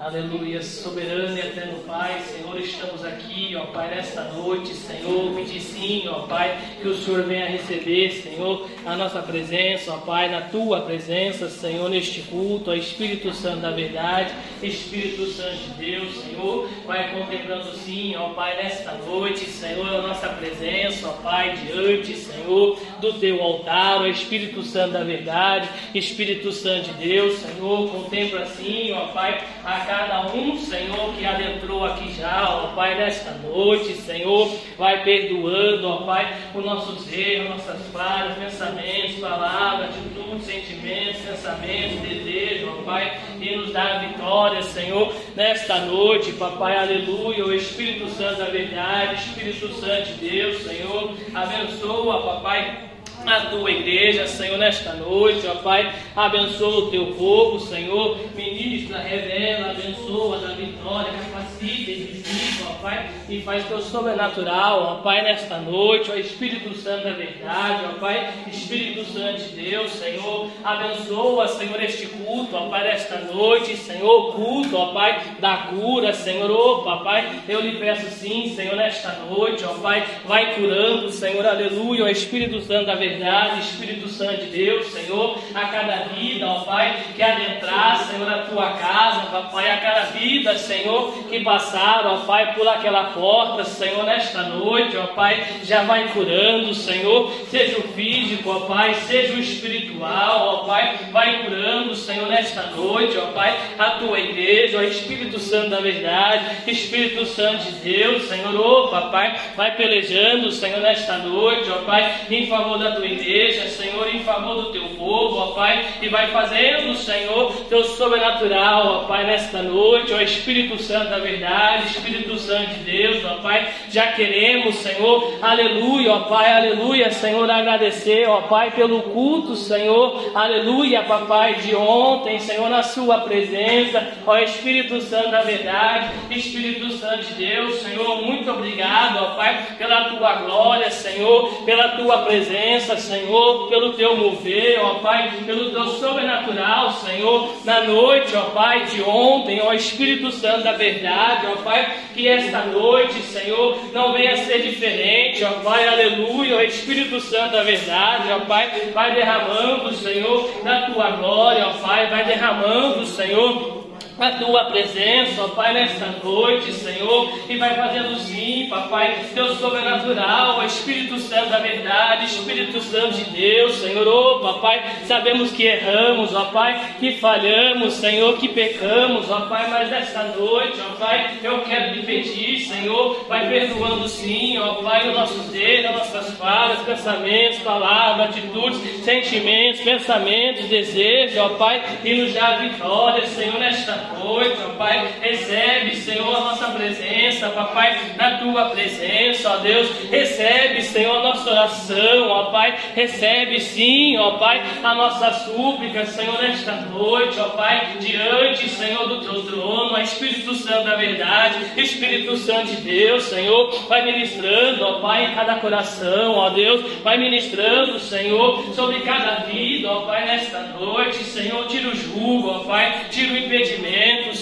Aleluia, soberano e eterno Pai, Senhor, estamos aqui, ó Pai, nesta noite, Senhor, pedir sim, ó Pai, que o Senhor venha receber, Senhor, a nossa presença, ó Pai, na tua presença, Senhor, neste culto, ó Espírito Santo da verdade, Espírito Santo de Deus, Senhor, vai contemplando sim, ó Pai, nesta noite, Senhor, a nossa presença, ó Pai, diante, Senhor, do teu altar, ó Espírito Santo da verdade, Espírito Santo de Deus, Senhor, contempla sim, ó Pai, a cada um, Senhor, que adentrou aqui já, ó Pai, nesta noite, Senhor, vai perdoando, ó Pai, os nossos erros, nossas falhas, pensamentos, palavras, atitudes, sentimentos, pensamentos, desejos, ó Pai, e nos dá vitória, Senhor, nesta noite, Papai, aleluia, o Espírito Santo da verdade, Espírito Santo de Deus, Senhor, abençoa, Papai a tua igreja, Senhor, nesta noite, ó Pai, abençoa o teu povo, Senhor, ministra, revela, abençoa, dá vitória, capacita, edifica, ó Pai, e faz teu sobrenatural, ó Pai, nesta noite, ó Espírito Santo da verdade, ó Pai, Espírito Santo de Deus, Senhor, abençoa, Senhor, este culto, ó Pai, nesta noite, Senhor, culto, ó Pai, da cura, Senhor, ó Papai, eu lhe peço sim, Senhor, nesta noite, ó Pai, vai curando, Senhor, aleluia, ó Espírito Santo da verdade, verdade, Espírito Santo de Deus, Senhor, a cada vida, ó Pai, que adentrar, Senhor, a tua casa, Papai, a cada vida, Senhor, que passar, ó Pai, por aquela porta, Senhor, nesta noite, ó Pai, já vai curando, Senhor, seja o físico, ó Pai, seja o espiritual, ó Pai, vai curando, Senhor, nesta noite, ó Pai, a tua igreja, ó Espírito Santo da verdade, Espírito Santo de Deus, Senhor, ó Papai, vai pelejando, Senhor, nesta noite, ó Pai, em favor da tua igreja, Senhor, em favor do teu povo, ó Pai, e vai fazendo, Senhor, teu sobrenatural, ó Pai, nesta noite, ó Espírito Santo da verdade, Espírito Santo de Deus, ó Pai, já queremos, Senhor, aleluia, ó Pai, aleluia, Senhor, agradecer, ó Pai, pelo culto, Senhor, aleluia, papai, de ontem, Senhor, na Sua presença, ó Espírito Santo da verdade, Espírito Santo de Deus, Senhor, muito obrigado, ó Pai, pela Tua glória, Senhor, pela Tua presença, Senhor, pelo teu mover, ó Pai, pelo teu sobrenatural, Senhor, na noite, ó Pai, de ontem, ó Espírito Santo da verdade, ó Pai, que esta noite, Senhor, não venha ser diferente, ó Pai, aleluia, ó Espírito Santo da verdade, ó Pai, vai derramando, Senhor, da tua glória, ó Pai, vai derramando, Senhor a tua presença, ó Pai, nesta noite, Senhor, e vai fazendo sim, papai, teu sobrenatural, ó Espírito Santo da verdade, Espírito Santo de Deus, Senhor, ó papai, sabemos que erramos, ó Pai, que falhamos, Senhor, que pecamos, ó Pai, mas nesta noite, ó Pai, eu quero lhe pedir, Senhor, vai perdoando sim, ó Pai, os nossos as nossas falhas, pensamentos, palavras, atitudes, sentimentos, pensamentos, desejos, ó Pai, e nos dá vitória, Senhor, nesta noite, ó Pai. Recebe, Senhor, a nossa presença, papai, na tua presença, ó Deus. Recebe, Senhor, a nossa oração, ó Pai. Recebe, sim, ó Pai, a nossa súplica, Senhor, nesta noite, ó Pai, diante, Senhor, do teu trono, Espírito Santo da verdade, Espírito Santo de Deus, Senhor, vai ministrando, ó Pai, em cada coração, ó Deus, vai ministrando, Senhor, sobre cada vida, ó Pai, nesta noite, Senhor, tira o jugo, ó Pai, tira o impedimento.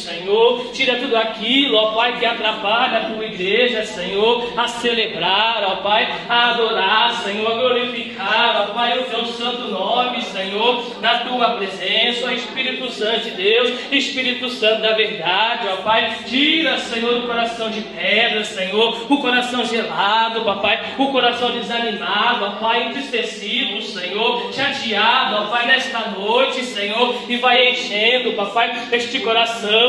Senhor. Tira tudo aquilo, ó Pai, que atrapalha a tua igreja, Senhor, a celebrar, ó Pai, a adorar, Senhor, a glorificar, ó Pai, o teu santo nome, Senhor, na tua presença, ó Espírito Santo de Deus, Espírito Santo da verdade, ó Pai. Tira, Senhor, o coração de pedra, Senhor, o coração gelado, papai, o coração desanimado, ó Pai, entristecido, Senhor, chateado, ó Pai, nesta noite, Senhor, e vai enchendo, papai, este coração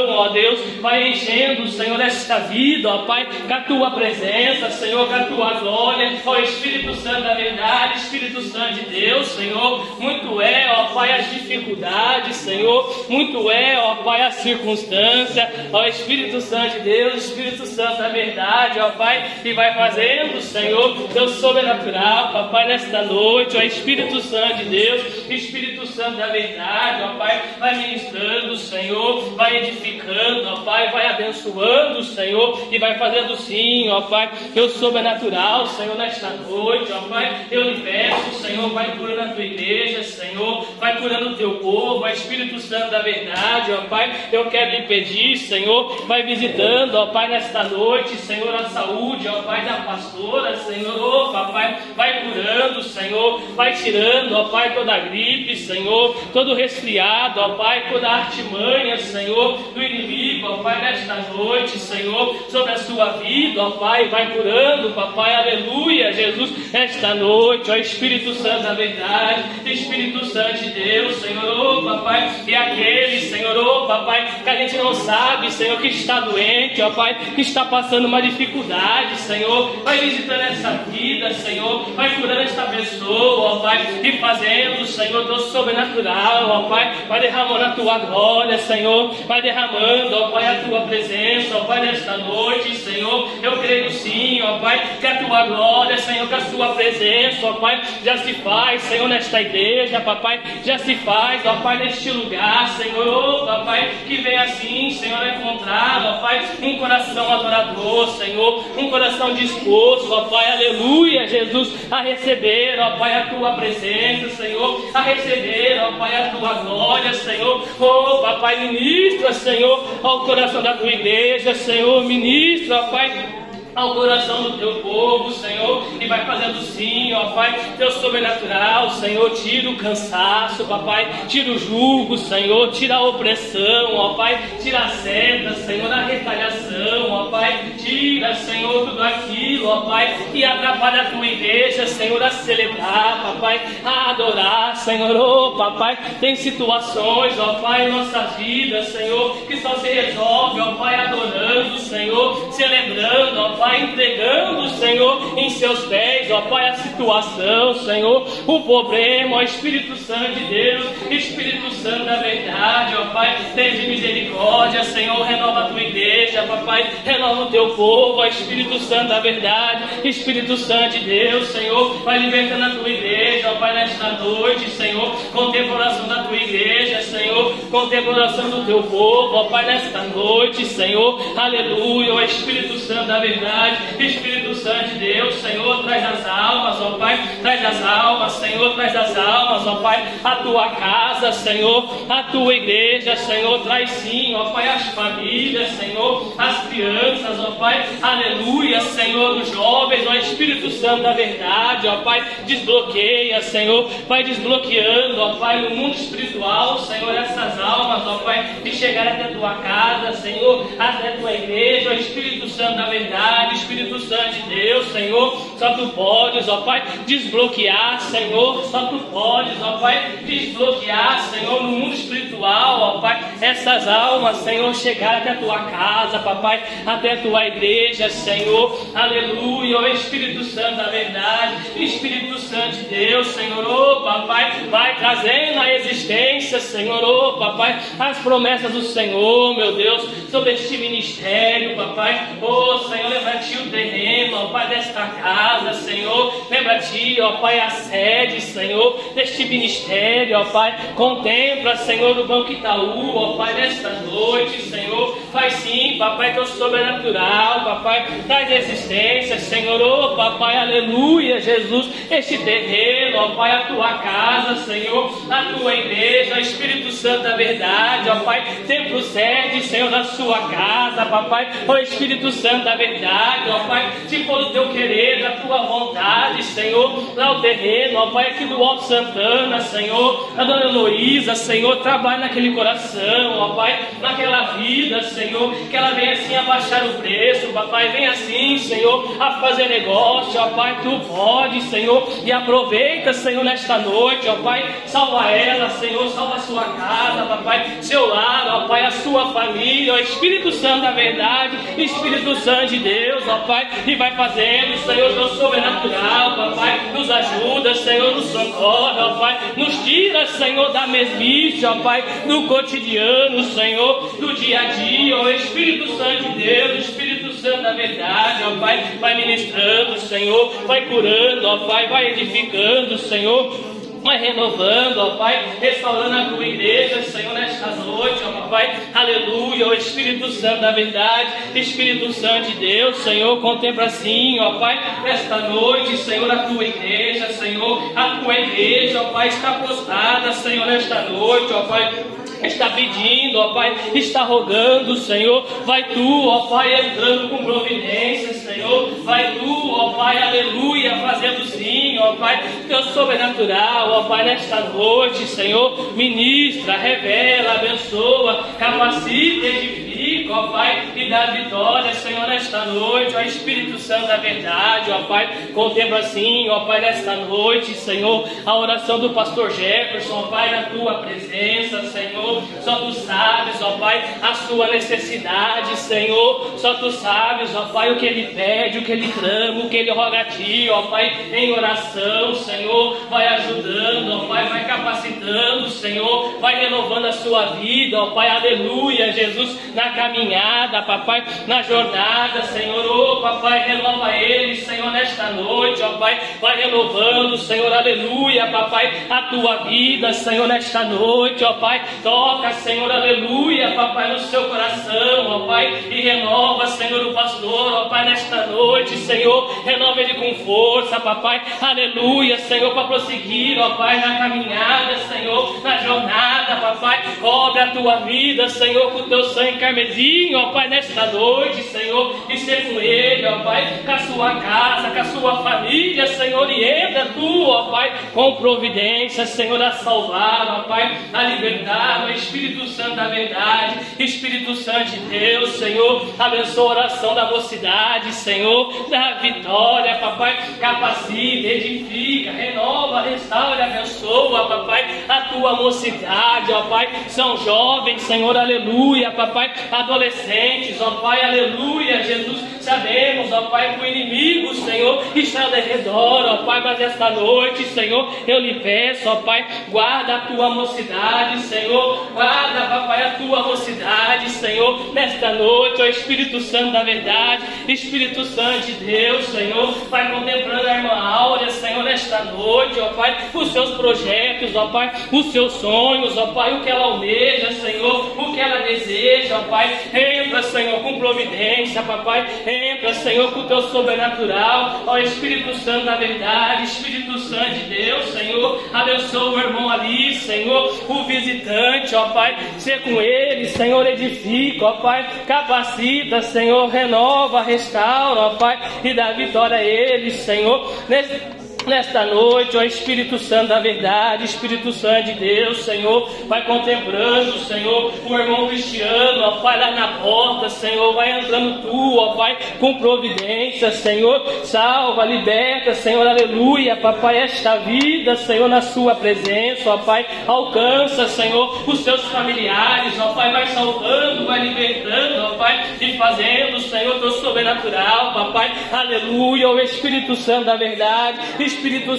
ó Deus, vai enchendo, Senhor, esta vida, ó Pai, com a tua presença, Senhor, com a tua glória, ó Espírito Santo da verdade, Espírito Santo de Deus, Senhor, muito é, ó Pai, as dificuldades, Senhor, muito é, ó Pai, a circunstância, ó Espírito Santo de Deus, Espírito Santo da verdade, ó Pai, e vai fazendo, Senhor, teu sobrenatural, papai, nesta noite, ó Espírito Santo de Deus, Espírito Santo da verdade, ó Pai, vai ministrando, Senhor, vai edificando ministrando, ó Pai, vai abençoando, Senhor, e vai fazendo sim, ó Pai, eu sobrenatural, Senhor, nesta noite, ó Pai, eu peço, Senhor, vai curando a tua igreja, Senhor, vai curando o teu povo, ó Espírito Santo da verdade, ó Pai, eu quero lhe pedir, Senhor, vai visitando, ó Pai, nesta noite, Senhor, a saúde, ó Pai, da pastora, Senhor, ó Papai, vai curando, Senhor, vai tirando, ó Pai, toda a gripe, Senhor, todo resfriado, ó Pai, toda a artimanha, Senhor, do inimigo, ó Pai, nesta noite, Senhor, sobre a sua vida, ó Pai, vai curando, papai, aleluia, Jesus, esta noite, ó Espírito Santo da verdade, Espírito Santo de Deus, Senhor, ó papai, e aqueles, Senhor, ó papai, que a gente não sabe, Senhor, que está doente, ó Pai, que está passando uma dificuldade, Senhor, vai visitando essa vida, Senhor, vai curando esta pessoa, ó Pai, e fazendo, Senhor, do sobrenatural, ó Pai, vai derramando a tua glória, Senhor, vai derramando, ó Pai, a tua presença, ó Pai, nesta noite, Senhor, eu creio sim, ó Pai, que a tua glória, Senhor, que a sua presença, ó Pai, já se faz, Senhor, nesta igreja, papai, já se faz, ó Pai, neste lugar, Senhor, papai, que vem assim, Senhor, encontrar, ó Pai, um coração adorador, Senhor, um coração disposto, ó Pai, aleluia, Jesus, a receber, ó Pai, a tua presença, Senhor, a receber, ó Pai, a tua glória, Senhor, ó Papai, ministra, Senhor, ao coração da tua igreja, Senhor, ministra, Pai ao coração do teu povo, Senhor, e vai fazendo sim, ó Pai, teu sobrenatural, Senhor, tira o cansaço, papai, tira o jugo, Senhor, tira a opressão, ó Pai, tira a seta, Senhor, a retaliação, ó Pai, tira, Senhor, tudo aquilo, ó Pai, e atrapalha a tua igreja, Senhor, a celebrar, papai, a adorar, Senhor, ó papai, tem situações, ó Pai, em nossas vidas, Senhor, que só se resolve, ó Pai, adorando, Senhor, celebrando, ó Pai, Pai, entregando, Senhor, em seus pés, ó Pai, a situação, Senhor, o problema, ó Espírito Santo de Deus, Espírito Santo da verdade, ó Pai, de misericórdia, Senhor, renova a tua igreja, papai, renova o teu povo, ó Espírito Santo da verdade, Espírito Santo de Deus, Senhor, vai libertando a tua igreja, ó Pai, nesta noite, Senhor, contemplação da tua igreja, Senhor, contemplação do teu povo, ó Pai, nesta noite, Senhor, aleluia, ó Espírito Santo da verdade, verdade. Espírito Santo de Deus, Senhor, traz as almas, ó Pai, traz as almas, Senhor, traz as almas, ó Pai, a tua casa, Senhor, a tua igreja, Senhor, traz sim, ó Pai, as famílias, Senhor, as crianças, ó Pai, aleluia, Senhor, os jovens, ó Espírito Santo da verdade, ó Pai, desbloqueia, Senhor, vai desbloqueando, ó Pai, no mundo espiritual, Senhor, essas almas, ó Pai, de chegar até a tua casa, Senhor, até a tua igreja, ó Espírito Santo da verdade, verdade, Espírito Santo de Deus, Senhor, só tu podes, ó Pai, desbloquear, Senhor, só tu podes, ó Pai, desbloquear, Senhor, no mundo espiritual, ó Pai, essas almas, Senhor, chegar até a tua casa, papai, até a tua igreja, Senhor, aleluia, ó Espírito Santo da verdade, Espírito Santo de Deus, Senhor, ó Papai, vai trazendo a existência, Senhor, ó Papai, as promessas do Senhor, meu Deus, sobre este ministério, Papai, ó Senhor, lembra-te o terreno, ó Pai, desta casa, Senhor. Lembra-te, ó Pai, a sede, Senhor, deste ministério, ó Pai. Contempla, Senhor, o Banco Itaú, ó Pai, nesta noite, Senhor. Faz sim, papai, teu sobrenatural, papai. Traz existência, Senhor, ó Papai, aleluia, Jesus. Este terreno, ó Pai, a tua casa, Senhor, a tua igreja, Espírito Santo da verdade, ó Pai. Templo sede, Senhor, da sua casa, papai. Ó Espírito Santo da verdade vontade, ó Pai, se for o teu querer, da tua vontade, Senhor, lá o terreno, ó Pai, aqui do Alto Santana, Senhor, a dona Heloísa, Senhor, trabalhe naquele coração, ó Pai, naquela vida, Senhor, que ela venha assim abaixar o preço, papai, vem assim, Senhor, a fazer negócio, ó Pai, tu pode, Senhor, e aproveita, Senhor, nesta noite, ó Pai, salva ela, Senhor, salva a sua casa, papai, seu lar, ó Pai, a sua família, ó Espírito Santo da verdade, Espírito Santo de Deus. Deus, ó Pai, e vai fazendo, Senhor, teu sobrenatural, Papai, nos ajuda, Senhor, nos socorre, ó Pai, nos tira, Senhor, da mesmice, ó Pai, do cotidiano, Senhor, do dia a dia, ó Espírito Santo de Deus, Espírito Santo da verdade, ó Pai, vai ministrando, Senhor, vai curando, ó Pai, vai edificando, Senhor vai renovando, ó Pai, restaurando a tua igreja, Senhor, nesta noite, ó Pai, aleluia, o Espírito Santo da verdade, Espírito Santo de Deus, Senhor, contempla assim, ó Pai, nesta noite, Senhor, a tua igreja, Senhor, a tua igreja, ó Pai, está postada, Senhor, nesta noite, ó Pai, está pedindo, ó Pai, está rogando, Senhor, vai tu, ó Pai, entrando com providência, Senhor, vai tu, ó Pai, aleluia, fazendo sim, ó Pai, teu sobrenatural, ó Pai, nesta noite, Senhor, ministra, revela, abençoa, capacita, edifica, ó Pai, e dá vitória, Senhor, nesta noite, ó Espírito Santo da verdade, ó Pai, contempla assim, ó Pai, nesta noite, Senhor, a oração do pastor Jefferson, ó Pai, na tua presença. Senhor. Só tu sabes, ó Pai, a sua necessidade, Senhor. Só tu sabes, ó Pai, o que ele pede, o que ele clama, o que ele roga a ti, ó Pai, em oração, Senhor. Vai ajudando, ó Pai, vai capacitando, Senhor. Vai renovando a sua vida, ó Pai, aleluia, Jesus, na caminhada, papai, na jornada, Senhor. Ô, papai, renova ele, Senhor, nesta noite, ó Pai. Vai renovando, Senhor, aleluia, papai, a tua vida, Senhor, nesta noite, ó Pai. Toca, Senhor, aleluia, papai, no seu coração, ó Pai, e renova, Senhor, o pastor, ó Pai, nesta noite, Senhor, renova ele com força, papai, aleluia, Senhor, para prosseguir, ó Pai, na caminhada, Senhor, na jornada, papai, cobre a tua vida, Senhor, com o teu sangue carmesim, ó Pai, nesta noite, Senhor, e ser com ele, ó Pai, com a sua casa, com a sua família, Senhor, e entra tu, ó Pai, com providência, Senhor, a salvar, ó Pai, a libertar, o Espírito Santo da verdade, Espírito Santo de Deus, Senhor, abençoa a oração da mocidade, Senhor, da vitória, papai, capacita, edifica, renova, restaura, abençoa, papai, a tua mocidade, ó Pai, são jovens, Senhor, aleluia, papai, adolescentes, ó Pai, aleluia, Jesus, sabemos, ó Pai, que o inimigo, Senhor, está ao redor, ó Pai, mas esta noite, Senhor, eu lhe peço, ó Pai, guarda a tua mocidade, Senhor, Guarda, papai, a tua mocidade, Senhor, nesta noite, ó Espírito Santo da verdade, Espírito Santo de Deus, Senhor, vai contemplando a irmã Áurea, Senhor, nesta noite, ó Pai, os seus projetos, ó Pai, os seus sonhos, ó Pai, o que ela almeja, Senhor, o que ela deseja, ó Pai, entra, Senhor, com providência, papai, entra, Senhor, com o teu sobrenatural, ó Espírito Santo da verdade, Espírito Santo de Deus, Senhor, abençoa o irmão ali, Senhor, o visitante ó Pai, ser com ele, Senhor, edifica, ó Pai, capacita, Senhor, renova, restaura, ó Pai, e dá vitória a ele, Senhor, nesse nesta noite, ó Espírito Santo da verdade, Espírito Santo de Deus, Senhor, vai contemplando, Senhor, o irmão Cristiano, ó Pai, lá na porta, Senhor, vai entrando tu, ó Pai, com providência, Senhor, salva, liberta, Senhor, aleluia, papai, esta vida, Senhor, na sua presença, ó Pai, alcança, Senhor, os seus familiares, ó Pai, vai salvando, vai libertando, ó Pai, e fazendo, Senhor, teu sobrenatural, papai, aleluia, o Espírito Santo da verdade, Espírito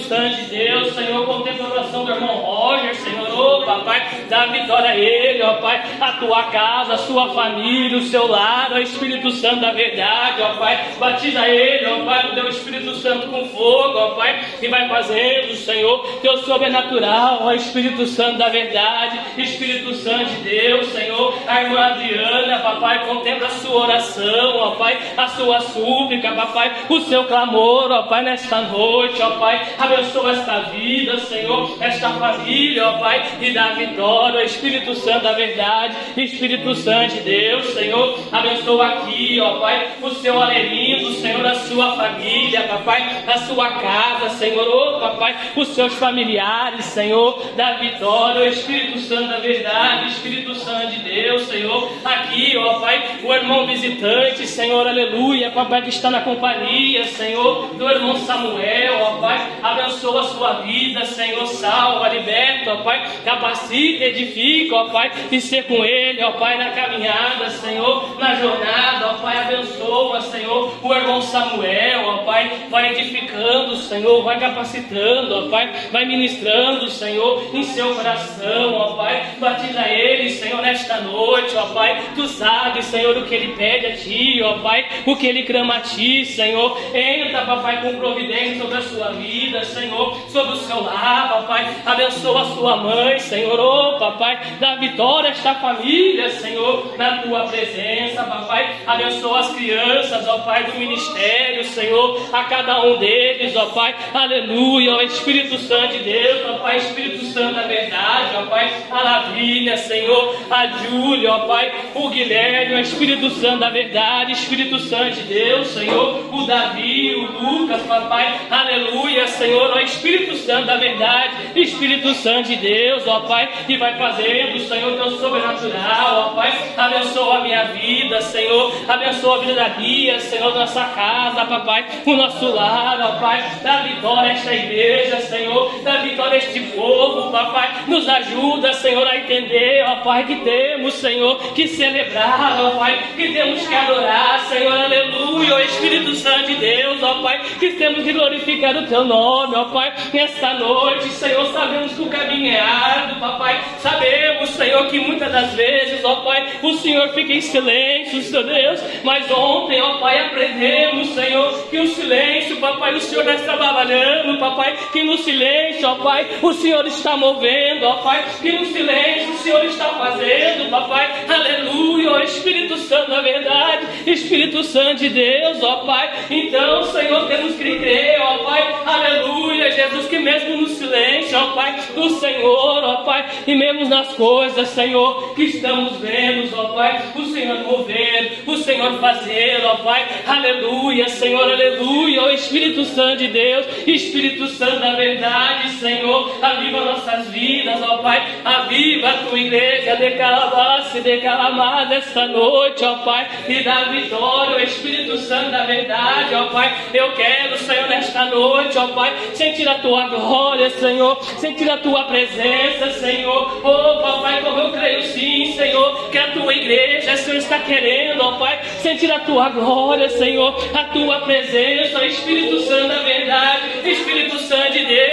Santo de Deus, Senhor, contempla a oração do irmão Roger, Senhor, oh, papai, dá vitória a ele, ó Pai, a tua casa, a sua família, o seu lar, ó Espírito Santo da verdade, ó Pai, batiza ele, ó Pai, no teu Espírito Santo com fogo, ó Pai, e vai fazendo, Senhor, teu sobrenatural, ó Espírito Santo da verdade, Espírito Santo de Deus, Senhor, a irmã Adriana, papai, contempla a sua oração, ó Pai, a sua súplica, papai, o seu clamor, ó Pai, nesta noite, ó Pai, Pai. Abençoa esta vida, Senhor, esta família, ó Pai, e dá vitória, Espírito Santo da verdade, Espírito Santo de Deus, Senhor. Abençoa aqui, ó Pai, o seu alerindo, Senhor, a sua família, papai, a sua casa, Senhor, ó papai, os seus familiares, Senhor, da vitória, o Espírito Santo da verdade, Espírito Santo de Deus, Senhor. Aqui, ó Pai, o irmão visitante, Senhor, aleluia, papai, que está na companhia, Senhor, do irmão Samuel, ó Pai. Abençoa a sua vida, Senhor. Salva, liberta, ó Pai. Capacita, edifica, ó Pai. E ser com Ele, ó Pai, na caminhada, Senhor. Na jornada, ó Pai. Abençoa, Senhor. O irmão Samuel, ó Pai. Vai edificando, Senhor. Vai capacitando, ó Pai. Vai ministrando, Senhor, em seu coração, ó Pai. Batiza ele, Senhor, nesta noite, ó Pai. Tu sabes, Senhor Senhor, o que ele pede a Ti, ó Pai, o que ele clama a Ti, Senhor. Entra, papai, com providência sobre a sua vida, Senhor, sobre o seu lar, papai. Abençoa a sua mãe, Senhor, oh, papai. Dá vitória a esta família, Senhor, na tua presença, papai. Abençoa as crianças, ó Pai, do ministério, Senhor, a cada um deles, ó Pai. Aleluia, ó Espírito Santo de Deus, ó Pai, Espírito Santo da verdade, ó Pai. A Lavínia, Senhor, a Júlia, ó Pai, o Guilherme, o Espírito Santo da verdade, Espírito Santo de Deus, Senhor, o Davi, o Lucas, papai, aleluia, Senhor, ó Espírito Santo da verdade, Espírito Santo de Deus, ó Pai, que vai fazendo, Senhor, teu sobrenatural, ó Pai, abençoa a minha vida, Senhor, abençoa a vida da guia, Senhor, nossa casa, papai, o nosso lar, ó Pai, dá vitória a esta igreja, Senhor, dá vitória a este povo, papai, nos ajuda, Senhor, a entender, ó Pai, que temos, Senhor, que celebrar, ó Pai, que temos que adorar, Senhor, aleluia, ó Espírito Santo de Deus, ó Pai, que temos que glorificar o Teu nome, ó Pai, nesta noite, Senhor, sabemos que o caminho é árduo, papai, sabemos, Senhor, que muitas das vezes, ó Pai, o Senhor fica em silêncio, Senhor Deus, mas ontem, ó Pai, aprendemos, Senhor, que o silêncio, papai, o Senhor está trabalhando, papai, que no silêncio, ó Pai, o Senhor está movendo, ó Pai, que no silêncio o Senhor está fazendo, papai, aleluia, ó Espírito Santo da verdade, Espírito Santo de Deus, ó Pai, então, Senhor, temos que crer, ó Pai, aleluia, Jesus, que mesmo no silêncio, ó Pai, do Senhor, ó Pai, e mesmo nas coisas, Senhor, que estamos vendo, ó Pai, o Senhor mover, o Senhor fazer, ó Pai, aleluia, Senhor, aleluia, ó Espírito Santo de Deus, Espírito Santo da verdade, Senhor, aviva nossas vidas, ó Pai, aviva a tua igreja, de calabaça, de calamada esta noite, ó Pai, e dá vitória, ó Espírito Santo da verdade, ó Pai, eu quero, Senhor, nesta noite, ó Pai, sentir a tua glória, Senhor, sentir a tua presença, Senhor, oh Papai, como eu creio sim, Senhor, que a tua igreja, Senhor, está querendo, ó Pai, sentir a tua glória, Senhor, a tua presença, Espírito Santo da verdade, Espírito Santo de Deus,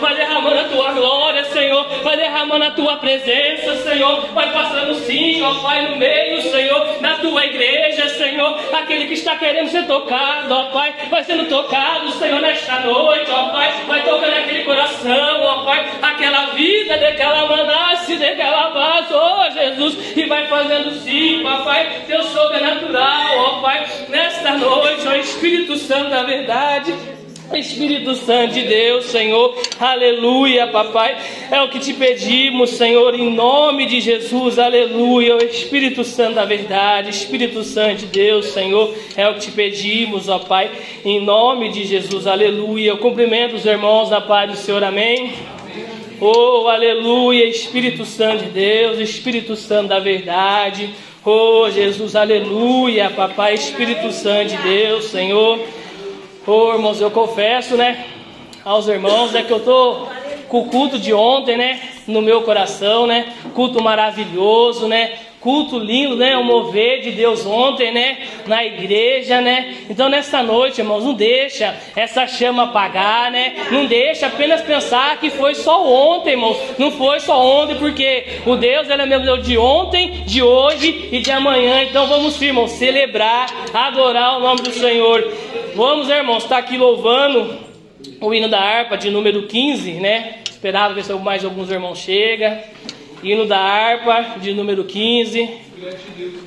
vai derramando a tua glória, Senhor, vai derramando a tua presença, Senhor, vai passando sim, ó Pai, no meio, Senhor, da tua igreja, Senhor, aquele que está querendo ser tocado, ó Pai, vai sendo tocado, Senhor, nesta noite, ó Pai, vai tocando aquele coração, ó Pai, aquela vida daquela mandasse, daquela base, ó Jesus, e vai fazendo sim, papai, teu sobrenatural, ó Pai, nesta noite, ó Espírito Santo da verdade. Espírito Santo de Deus, Senhor, aleluia, papai, é o que te pedimos, Senhor, em nome de Jesus, aleluia, o Espírito Santo da verdade, Espírito Santo de Deus, Senhor, é o que te pedimos, ó Pai, em nome de Jesus, aleluia. Eu cumprimento os irmãos na paz do Senhor, amém. Oh, aleluia, Espírito Santo de Deus, Espírito Santo da verdade. Oh, Jesus, aleluia, papai, Espírito Santo de Deus, Senhor. Oh, irmãos, eu confesso, né, aos irmãos, é que eu tô com o culto de ontem, né, no meu coração, né, culto maravilhoso, né, culto lindo, né, o mover de Deus ontem, né, na igreja, né. Então nessa noite, irmãos, não deixa essa chama apagar, né, não deixa apenas pensar que foi só ontem, irmãos, não foi só ontem, porque o Deus ele é meu Deus de ontem, de hoje e de amanhã. Então vamos, irmãos, celebrar, adorar o nome do Senhor. Vamos, irmãos, estar aqui louvando o hino da harpa de número 15, né? Esperava ver se mais alguns irmãos chegam. Hino da harpa de número 15.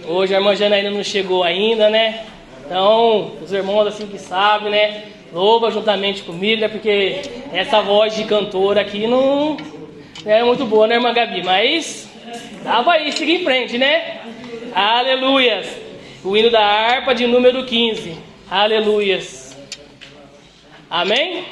Hoje a irmã Janaína não chegou ainda, né? Então, os irmãos assim que sabem, né? Louva juntamente comigo, né? Porque essa voz de cantora aqui não é muito boa, né, irmã Gabi? Mas dava aí, siga em frente, né? Aleluias. O hino da harpa de número 15. Aleluias. Amém?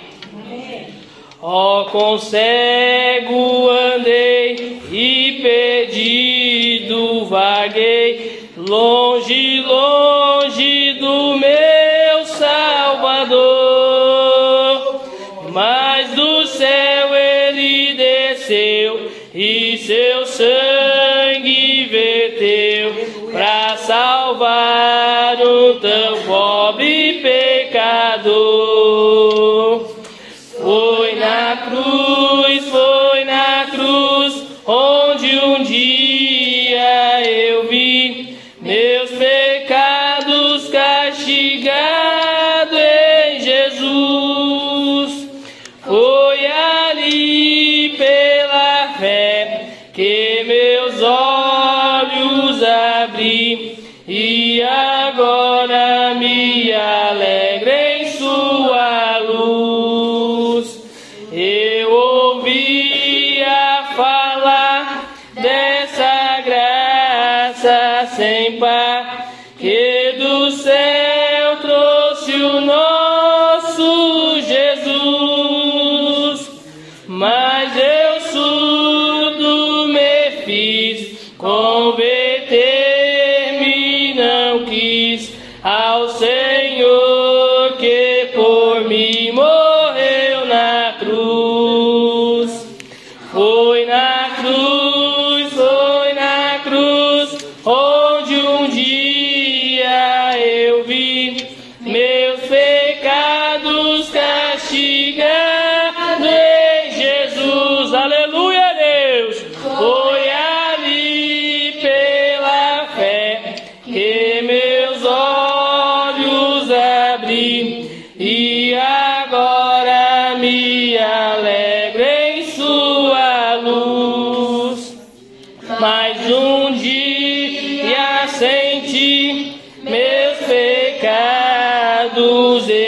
Ó, oh, com cego andei e perdido vaguei, longe, longe do meu Salvador. Mas do céu ele desceu e seu sangue verteu para salvar um tão pobre meus pecados castigado em Jesus. Foi ali pela fé que meus olhos abri e agora me alegrei. sem que do céu trouxe o nosso Jesus. Mas eu surdo me fiz, converter-me não quis ao Senhor que por mim morreu. Lose it.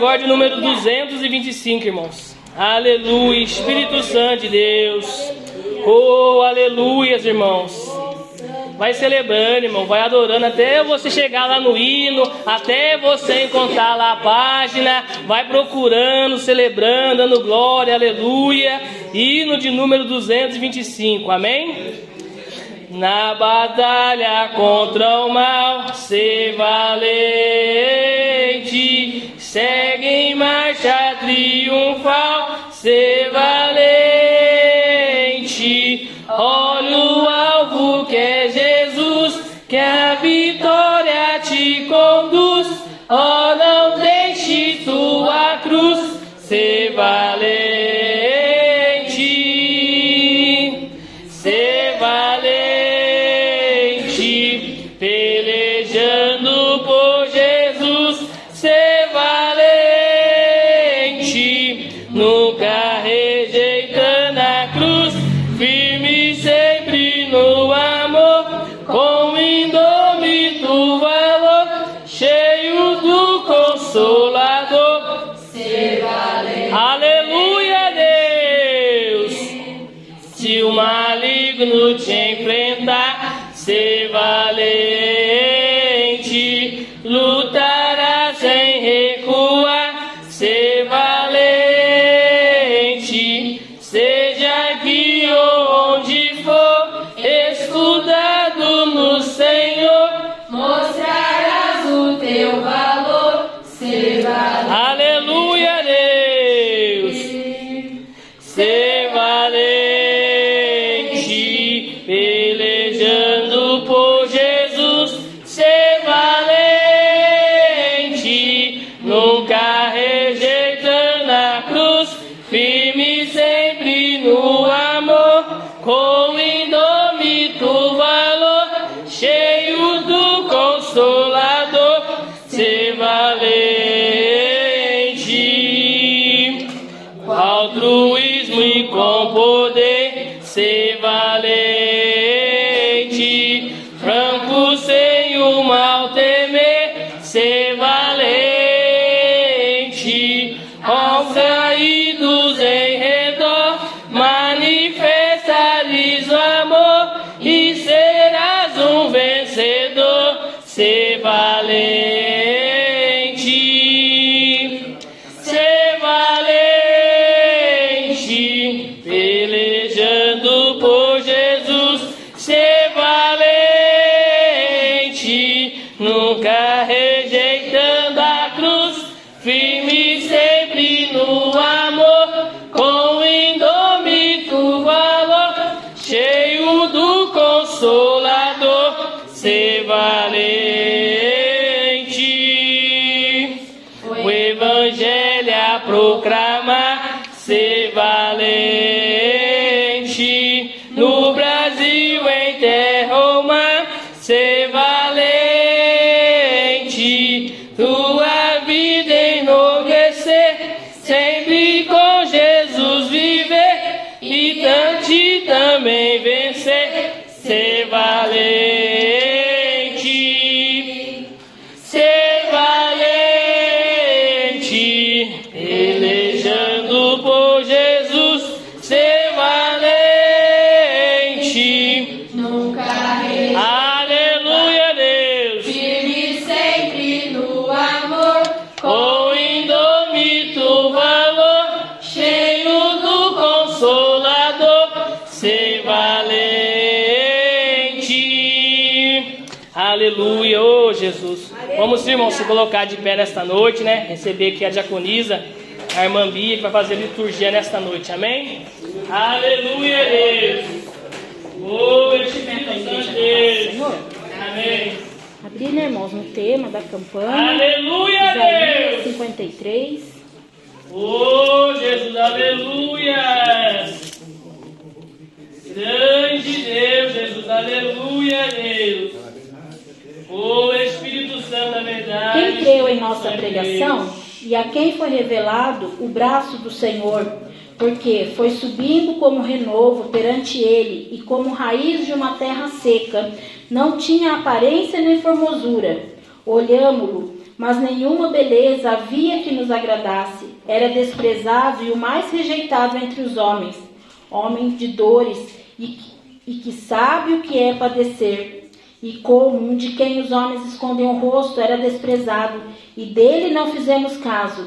agora de número 225, irmãos. Aleluia, Espírito Santo de Deus. Oh, aleluia, irmãos. Vai celebrando, irmão, vai adorando até você chegar lá no hino, até você encontrar lá a página, vai procurando, celebrando, dando glória, aleluia. Hino de número 225, amém? Na batalha contra o mal, se valer segue em marcha triunfal. Vamos, irmãos, se colocar de pé nesta noite, né? Receber aqui a diaconisa, a irmã Bia, que vai fazer liturgia nesta noite, amém? Aleluia, Deus. Ô Espírito Santo de Deus. Amém. Abrir, né, irmãos, no tema da campanha. Aleluia, Isaías Deus. 53. Oh, Jesus, aleluia! Grande Deus, Jesus, aleluia, Deus! Oh, Espírito Santo da verdade. Quem creu em nossa Santo pregação Deus. e a quem foi revelado o braço do Senhor, porque foi subindo como renovo perante ele e como raiz de uma terra seca, não tinha aparência nem formosura. Olhámo-lo, mas nenhuma beleza havia que nos agradasse. Era desprezado e o mais rejeitado entre os homens, homem de dores e, que- e que sabe o que é padecer. E como um de quem os homens escondem o rosto era desprezado, e dele não fizemos caso.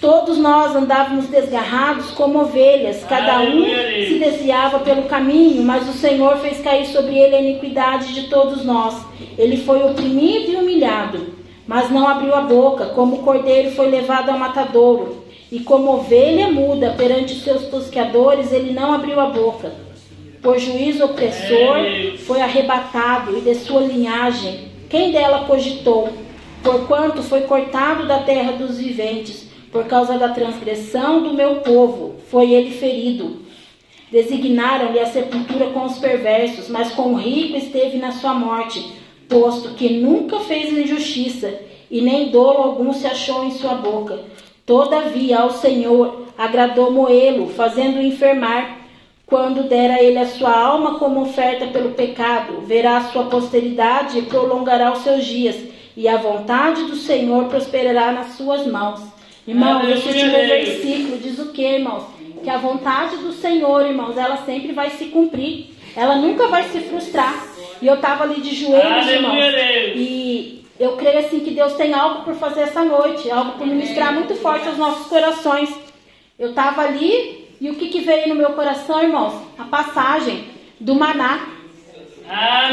Todos nós andávamos desgarrados como ovelhas, cada um se desviava pelo caminho, mas o Senhor fez cair sobre ele a iniquidade de todos nós. Ele foi oprimido e humilhado, mas não abriu a boca, como o cordeiro foi levado ao matadouro, e como ovelha muda perante os seus tosqueadores, ele não abriu a boca. Por juízo opressor foi arrebatado, e de sua linhagem, quem dela cogitou? Porquanto foi cortado da terra dos viventes, por causa da transgressão do meu povo, foi ele ferido. Designaram-lhe a sepultura com os perversos, mas com o rico esteve na sua morte, posto que nunca fez injustiça, e nem dolo algum se achou em sua boca. Todavia, ao Senhor agradou moê-lo, fazendo-o enfermar. Quando dera ele a sua alma como oferta pelo pecado, verá a sua posteridade e prolongará os seus dias, e a vontade do Senhor prosperará nas suas mãos. Irmãos, esse último versículo diz o que, irmãos? Que a vontade do Senhor, irmãos, ela sempre vai se cumprir. Ela nunca vai se frustrar. E eu estava ali de joelhos, irmãos. E eu creio assim que Deus tem algo por fazer essa noite, algo por ministrar muito forte aos nossos corações. Eu estava ali e o que, que veio no meu coração, irmãos? A passagem do maná.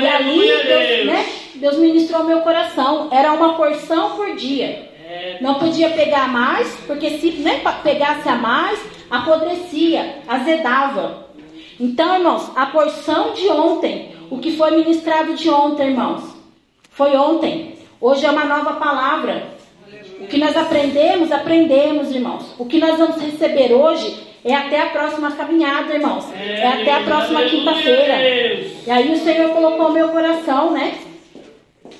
E ali Deus, né, Deus ministrou meu coração. Era uma porção por dia. Não podia pegar mais, porque se né, pegasse a mais, apodrecia, azedava. Então, irmãos, a porção de ontem, o que foi ministrado de ontem, irmãos, foi ontem. Hoje é uma nova palavra. O que nós aprendemos, aprendemos, irmãos. O que nós vamos receber hoje é até a próxima caminhada, irmãos. É até a próxima quinta-feira. E aí o Senhor colocou no meu coração, né?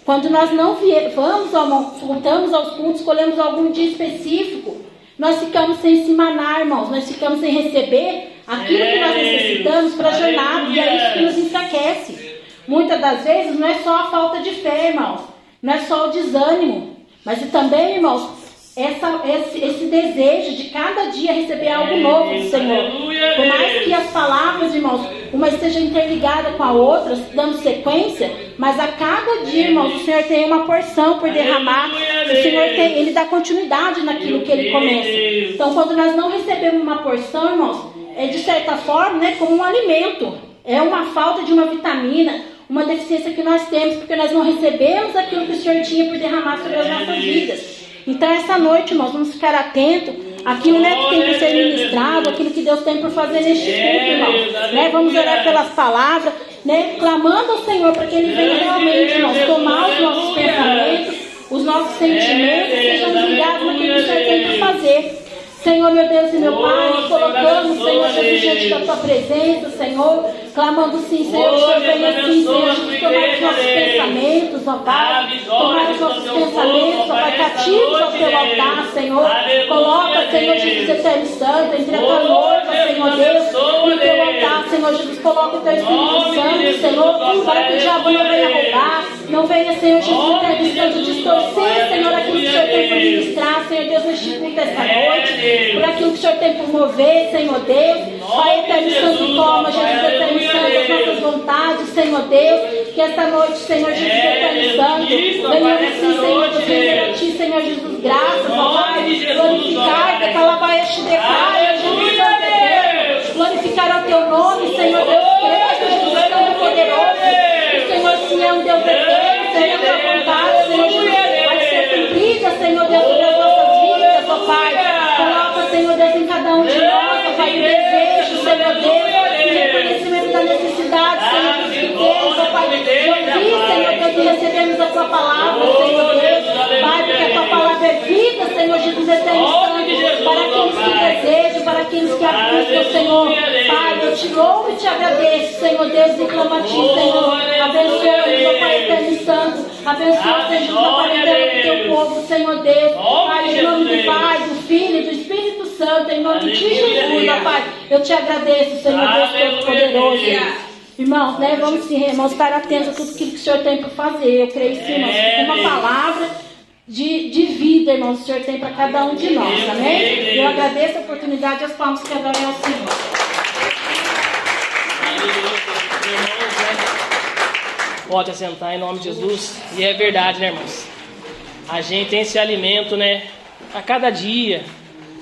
Quando nós não vamos ao, voltamos aos cultos, escolhemos algum dia específico, nós ficamos sem se manar, irmãos. Nós ficamos sem receber aquilo que nós necessitamos para a jornada. E é isso que nos enfraquece. Muitas das vezes não é só a falta de fé, irmãos. Não é só o desânimo. Mas também, irmãos, essa, esse, esse, desejo de cada dia receber algo novo do Senhor. Por mais que as palavras, irmãos, uma esteja interligada com a outra, dando sequência, mas a cada dia, irmãos, o Senhor tem uma porção por derramar. O Senhor tem, ele dá continuidade naquilo que ele começa. Então, quando nós não recebemos uma porção, irmãos, é de certa forma, né, como um alimento. É uma falta de uma vitamina, uma deficiência que nós temos, porque nós não recebemos aquilo que o Senhor tinha por derramar sobre as nossas vidas. Então, essa noite, irmãos, vamos ficar atentos àquilo né, que tem que ser ministrado, aquilo que Deus tem por fazer neste culto, irmãos. Né, vamos orar pelas palavras, né, clamando ao Senhor para que Ele venha realmente, irmãos, tomar os nossos pensamentos, os nossos sentimentos, sejam ligados naquilo que o Senhor tem por fazer. Senhor, meu Deus e meu Pai, nos colocamos, Senhor Jesus, diante da tua presença, Senhor, clamando sim, Senhor, que o Senhor venha sim, Senhor Jesus, tomar os nossos pensamentos, ó Pai, tomar os nossos pensamentos, ó Pai, cativos ao teu altar, Senhor, coloca, Senhor Jesus, Eterno Santo, entre a tua noiva, Senhor Deus, e o teu altar, Senhor Jesus, coloca o teu Espírito Santo, Senhor, para que o diabo não venha roubar, não venha, Senhor Jesus, Eterno Santo, distorcer, Senhor, aquilo que o Senhor tem para ministrar, Senhor Deus, neste culto esta noite, por aquilo que o Senhor tem por mover, Senhor Deus. Pai eterno santo, toma, Jesus eterno santo, as nossas vontades, Senhor Deus. Que esta noite, Senhor Jesus eterno santo, venhamos sim, Senhor, render a Ti, Senhor Jesus, graças, ó Pai. Glorificar, que calabaia te declara, Jesus, Deus. Glorificar ao Teu nome, Senhor Deus, Tua palavra, Senhor Deus, Pai, porque a Tua palavra é vida, Senhor Jesus, eterno Santo, para aqueles que desejam, para aqueles que acreditam, Senhor, Pai, eu te louvo e te agradeço, Senhor Deus, e clamo a Ti, Senhor, abençoa-nos, ó Pai, eterno Santo, abençoa, Senhor, ó Pai, eterno, teu povo, Senhor Deus, Pai, em nome do Pai, do Filho e do Espírito Santo, em nome de Jesus, ó Pai. Eu te agradeço, Senhor Deus. Todo-Poderoso. Irmãos, né, vamos sim, irmãos, estar atentos a tudo aquilo que o Senhor tem para fazer. Eu creio sim, irmãos, que uma palavra de, de vida, irmãos, o Senhor tem para cada um de nós, amém? Eu agradeço a oportunidade e as palmas que adorem ao Senhor. Pode assentar em nome de Jesus. E é verdade, né, irmãos? A gente tem esse alimento, né? A cada dia.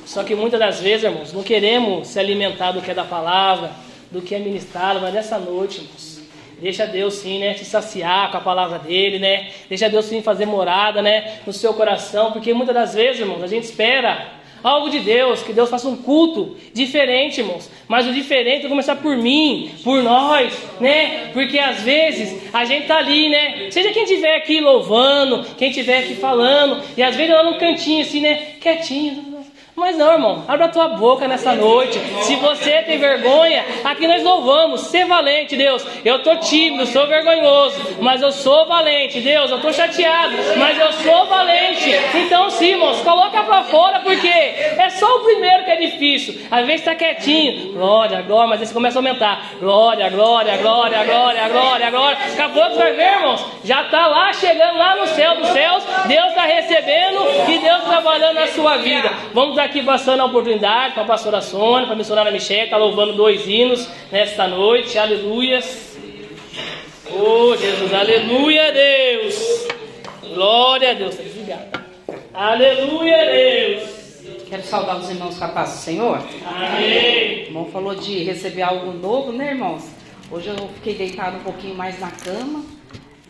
Só que muitas das vezes, irmãos, não queremos se alimentar do que é da palavra, do que é ministrado, mas nessa noite, irmãos, deixa Deus sim, né, te saciar com a palavra dele, né? Deixa Deus sim fazer morada, né, no seu coração, porque muitas das vezes, irmãos, a gente espera algo de Deus, que Deus faça um culto diferente, irmãos. Mas o diferente é começar por mim, por nós, né? Porque às vezes a gente tá ali, né? Seja quem estiver aqui louvando, quem estiver aqui falando, e às vezes lá no cantinho assim, né? Quietinho, Mas não, irmão, abre a tua boca nessa noite. Se você tem vergonha, aqui nós louvamos. Ser valente, Deus. Eu tô tímido, sou vergonhoso, mas eu sou valente, Deus. Eu tô chateado, mas eu sou valente. Então, sim, irmãos, coloca pra fora, porque é só o primeiro que é difícil. Às vezes tá quietinho, glória, glória, mas você começa a aumentar. Glória, glória, glória, glória, glória, glória. Daqui a pouco ver, irmãos, já tá lá chegando lá no céu dos céus. Deus está recebendo e Deus trabalhando na sua vida. Vamos aqui passando a oportunidade para a pastora Sônia, para a missionária Michelle, está louvando dois hinos nesta noite, aleluias. Oh Jesus, aleluia Deus, glória a Deus, obrigado. Aleluia Deus. Quero saudar os irmãos com a paz do Senhor. Amém. O irmão falou de receber algo novo, né, irmãos? Hoje eu fiquei deitado um pouquinho mais na cama,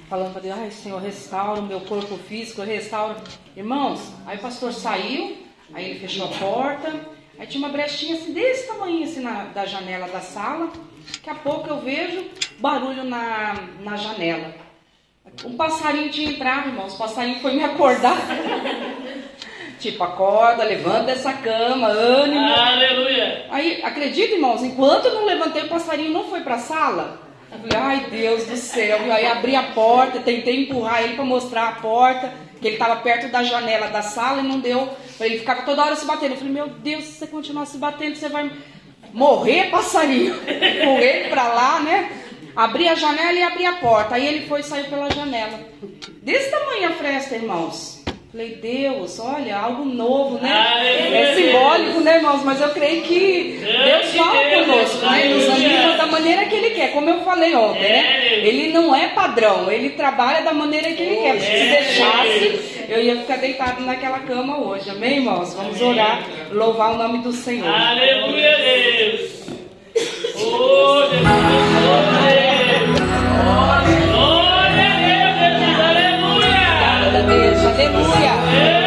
falando para Deus, ai Senhor, restaura o meu corpo físico, restaura. Irmãos, aí o pastor saiu, Aí ele fechou a porta. Aí tinha uma brechinha assim, desse tamanho assim na, da janela da sala. Daqui a pouco eu vejo barulho na, na janela. Um passarinho tinha entrado, irmãos. O passarinho foi me acordar. tipo, acorda, levanta dessa cama, ânimo. Aleluia. Aí, acredita, irmãos, enquanto eu não levantei, o passarinho não foi para a sala. Eu falei, ai Deus do céu. Aí abri a porta, tentei empurrar ele para mostrar a porta, que ele estava perto da janela da sala e não deu ele ficava toda hora se batendo. Eu falei, meu Deus, se você continuar se batendo, você vai morrer, passarinho. Correr para lá, né? Abri a janela e abri a porta. Aí ele foi e saiu pela janela. Desse tamanho a fresta, irmãos. Falei, Deus, olha, algo novo, né? Aleluia. É simbólico, né, irmãos? Mas eu creio que Deus fala conosco, né? Nos anima da maneira que Ele quer, como eu falei ontem, né? Ele não é padrão, Ele trabalha da maneira que Ele quer. Se deixasse, eu ia ficar deitado naquela cama hoje, amém, irmãos? Vamos orar, louvar o nome do Senhor. Aleluia, Deus. Oh, Jesus, aleluia.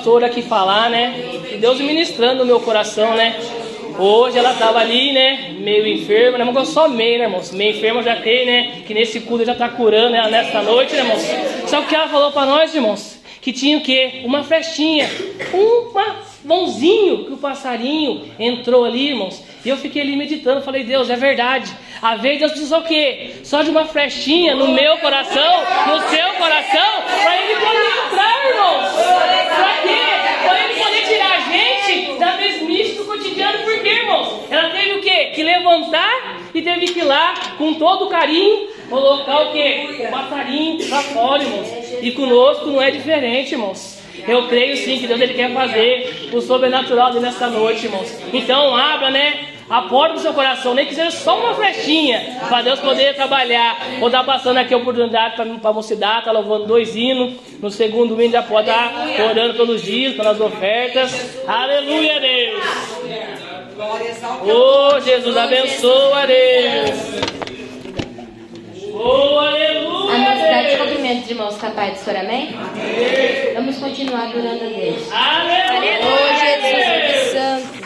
Pastora aqui falar, né? E Deus ministrando no meu coração, né? Hoje ela estava ali, né? Meio enferma, né? Mas só meio, né, irmãos? Meio enferma já tem, né? Que nesse culto já está curando ela nesta noite, né, irmãos? O que ela falou para nós, irmãos? Que tinha o quê? Uma frestinha. Uma mãozinho que o passarinho entrou ali, irmãos. E eu fiquei ali meditando, falei, Deus, é verdade. A vez Deus precisou o quê? Só de uma flechinha no meu coração, no seu coração, para ele poder entrar, irmãos. Para quê? Para ele poder tirar a gente da mesmice do cotidiano. Por quê, irmãos? Ela teve o quê? Que levantar e teve que ir lá, com todo carinho, colocar o quê? O passarinho para fora, irmãos. E conosco não é diferente, irmãos. Eu creio sim que Deus ele quer fazer o sobrenatural dele nessa noite, irmãos. Então abra, né? A porta do seu coração, nem que seja só uma flechinha, para Deus poder trabalhar. Vou estar passando aqui a oportunidade para a mocidade, tá louvando dois hinos. No segundo hino já pode estar orando pelos dias, pelas ofertas. Aleluia, Deus. Oh, Jesus, abençoa, Deus. Oh, aleluia. A mocidade Deus. cumprimento de irmãos capazes de chorar, amém? Vamos continuar adorando a Deus. Aleluia. Oh, Jesus Santo.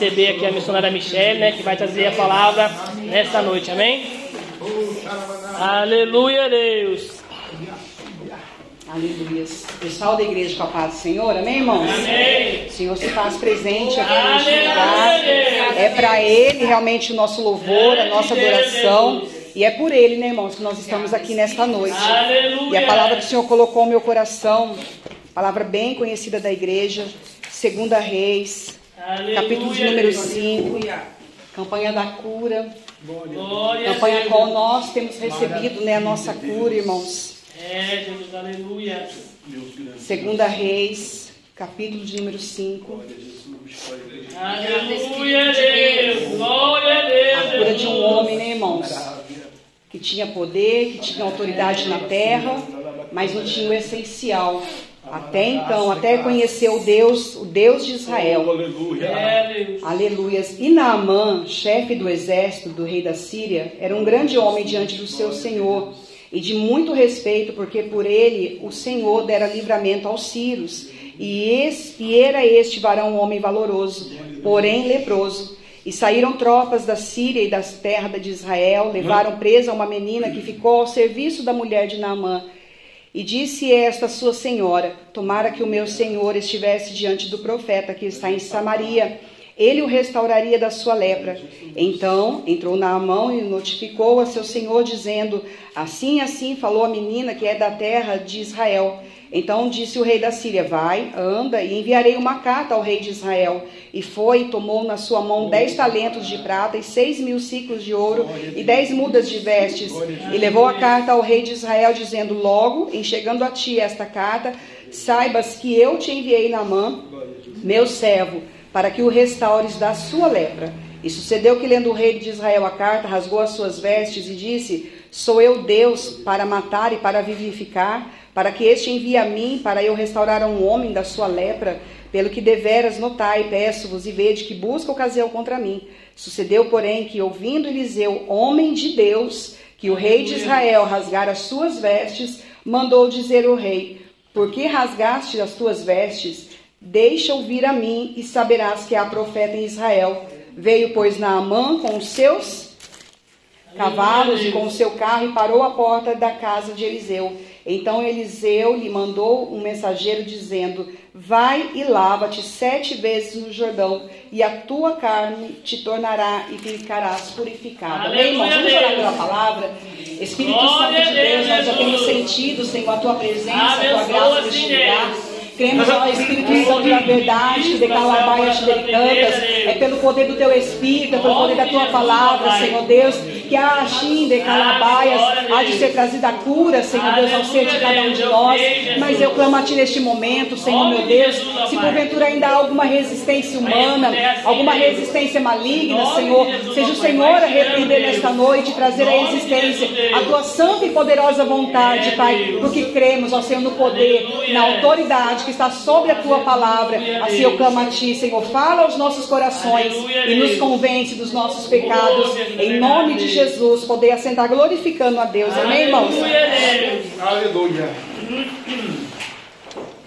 Receber aqui a missionária Michelle, né? Que vai trazer a palavra nesta noite, amém? Aleluia, Deus. Aleluia. Pessoal da igreja com a paz do Senhor, amém, irmãos? Amém. O Senhor se faz presente aqui neste Aleluia, lugar. É para Ele realmente o nosso louvor, a nossa adoração. E é por Ele, né, irmãos, que nós estamos aqui nesta noite. Aleluia. E a palavra que o Senhor colocou no meu coração, palavra bem conhecida da igreja, Segunda Reis, capítulo de número 5, campanha da cura, Glória a campanha Deus. qual nós temos recebido, né, a nossa cura, irmãos. É, Jesus, aleluia. Segunda Reis, capítulo de número 5. Aleluia, Deus. Glória a Deus. A cura de um homem, né, irmãos? Que tinha poder, que tinha autoridade na terra, mas não tinha o essencial. Até então, até conhecer o Deus, o Deus de Israel. É, Deus. Aleluias. E Naamã, chefe do exército do rei da Síria, era um grande homem diante do seu senhor e de muito respeito, porque por ele o Senhor dera livramento aos sírios. E, esse, e era este varão um homem valoroso, porém leproso. E saíram tropas da Síria e das terras de Israel, levaram presa uma menina que ficou ao serviço da mulher de Naamã. E disse esta sua senhora: Tomara que o meu senhor estivesse diante do profeta que está em Samaria, ele o restauraria da sua lepra. Então entrou Naamã e notificou a seu senhor, dizendo: Assim, assim falou a menina que é da terra de Israel. Então disse o rei da Síria: Vai, anda, e enviarei uma carta ao rei de Israel. E foi e tomou na sua mão dez talentos de prata e seis mil ciclos de ouro e dez mudas de vestes. E levou a carta ao rei de Israel, dizendo: Logo, em chegando a ti esta carta, saibas que eu te enviei na mão, meu servo, para que o restaures da sua lepra. E sucedeu que, lendo o rei de Israel a carta, rasgou as suas vestes e disse: Sou eu Deus para matar e para vivificar, para que este envie a mim, para eu restaurar a um homem da sua lepra. Pelo que deveras notai, peço-vos e vede que busca ocasião contra mim. Sucedeu, porém, que ouvindo Eliseu, homem de Deus, que o rei de Israel rasgara as suas vestes, mandou dizer ao rei: Por que rasgaste as tuas vestes? Deixa ouvir a mim e saberás que há profeta em Israel. Veio, pois, Naamã com os seus cavalos e com o seu carro e parou à porta da casa de Eliseu. Então Eliseu lhe mandou um mensageiro dizendo: Vai e lava-te sete vezes no Jordão, e a tua carne te tornará e ficarás purificada. Amém, irmãos? Vamos orar pela palavra. Espírito Glória Santo de Deus, Deus, nós já temos sentido, Senhor, a tua presença, a tua graça neste lugar. Cremos, ó Espírito Santo da verdade, que decalabaia te cantas. É pelo poder do teu Espírito, é pelo poder da tua palavra, Senhor Deus, que a Achim de calabaias há de ser trazida a cura, Senhor Deus, ao ser de cada um de nós. Mas eu clamo a ti neste momento, Senhor meu Deus, se porventura ainda há alguma resistência humana, alguma resistência maligna, Senhor, seja o Senhor a repreender nesta noite, trazer a existência a tua santa e poderosa vontade, Pai, porque cremos, ó Senhor, no poder, na autoridade que está sobre a tua palavra. Assim eu clamo a ti, Senhor, fala aos nossos corações e nos convence dos nossos pecados. Em nome de Jesus, poder assentar glorificando a Deus. Amém, irmãos? Aleluia.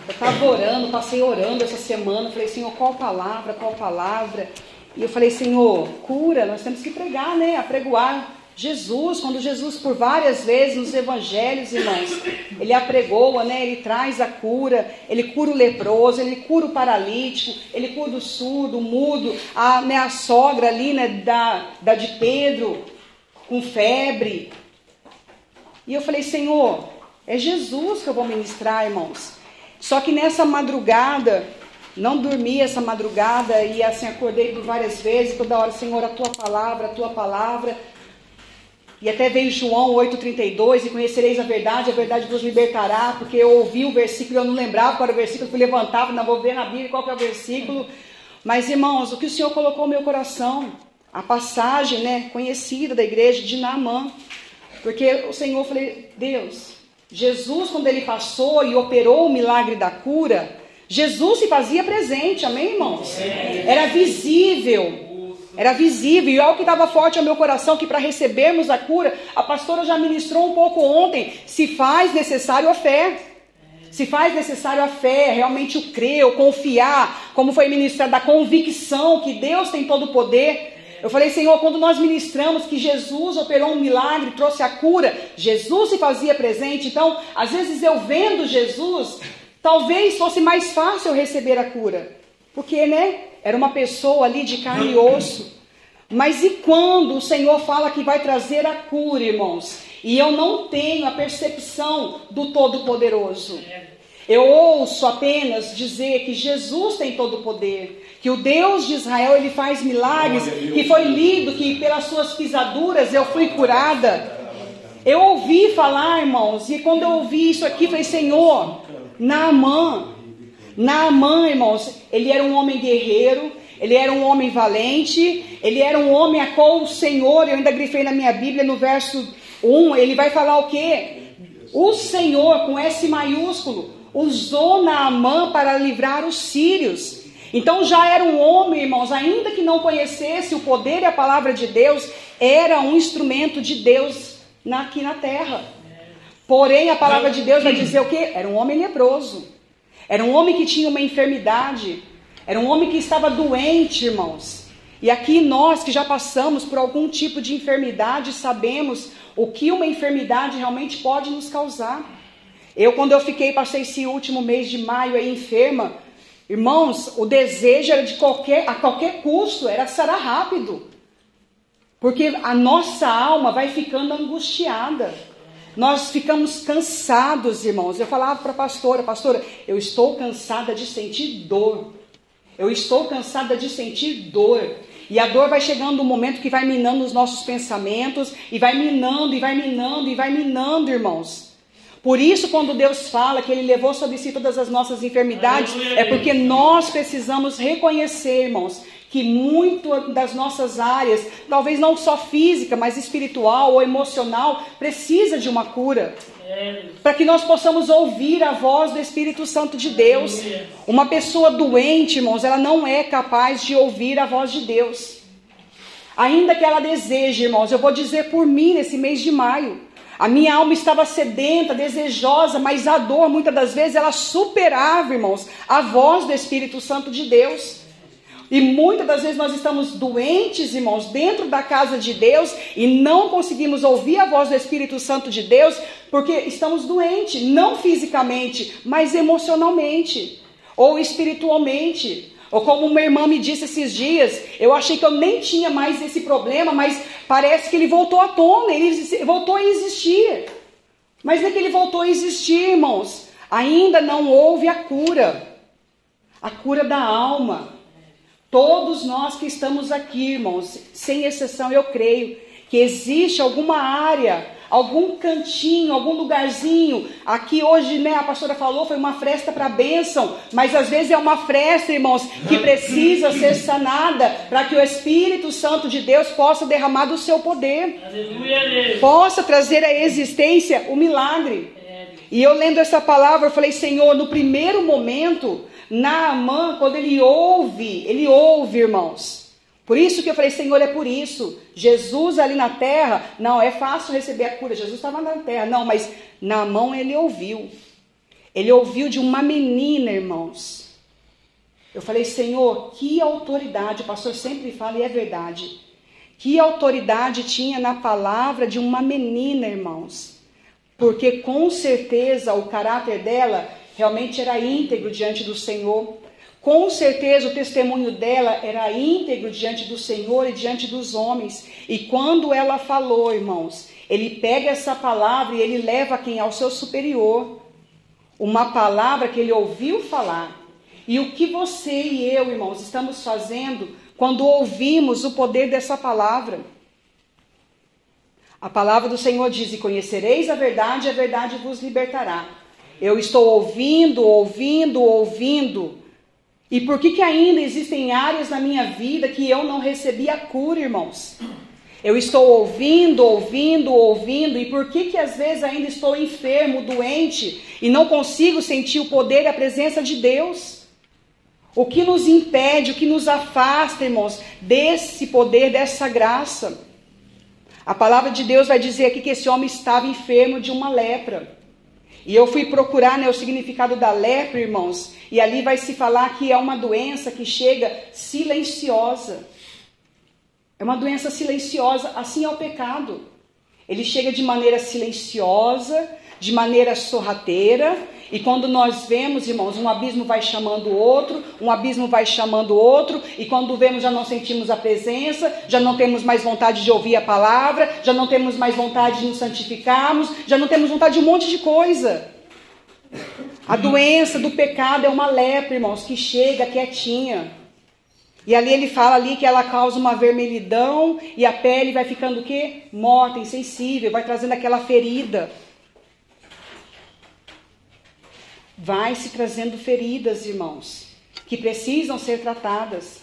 Eu estava orando, passei orando essa semana. Falei, Senhor, qual palavra, qual palavra? E eu falei, Senhor, cura, nós temos que pregar, né? Apregoar Jesus. Quando Jesus, por várias vezes nos evangelhos, irmãos, ele apregoa, né? Ele traz a cura, ele cura o leproso, ele cura o paralítico, ele cura o surdo, o mudo, a, né, a sogra ali, né? Da, da de Pedro, com febre. E eu falei, Senhor, é Jesus que eu vou ministrar, irmãos. Só que nessa madrugada, não dormi essa madrugada e assim acordei por várias vezes, toda hora, Senhor, a tua palavra, a tua palavra. E até veio João 8,32, e conhecereis a verdade, a verdade vos libertará, porque eu ouvi o versículo, eu não lembrava qual era o versículo, eu fui levantar, não vou ver na Bíblia qual que é o versículo. Mas, irmãos, o que o Senhor colocou no meu coração, a passagem né, conhecida da igreja de Naamã. Porque o Senhor, falei, Deus, Jesus, quando ele passou e operou o milagre da cura, Jesus se fazia presente, amém, irmãos? Era visível. Era visível, e algo que estava forte ao meu coração, que para recebermos a cura, a pastora já ministrou um pouco ontem, se faz necessário a fé. Se faz necessário a fé, realmente o crer, o confiar, como foi ministrado, da convicção que Deus tem todo o poder. Eu falei, Senhor, quando nós ministramos que Jesus operou um milagre, trouxe a cura, Jesus se fazia presente. Então, às vezes eu vendo Jesus, talvez fosse mais fácil receber a cura. Porque, né? Era uma pessoa ali de carne e osso. Mas e quando o Senhor fala que vai trazer a cura, irmãos? E eu não tenho a percepção do Todo-Poderoso. Eu ouço apenas dizer que Jesus tem todo o poder, que o Deus de Israel ele faz milagres, que foi lido que pelas suas pisaduras eu fui curada. Eu ouvi falar, irmãos, e quando eu ouvi isso aqui, falei: Senhor, Naamã, Naamã, irmãos, ele era um homem guerreiro, ele era um homem valente, ele era um homem a qual o Senhor, eu ainda grifei na minha Bíblia no verso 1, ele vai falar o quê? O Senhor, com S maiúsculo, usou Naamã para livrar os sírios. Então já era um homem, irmãos, ainda que não conhecesse o poder e a palavra de Deus, era um instrumento de Deus aqui na terra. Porém, a palavra de Deus vai dizer o quê? Era um homem leproso. Era um homem que tinha uma enfermidade. Era um homem que estava doente, irmãos. E aqui nós que já passamos por algum tipo de enfermidade, sabemos o que uma enfermidade realmente pode nos causar. Eu, quando eu fiquei, passei esse último mês de maio aí enferma, irmãos, o desejo era de qualquer, a qualquer custo, era sarar rápido. Porque a nossa alma vai ficando angustiada. Nós ficamos cansados, irmãos. Eu falava para a pastora, pastora, eu estou cansada de sentir dor. Eu estou cansada de sentir dor. E a dor vai chegando um momento que vai minando os nossos pensamentos, e vai minando, e vai minando, e vai minando, irmãos. Por isso, quando Deus fala que Ele levou sobre si todas as nossas enfermidades, é porque nós precisamos reconhecer, irmãos, que muito das nossas áreas, talvez não só física, mas espiritual ou emocional, precisa de uma cura. Para que nós possamos ouvir a voz do Espírito Santo de Deus. Uma pessoa doente, irmãos, ela não é capaz de ouvir a voz de Deus. Ainda que ela deseje, irmãos, eu vou dizer por mim nesse mês de maio. A minha alma estava sedenta, desejosa, mas a dor, muitas das vezes, ela superava, irmãos, a voz do Espírito Santo de Deus. E muitas das vezes nós estamos doentes, irmãos, dentro da casa de Deus e não conseguimos ouvir a voz do Espírito Santo de Deus porque estamos doentes, não fisicamente, mas emocionalmente ou espiritualmente. Ou como uma irmã me disse esses dias, eu achei que eu nem tinha mais esse problema, mas parece que ele voltou à tona, ele voltou a existir. Mas não é que ele voltou a existir, irmãos. Ainda não houve a cura. A cura da alma. Todos nós que estamos aqui, irmãos, sem exceção, eu creio que existe alguma área, algum cantinho, algum lugarzinho. Aqui hoje, né, a pastora falou, foi uma fresta para bênção, mas às vezes é uma fresta, irmãos, que precisa ser sanada para que o Espírito Santo de Deus possa derramar do seu poder, Aleluia. possa trazer à existência o milagre. E eu lendo essa palavra, eu falei, Senhor, no primeiro momento, Naamã, quando ele ouve, ele ouve, irmãos. Por isso que eu falei, Senhor, é por isso. Jesus ali na terra, não, é fácil receber a cura. Jesus estava na terra, não, mas Naamã ele ouviu. Ele ouviu de uma menina, irmãos. Eu falei, Senhor, que autoridade, o pastor sempre fala e é verdade. Que autoridade tinha na palavra de uma menina, irmãos. Porque com certeza o caráter dela realmente era íntegro diante do Senhor. Com certeza o testemunho dela era íntegro diante do Senhor e diante dos homens. E quando ela falou, irmãos, ele pega essa palavra e ele leva quem ao seu superior. Uma palavra que ele ouviu falar. E o que você e eu, irmãos, estamos fazendo quando ouvimos o poder dessa palavra? A palavra do Senhor diz: E conhecereis a verdade, a verdade vos libertará. Eu estou ouvindo, ouvindo, ouvindo. E por que, que ainda existem áreas na minha vida que eu não recebi a cura, irmãos? Eu estou ouvindo, ouvindo, ouvindo, e por que que às vezes ainda estou enfermo, doente e não consigo sentir o poder e a presença de Deus? O que nos impede, o que nos afasta, irmãos, desse poder, dessa graça? A palavra de Deus vai dizer aqui que esse homem estava enfermo de uma lepra. E eu fui procurar né, o significado da lepra, irmãos, e ali vai se falar que é uma doença que chega silenciosa. É uma doença silenciosa, assim é o pecado. Ele chega de maneira silenciosa, de maneira sorrateira, e quando nós vemos, irmãos, um abismo vai chamando o outro, um abismo vai chamando o outro, e quando vemos já não sentimos a presença, já não temos mais vontade de ouvir a palavra, já não temos mais vontade de nos santificarmos, já não temos vontade de um monte de coisa. A doença do pecado é uma lepra, irmãos, que chega quietinha. E ali ele fala ali que ela causa uma vermelhidão e a pele vai ficando o quê? Morta, insensível, vai trazendo aquela ferida. Vai se trazendo feridas, irmãos, que precisam ser tratadas.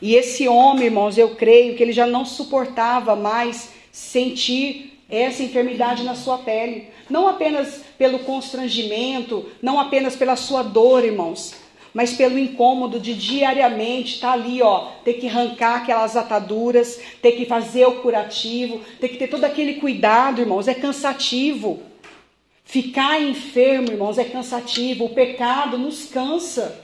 E esse homem, irmãos, eu creio que ele já não suportava mais sentir essa enfermidade na sua pele. Não apenas pelo constrangimento, não apenas pela sua dor, irmãos, mas pelo incômodo de diariamente estar tá ali, ó, ter que arrancar aquelas ataduras, ter que fazer o curativo, ter que ter todo aquele cuidado, irmãos, é cansativo. Ficar enfermo, irmãos, é cansativo. O pecado nos cansa.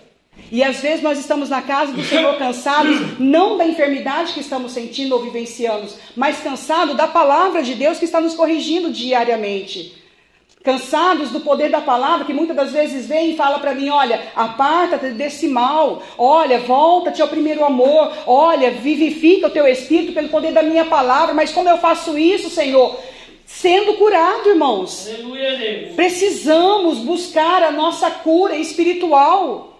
E às vezes nós estamos na casa do Senhor cansados, não da enfermidade que estamos sentindo ou vivenciando, mas cansados da palavra de Deus que está nos corrigindo diariamente. Cansados do poder da palavra, que muitas das vezes vem e fala para mim: olha, aparta-te desse mal, olha, volta-te ao primeiro amor, olha, vivifica o teu espírito pelo poder da minha palavra. Mas como eu faço isso, Senhor? Sendo curado, irmãos. Aleluia, Precisamos buscar a nossa cura espiritual.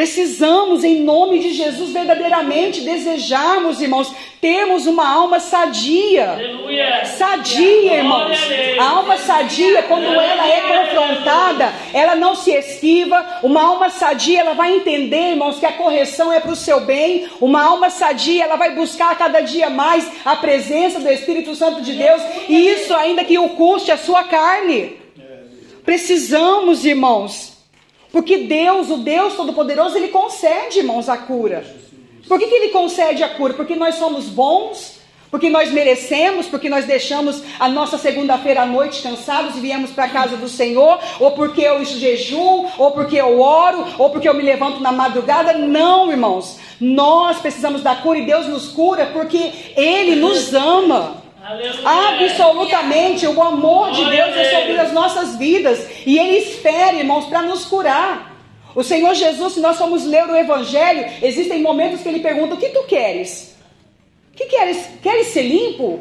Precisamos, em nome de Jesus, verdadeiramente desejarmos, irmãos, termos uma alma sadia. Aleluia. Sadia, irmãos. A alma sadia, quando ela é confrontada, ela não se esquiva. Uma alma sadia, ela vai entender, irmãos, que a correção é para o seu bem. Uma alma sadia, ela vai buscar cada dia mais a presença do Espírito Santo de Deus. E isso ainda que o custe a sua carne. Precisamos, irmãos, porque Deus, o Deus Todo-Poderoso, Ele concede, irmãos, a cura. Por que, que Ele concede a cura? Porque nós somos bons? Porque nós merecemos? Porque nós deixamos a nossa segunda-feira à noite cansados e viemos para a casa do Senhor? Ou porque eu jejum? Ou porque eu oro? Ou porque eu me levanto na madrugada? Não, irmãos. Nós precisamos da cura e Deus nos cura porque Ele nos ama. Absolutamente, o amor de Deus é sobre as nossas vidas e Ele espera, irmãos, para nos curar. O Senhor Jesus, se nós formos ler o Evangelho, existem momentos que Ele pergunta: O que tu queres? O que queres? Queres ser limpo?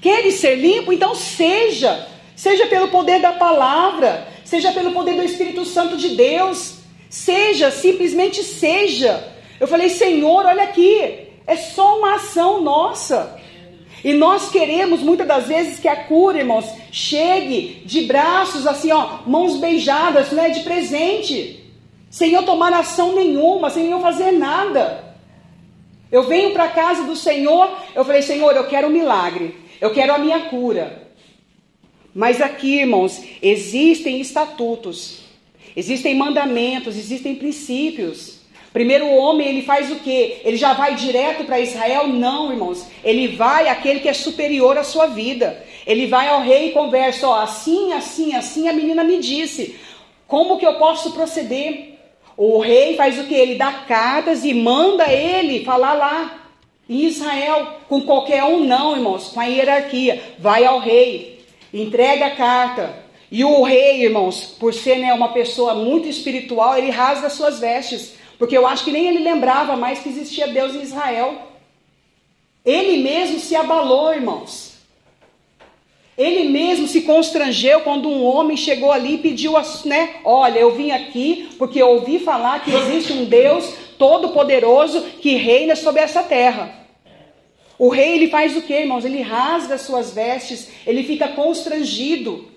Queres ser limpo? Então seja, seja pelo poder da palavra, seja pelo poder do Espírito Santo de Deus, seja, simplesmente seja. Eu falei, Senhor, olha aqui, é só uma ação nossa. E nós queremos muitas das vezes que a cura, irmãos, chegue de braços assim, ó, mãos beijadas, né, de presente, sem eu tomar ação nenhuma, sem eu fazer nada. Eu venho para a casa do Senhor, eu falei, Senhor, eu quero um milagre, eu quero a minha cura. Mas aqui, irmãos, existem estatutos, existem mandamentos, existem princípios. Primeiro o homem, ele faz o quê? Ele já vai direto para Israel? Não, irmãos. Ele vai aquele que é superior à sua vida. Ele vai ao rei e conversa, ó, assim, assim, assim, a menina me disse. Como que eu posso proceder? O rei faz o que? Ele dá cartas e manda ele falar lá em Israel. Com qualquer um, não, irmãos, com a hierarquia. Vai ao rei, entrega a carta. E o rei, irmãos, por ser né, uma pessoa muito espiritual, ele rasga suas vestes. Porque eu acho que nem ele lembrava mais que existia Deus em Israel. Ele mesmo se abalou, irmãos. Ele mesmo se constrangeu quando um homem chegou ali e pediu, né? Olha, eu vim aqui porque eu ouvi falar que existe um Deus todo-poderoso que reina sobre essa terra. O rei ele faz o que, irmãos? Ele rasga suas vestes, ele fica constrangido.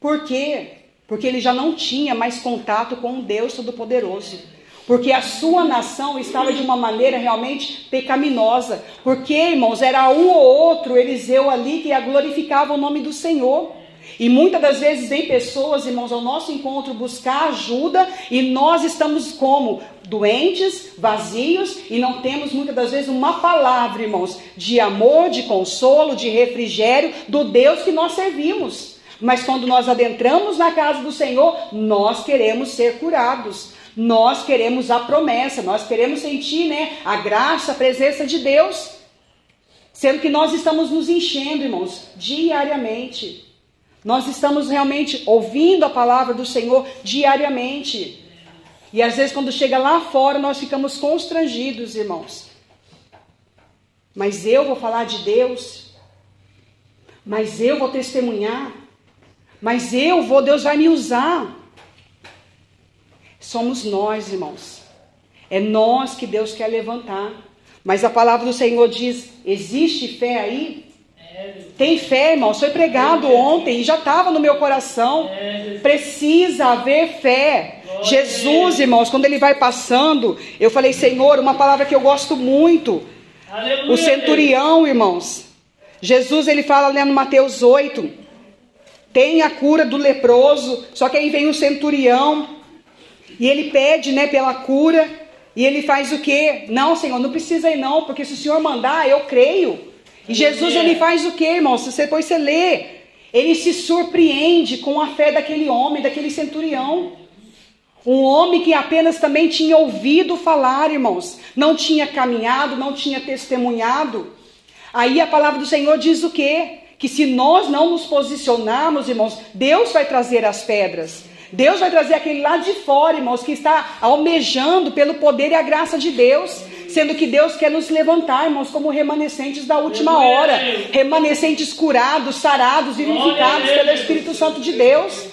Por quê? Porque ele já não tinha mais contato com um Deus todo-poderoso porque a sua nação estava de uma maneira realmente pecaminosa. Porque, irmãos, era um ou outro Eliseu ali que glorificava o nome do Senhor. E muitas das vezes vem pessoas, irmãos, ao nosso encontro buscar ajuda e nós estamos como? Doentes, vazios e não temos muitas das vezes uma palavra, irmãos, de amor, de consolo, de refrigério do Deus que nós servimos. Mas quando nós adentramos na casa do Senhor, nós queremos ser curados. Nós queremos a promessa, nós queremos sentir, né, a graça, a presença de Deus. Sendo que nós estamos nos enchendo, irmãos, diariamente. Nós estamos realmente ouvindo a palavra do Senhor diariamente. E às vezes, quando chega lá fora, nós ficamos constrangidos, irmãos. Mas eu vou falar de Deus. Mas eu vou testemunhar. Mas eu vou, Deus vai me usar. Somos nós, irmãos. É nós que Deus quer levantar. Mas a palavra do Senhor diz: existe fé aí? Tem fé, irmão. Foi pregado ontem e já estava no meu coração. Precisa haver fé. Jesus, irmãos, quando ele vai passando, eu falei, Senhor, uma palavra que eu gosto muito. O centurião, irmãos. Jesus, ele fala né, no Mateus 8: tem a cura do leproso. Só que aí vem o centurião e ele pede né, pela cura. E ele faz o quê? Não, Senhor, não precisa ir não, porque se o Senhor mandar, eu creio. E Jesus ele faz o que, irmãos? Se você depois você lê, ele se surpreende com a fé daquele homem, daquele centurião. Um homem que apenas também tinha ouvido falar, irmãos, não tinha caminhado, não tinha testemunhado. Aí a palavra do Senhor diz o quê? Que se nós não nos posicionarmos, irmãos, Deus vai trazer as pedras. Deus vai trazer aquele lá de fora, irmãos, que está almejando pelo poder e a graça de Deus. Sendo que Deus quer nos levantar, irmãos, como remanescentes da última hora. Remanescentes curados, sarados, vivificados pelo Espírito Santo de Deus.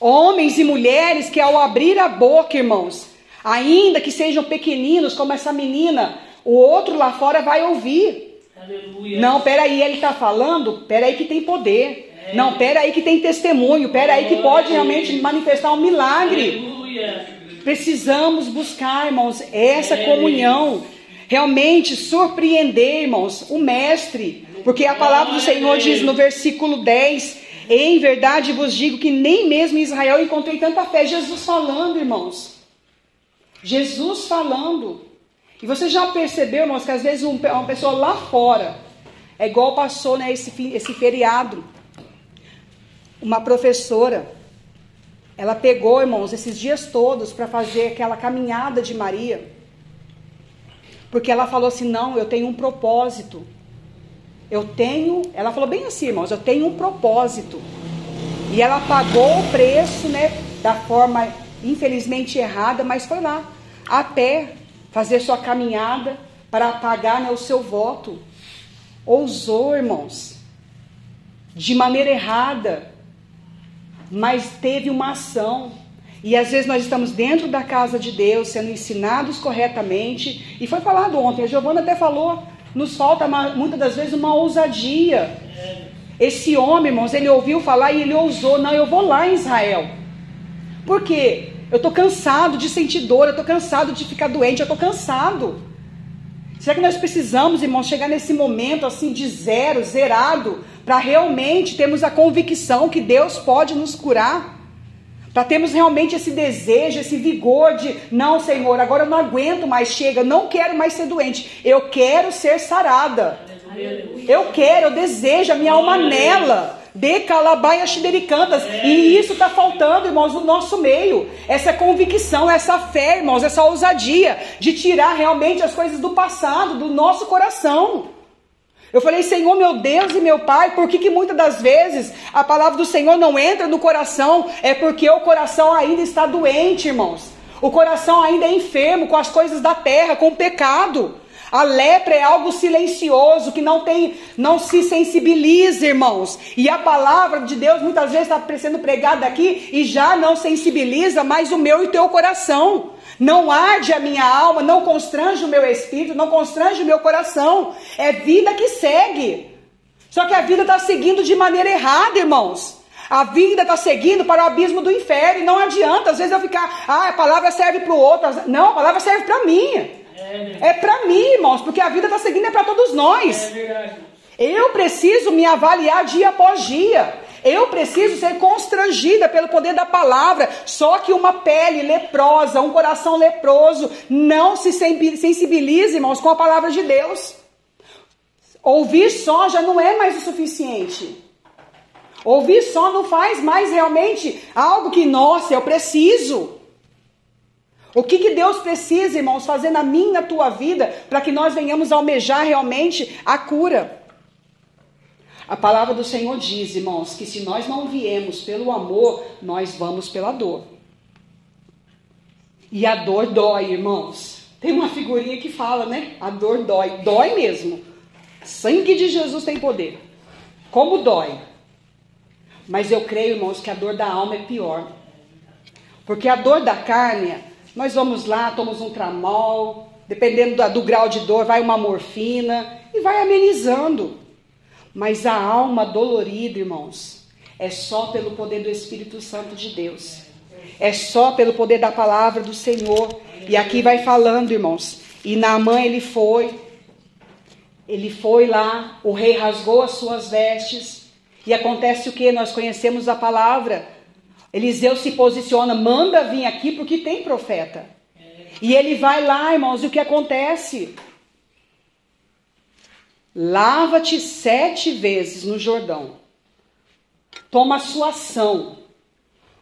Homens e mulheres que ao abrir a boca, irmãos, ainda que sejam pequeninos, como essa menina, o outro lá fora vai ouvir. Aleluia. Não, peraí, ele está falando, peraí que tem poder. Não, peraí que tem testemunho, peraí que pode realmente manifestar um milagre. Aleluia. Precisamos buscar, irmãos, essa comunhão. Realmente surpreender, irmãos, o Mestre. Porque a palavra do Senhor diz no versículo 10: Em verdade vos digo que nem mesmo em Israel encontrei tanta fé. Jesus falando, irmãos. Jesus falando. E você já percebeu, irmãos, que às vezes um- uma pessoa lá fora, é igual passou né, esse, esse feriado. Uma professora, ela pegou, irmãos, esses dias todos para fazer aquela caminhada de Maria. Porque ela falou assim: não, eu tenho um propósito. Eu tenho, ela falou bem assim, irmãos, eu tenho um propósito. E ela pagou o preço, né, da forma infelizmente errada, mas foi lá, a pé, fazer sua caminhada para pagar né, o seu voto. Ousou, irmãos, de maneira errada, mas teve uma ação. E às vezes nós estamos dentro da casa de Deus, sendo ensinados corretamente. E foi falado ontem, a Giovana até falou, nos falta muitas das vezes uma ousadia. Esse homem, irmãos, ele ouviu falar e ele ousou, não, eu vou lá em Israel. Por quê? Eu estou cansado de sentir dor, eu estou cansado de ficar doente, eu estou cansado. Será que nós precisamos, irmãos, chegar nesse momento assim de zero, zerado, para realmente termos a convicção que Deus pode nos curar? Para termos realmente esse desejo, esse vigor de, não, Senhor, agora eu não aguento mais, chega, não quero mais ser doente, eu quero ser sarada. Eu quero, eu desejo, a minha alma nela. De calabaia xibericantas. E isso está faltando, irmãos, no nosso meio. Essa convicção, essa fé, irmãos, essa ousadia de tirar realmente as coisas do passado, do nosso coração. Eu falei, Senhor, meu Deus e meu Pai, por que, que muitas das vezes a palavra do Senhor não entra no coração? É porque o coração ainda está doente, irmãos. O coração ainda é enfermo com as coisas da terra, com o pecado. A lepra é algo silencioso que não tem, não se sensibiliza, irmãos. E a palavra de Deus muitas vezes está sendo pregada aqui e já não sensibiliza mais o meu e teu coração. Não arde a minha alma, não constrange o meu espírito, não constrange o meu coração. É vida que segue. Só que a vida está seguindo de maneira errada, irmãos. A vida está seguindo para o abismo do inferno e não adianta. Às vezes eu ficar, ah, a palavra serve para o outro. Não, a palavra serve para mim. É para mim, irmãos, porque a vida está seguindo é para todos nós. É. Eu preciso me avaliar dia após dia. Eu preciso ser constrangida pelo poder da palavra. Só que uma pele leprosa, um coração leproso, não se sensibiliza, irmãos, com a palavra de Deus. Ouvir só já não é mais o suficiente. Ouvir só não faz mais realmente algo que, nossa, eu preciso. O que, que Deus precisa, irmãos, fazer na minha na tua vida para que nós venhamos almejar realmente a cura? A palavra do Senhor diz, irmãos, que se nós não viemos pelo amor, nós vamos pela dor. E a dor dói, irmãos. Tem uma figurinha que fala, né? A dor dói. Dói mesmo. Sangue de Jesus tem poder. Como dói. Mas eu creio, irmãos, que a dor da alma é pior. Porque a dor da carne, nós vamos lá, tomamos um tramol, dependendo do, do grau de dor, vai uma morfina e vai amenizando. Mas a alma dolorida, irmãos, é só pelo poder do Espírito Santo de Deus. É só pelo poder da palavra do Senhor. E aqui vai falando, irmãos. E Naamã ele foi, ele foi lá, o rei rasgou as suas vestes, e acontece o que? Nós conhecemos a palavra. Eliseu se posiciona, manda vir aqui porque tem profeta. E ele vai lá, irmãos, e o que acontece? Lava-te sete vezes no Jordão. Toma a sua ação.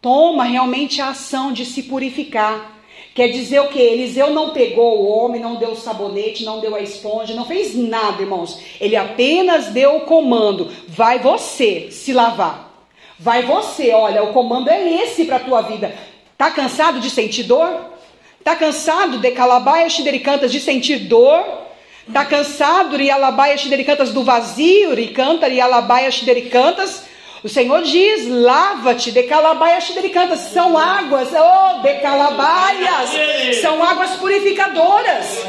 Toma realmente a ação de se purificar. Quer dizer o que? Eliseu não pegou o homem, não deu o sabonete, não deu a esponja, não fez nada, irmãos. Ele apenas deu o comando: vai você se lavar. Vai você, olha, o comando é esse para a tua vida. Tá cansado de sentir dor? Tá cansado de calabaias xidericantas de sentir dor? Tá cansado de alabaias xidericantas do vazio, ricanta alabaias xidericantas? O Senhor diz: lava-te, decalabaias delicantas. São águas, oh, decalabaias. São águas purificadoras.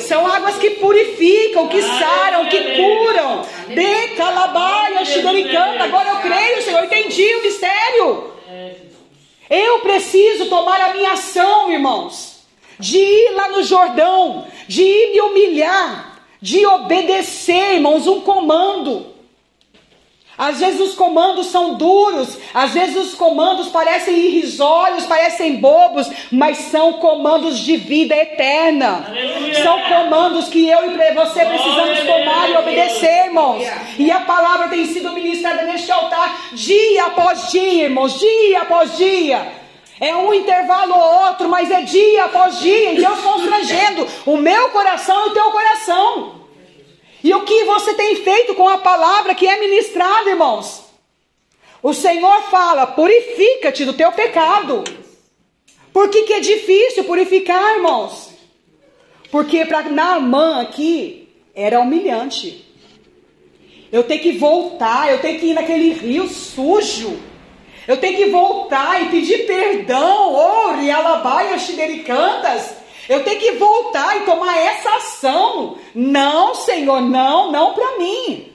São águas que purificam, que saram, que curam. Decalabaias delicantas. Agora eu creio, Senhor, entendi o mistério. Eu preciso tomar a minha ação, irmãos. De ir lá no Jordão, de ir me humilhar, de obedecer, irmãos, um comando. Às vezes os comandos são duros, às vezes os comandos parecem irrisórios, parecem bobos, mas são comandos de vida eterna. Aleluia. São comandos que eu e você precisamos tomar e obedecer, irmãos. E a palavra tem sido ministrada neste altar dia após dia, irmãos, dia após dia. É um intervalo ou outro, mas é dia após dia, e Deus constrangendo o meu coração e o teu coração. E o que você tem feito com a palavra que é ministrada, irmãos? O Senhor fala: purifica-te do teu pecado. Por que, que é difícil purificar, irmãos? Porque para Naamã aqui era humilhante. Eu tenho que voltar, eu tenho que ir naquele rio sujo. Eu tenho que voltar e pedir perdão. Oh, Rialabaia Xidericantas. Eu tenho que voltar e tomar essa ação. Não, Senhor, não, não para mim.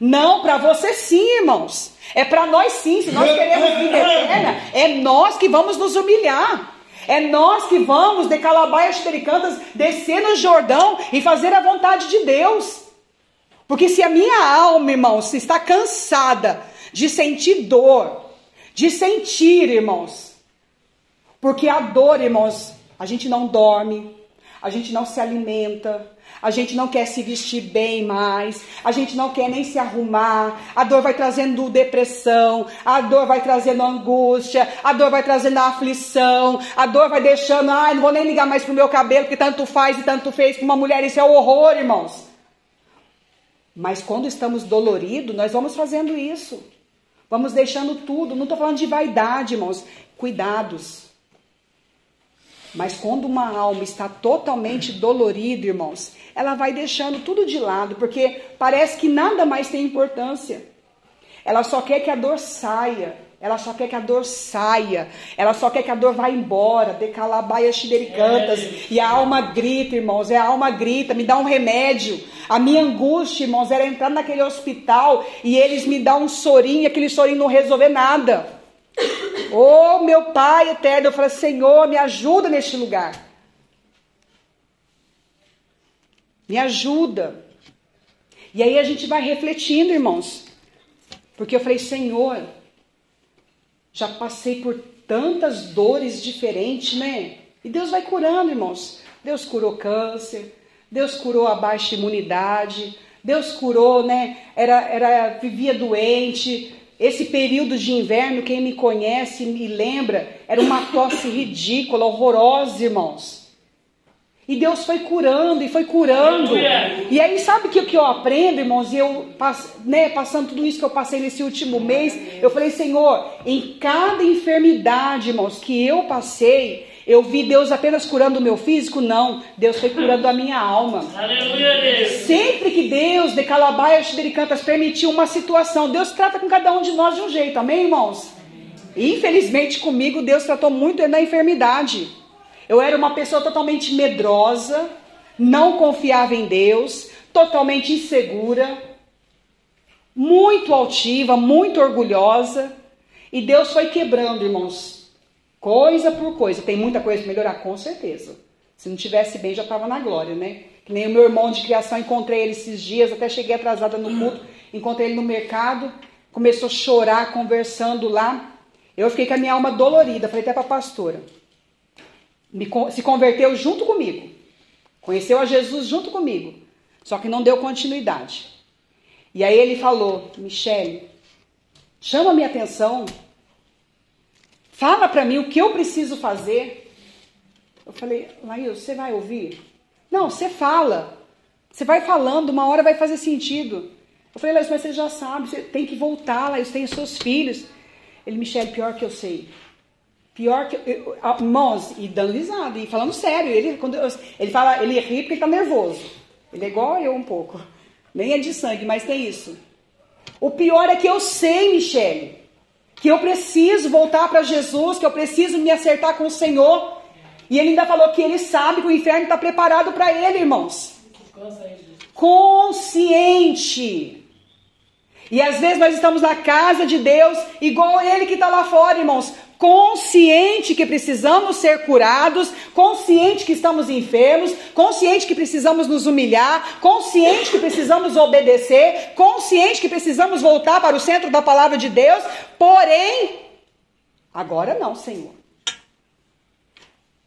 Não, para você sim, irmãos. É para nós sim. Se nós queremos vida eterna, é nós que vamos nos humilhar. É nós que vamos, de calabaias pericantas, descer no Jordão e fazer a vontade de Deus. Porque se a minha alma, irmãos, está cansada de sentir dor, de sentir, irmãos, porque a dor, irmãos, a gente não dorme, a gente não se alimenta, a gente não quer se vestir bem mais, a gente não quer nem se arrumar, a dor vai trazendo depressão, a dor vai trazendo angústia, a dor vai trazendo aflição, a dor vai deixando, ai, não vou nem ligar mais pro meu cabelo, que tanto faz e tanto fez com uma mulher, isso é um horror, irmãos. Mas quando estamos doloridos, nós vamos fazendo isso. Vamos deixando tudo. Não estou falando de vaidade, irmãos. Cuidados. Mas quando uma alma está totalmente dolorida, irmãos, ela vai deixando tudo de lado, porque parece que nada mais tem importância. Ela só quer que a dor saia. Ela só quer que a dor saia. Ela só quer que a dor vá embora. Decalabaia xidericantas. E a alma grita, irmãos. É a alma grita, me dá um remédio. A minha angústia, irmãos, era entrar naquele hospital e eles me dão um sorinho, aquele sorinho não resolver nada. Oh, meu Pai eterno, eu falo, Senhor, me ajuda neste lugar. Me ajuda. E aí a gente vai refletindo, irmãos. Porque eu falei, Senhor, já passei por tantas dores diferentes, né? E Deus vai curando, irmãos. Deus curou câncer, Deus curou a baixa imunidade, Deus curou, né? Era, era vivia doente, esse período de inverno, quem me conhece me lembra, era uma tosse ridícula, horrorosa, irmãos. E Deus foi curando e foi curando. E aí, sabe o que, que eu aprendo, irmãos? E eu, né, passando tudo isso que eu passei nesse último mês, eu falei, Senhor, em cada enfermidade, irmãos, que eu passei, eu vi Deus apenas curando o meu físico? Não. Deus foi curando a minha alma. Aleluia, Deus. Sempre que Deus, de Calabaia e Cantas, permitiu uma situação, Deus trata com cada um de nós de um jeito, amém, irmãos? Infelizmente comigo, Deus tratou muito na enfermidade. Eu era uma pessoa totalmente medrosa, não confiava em Deus, totalmente insegura, muito altiva, muito orgulhosa. E Deus foi quebrando, irmãos, coisa por coisa. Tem muita coisa para melhorar, com certeza. Se não tivesse bem, já estava na glória, né? Que nem o meu irmão de criação, encontrei ele esses dias, até cheguei atrasada no culto, encontrei ele no mercado, começou a chorar, conversando lá. Eu fiquei com a minha alma dolorida, falei até para a pastora. Me se converteu junto comigo, conheceu a Jesus junto comigo, só que não deu continuidade. E aí ele falou: Michele, chama minha atenção, fala para mim o que eu preciso fazer. Eu falei, Laís, você vai ouvir? Não, você fala. Você vai falando, uma hora vai fazer sentido. Eu falei, Laís, mas você já sabe, você tem que voltar, Laís, tem os seus filhos. Ele, Michele, pior que eu sei. Pior que. Irmãos, e dando risada, e falando sério. Ele, quando eu- ele fala, ele ri porque ele tá nervoso. Ele é igual eu um pouco. Nem é de sangue, mas tem isso. O pior é que eu sei, Michele, que eu preciso voltar para Jesus, que eu preciso me acertar com o Senhor. E ele ainda falou que ele sabe que o inferno está preparado para ele, irmãos. Consciente. E às vezes nós estamos na casa de Deus, igual ele que está lá fora, irmãos. Consciente que precisamos ser curados, consciente que estamos enfermos, consciente que precisamos nos humilhar, consciente que precisamos obedecer, consciente que precisamos voltar para o centro da palavra de Deus, porém, agora não, Senhor.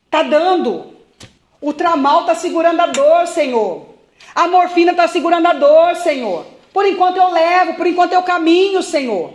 Tá dando. O tramal tá segurando a dor, Senhor. A morfina tá segurando a dor, Senhor. Por enquanto eu levo, por enquanto eu caminho, Senhor.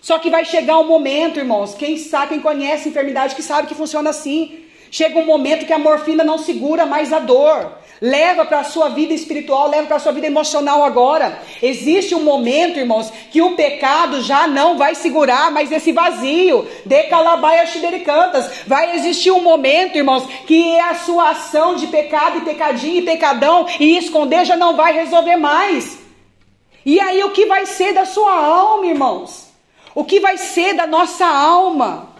Só que vai chegar um momento, irmãos, quem sabe, quem conhece enfermidade, que sabe que funciona assim. Chega um momento que a morfina não segura mais a dor. Leva para a sua vida espiritual, leva para a sua vida emocional agora. Existe um momento, irmãos, que o pecado já não vai segurar mais esse vazio. De calabaia cantas. Vai existir um momento, irmãos, que é a sua ação de pecado e pecadinho e pecadão e esconder já não vai resolver mais. E aí o que vai ser da sua alma, irmãos? O que vai ser da nossa alma?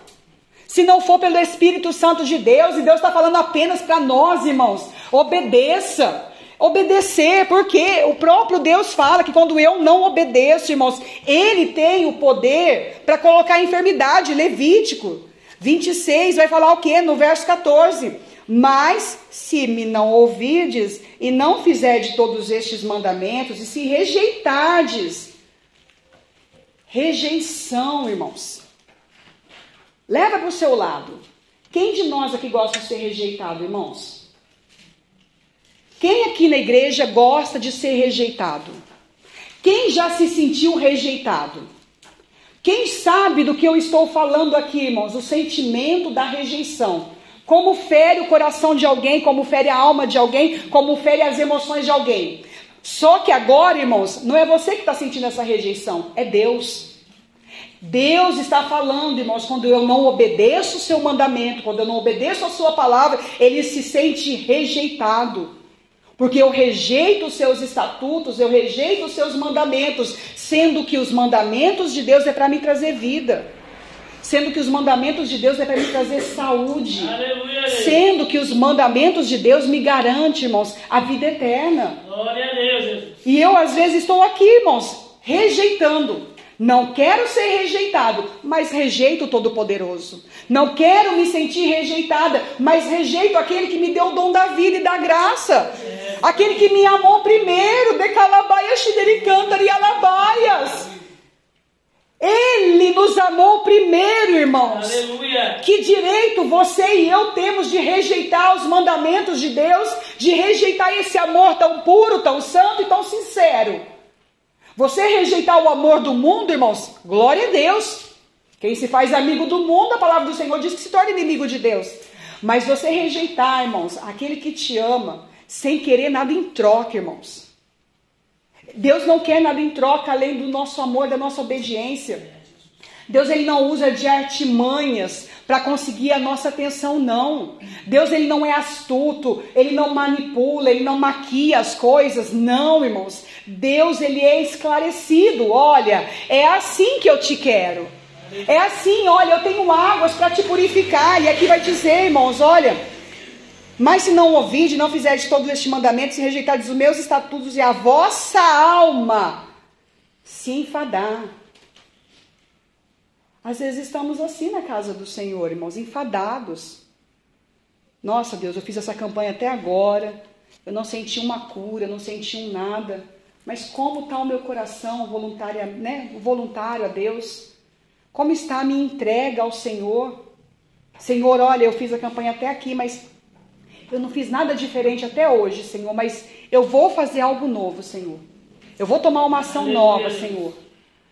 Se não for pelo Espírito Santo de Deus, e Deus está falando apenas para nós, irmãos, obedeça. Obedecer, porque o próprio Deus fala que quando eu não obedeço, irmãos, Ele tem o poder para colocar a enfermidade. Levítico 26 vai falar o que? No verso 14. Mas se me não ouvirdes e não fizerdes todos estes mandamentos, e se rejeitardes, rejeição, irmãos. Leva para o seu lado. Quem de nós aqui gosta de ser rejeitado, irmãos? Quem aqui na igreja gosta de ser rejeitado? Quem já se sentiu rejeitado? Quem sabe do que eu estou falando aqui, irmãos? O sentimento da rejeição. Como fere o coração de alguém, como fere a alma de alguém, como fere as emoções de alguém. Só que agora, irmãos, não é você que está sentindo essa rejeição, é Deus. Deus está falando, irmãos, quando eu não obedeço o seu mandamento, quando eu não obedeço a sua palavra, ele se sente rejeitado. Porque eu rejeito os seus estatutos, eu rejeito os seus mandamentos, sendo que os mandamentos de Deus é para me trazer vida. Sendo que os mandamentos de Deus é para me trazer saúde. Aleluia, Deus. Sendo que os mandamentos de Deus me garantem, irmãos, a vida eterna. Glória a Deus, Jesus. E eu, às vezes, estou aqui, irmãos, rejeitando. Não quero ser rejeitado, mas rejeito o Todo-Poderoso. Não quero me sentir rejeitada, mas rejeito aquele que me deu o dom da vida e da graça. Aquele que me amou primeiro, de calabaia, xidericantar e alabaias. Ele nos amou primeiro, irmãos. Aleluia. Que direito você e eu temos de rejeitar os mandamentos de Deus, de rejeitar esse amor tão puro, tão santo e tão sincero? Você rejeitar o amor do mundo, irmãos, glória a Deus. Quem se faz amigo do mundo, a palavra do Senhor diz que se torna inimigo de Deus. Mas você rejeitar, irmãos, aquele que te ama, sem querer nada em troca, irmãos. Deus não quer nada em troca além do nosso amor, da nossa obediência. Deus ele não usa de artimanhas para conseguir a nossa atenção, não. Deus ele não é astuto, ele não manipula, ele não maquia as coisas, não, irmãos. Deus ele é esclarecido. Olha, é assim que eu te quero. É assim, olha, eu tenho águas para te purificar. E aqui vai dizer, irmãos, olha, mas se não ouvir, não fizerdes todos estes mandamentos, se rejeitardes os meus estatutos e a vossa alma se enfadar. Às vezes estamos assim na casa do Senhor, irmãos, enfadados. Nossa, Deus, eu fiz essa campanha até agora, eu não senti uma cura, não senti um nada. Mas como está o meu coração voluntário, né, voluntário a Deus? Como está a minha entrega ao Senhor? Senhor, olha, eu fiz a campanha até aqui, mas eu não fiz nada diferente até hoje, Senhor, mas eu vou fazer algo novo, Senhor. Eu vou tomar uma ação nova, Senhor.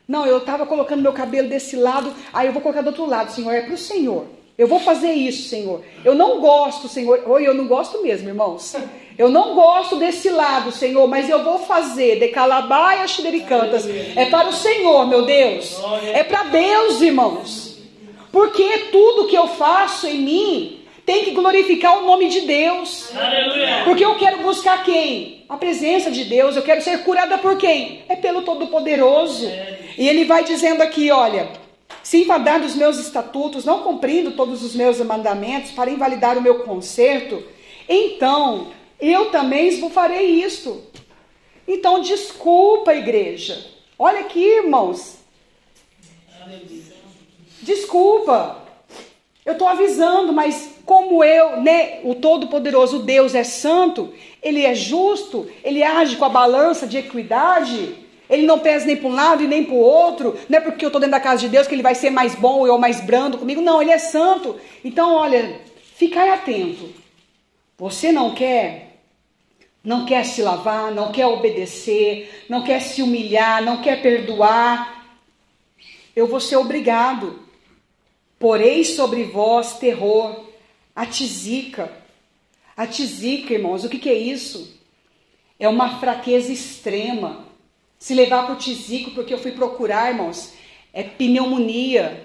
Não, eu estava colocando meu cabelo desse lado, aí eu vou colocar do outro lado, Senhor. É para o Senhor. Eu vou fazer isso, Senhor. Eu não gosto, Senhor. Oi, eu não gosto mesmo, irmãos. Eu não gosto desse lado, Senhor, mas eu vou fazer. De calabaia xidericantas. É para o Senhor, meu Deus. É para Deus, irmãos. Porque tudo que eu faço em mim tem que glorificar o nome de Deus. Aleluia. Porque eu quero buscar quem? A presença de Deus. Eu quero ser curada por quem? É pelo Todo-Poderoso. E ele vai dizendo aqui, olha, se enfadar dos meus estatutos, não cumprindo todos os meus mandamentos para invalidar o meu conserto, então eu também esbufarei isto. Então desculpa, igreja. Olha aqui, irmãos. Desculpa. Eu estou avisando, mas como eu, né, o Todo-Poderoso Deus é santo, ele é justo, ele age com a balança de equidade, ele não pesa nem para um lado e nem para o outro, não é porque eu estou dentro da casa de Deus que ele vai ser mais bom ou mais brando comigo, não, ele é santo. Então, olha, fica atento. Você não quer, não quer se lavar, não quer obedecer, não quer se humilhar, não quer perdoar, eu vou ser obrigado. Porei sobre vós terror, a tizica. A tizica, irmãos, o que, que é isso? É uma fraqueza extrema. Se levar para o tisico, porque eu fui procurar, irmãos, é pneumonia,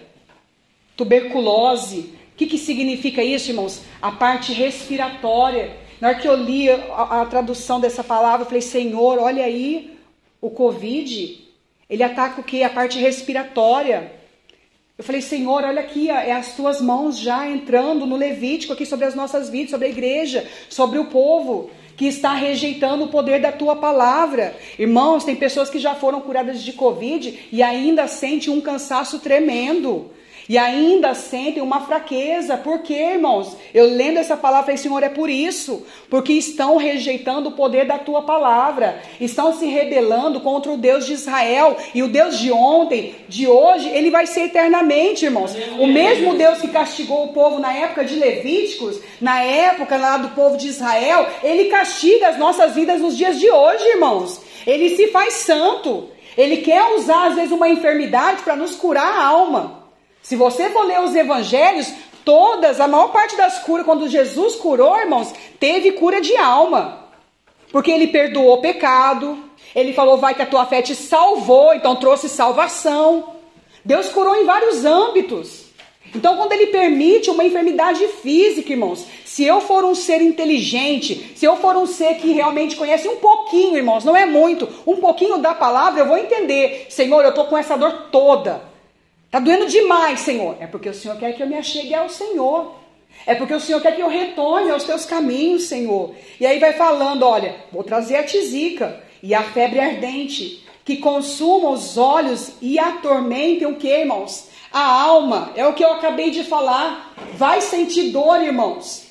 tuberculose. O que, que significa isso, irmãos? A parte respiratória. Na hora que eu li a, a tradução dessa palavra, eu falei, Senhor, olha aí, o Covid, ele ataca o que? A parte respiratória. Eu falei, Senhor, olha aqui, é as tuas mãos já entrando no Levítico aqui sobre as nossas vidas, sobre a igreja, sobre o povo que está rejeitando o poder da tua palavra. Irmãos, tem pessoas que já foram curadas de Covid e ainda sentem um cansaço tremendo. E ainda sentem uma fraqueza. Por quê, irmãos? Eu lendo essa palavra, falei, Senhor, é por isso. Porque estão rejeitando o poder da tua palavra. Estão se rebelando contra o Deus de Israel. E o Deus de ontem, de hoje, ele vai ser eternamente, irmãos. O mesmo Deus que castigou o povo na época de Levíticos, na época lá do povo de Israel, ele castiga as nossas vidas nos dias de hoje, irmãos. Ele se faz santo. Ele quer usar, às vezes, uma enfermidade para nos curar a alma. Se você for ler os evangelhos, todas, a maior parte das curas, quando Jesus curou, irmãos, teve cura de alma. Porque ele perdoou o pecado, ele falou, vai que a tua fé te salvou, então trouxe salvação. Deus curou em vários âmbitos. Então, quando ele permite uma enfermidade física, irmãos, se eu for um ser inteligente, se eu for um ser que realmente conhece um pouquinho, irmãos, não é muito, um pouquinho da palavra, eu vou entender, Senhor, eu estou com essa dor toda. Está doendo demais, Senhor. É porque o Senhor quer que eu me achegue ao Senhor. É porque o Senhor quer que eu retorne aos teus caminhos, Senhor. E aí vai falando: olha, vou trazer a tisica e a febre ardente, que consumam os olhos e atormentem o que, irmãos? A alma. É o que eu acabei de falar. Vai sentir dor, irmãos.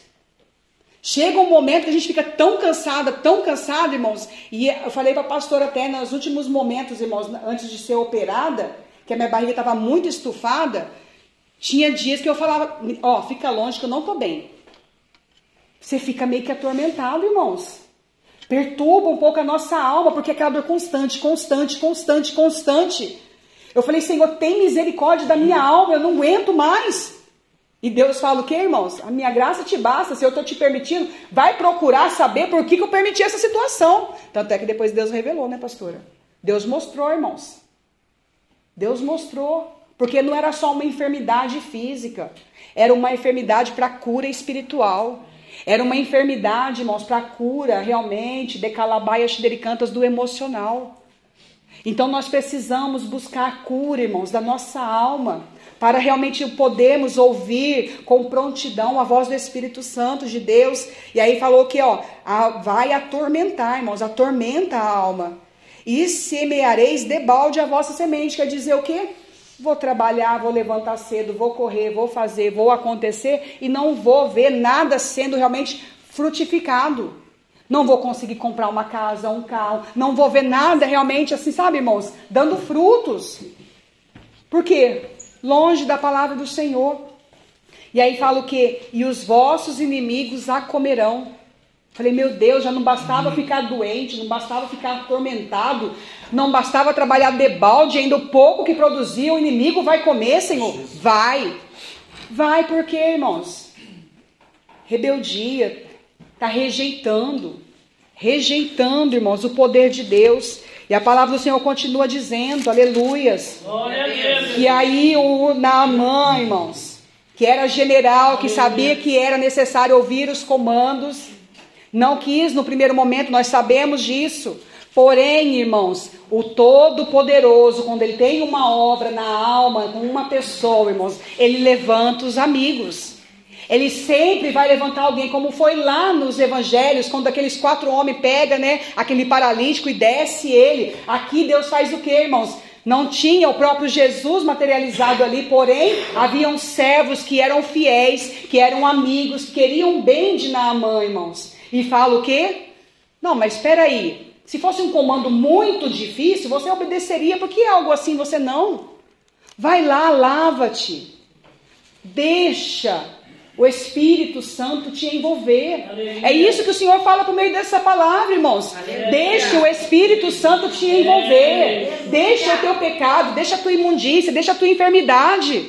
Chega um momento que a gente fica tão cansada, tão cansada, irmãos. E eu falei para a pastora até nos últimos momentos, irmãos, antes de ser operada que a minha barriga estava muito estufada, tinha dias que eu falava, ó, oh, fica longe que eu não tô bem. Você fica meio que atormentado, irmãos. Perturba um pouco a nossa alma, porque é aquela dor constante, constante, constante, constante. Eu falei, Senhor, tem misericórdia da minha alma, eu não aguento mais. E Deus fala o que, irmãos? A minha graça te basta, se eu estou te permitindo, vai procurar saber por que, que eu permiti essa situação. Tanto é que depois Deus revelou, né, pastora? Deus mostrou, irmãos. Deus mostrou. Porque não era só uma enfermidade física, era uma enfermidade para cura espiritual. Era uma enfermidade, irmãos, para cura realmente de calabaia xidericantas do emocional. Então nós precisamos buscar cura, irmãos, da nossa alma, para realmente podermos ouvir com prontidão a voz do Espírito Santo de Deus. E aí falou que, ó, vai atormentar, irmãos, atormenta a alma. E semeareis debalde a vossa semente, quer dizer o quê? Vou trabalhar, vou levantar cedo, vou correr, vou fazer, vou acontecer e não vou ver nada sendo realmente frutificado. Não vou conseguir comprar uma casa, um carro, não vou ver nada realmente assim, sabe, irmãos, dando frutos. Por quê? Longe da palavra do Senhor. E aí fala o quê? E os vossos inimigos a comerão. Falei, meu Deus, já não bastava ficar doente, não bastava ficar atormentado, não bastava trabalhar de balde, ainda o pouco que produzia, o inimigo vai comer, Senhor? Vai. Vai, por quê, irmãos? Rebeldia, está rejeitando, rejeitando, irmãos, o poder de Deus. E a palavra do Senhor continua dizendo, aleluias. Que aí o Naamã, irmãos, que era general, que sabia que era necessário ouvir os comandos, não quis no primeiro momento, nós sabemos disso. Porém, irmãos, o Todo-Poderoso, quando ele tem uma obra na alma, com uma pessoa, irmãos, ele levanta os amigos. Ele sempre vai levantar alguém, como foi lá nos evangelhos, quando aqueles quatro homens pegam, né, aquele paralítico e desce ele. Aqui Deus faz o que, irmãos? Não tinha o próprio Jesus materializado ali, porém haviam servos que eram fiéis, que eram amigos, que queriam bem de Naamã, irmãos. E fala o quê? Não, mas espera aí. Se fosse um comando muito difícil, você obedeceria, porque é algo assim você não. Vai lá, lava-te. Deixa o Espírito Santo te envolver. Aleluia. É isso que o Senhor fala por meio dessa palavra, irmãos. Aleluia. Deixa o Espírito Santo te envolver. Aleluia. Deixa o teu pecado, deixa a tua imundícia, deixa a tua enfermidade.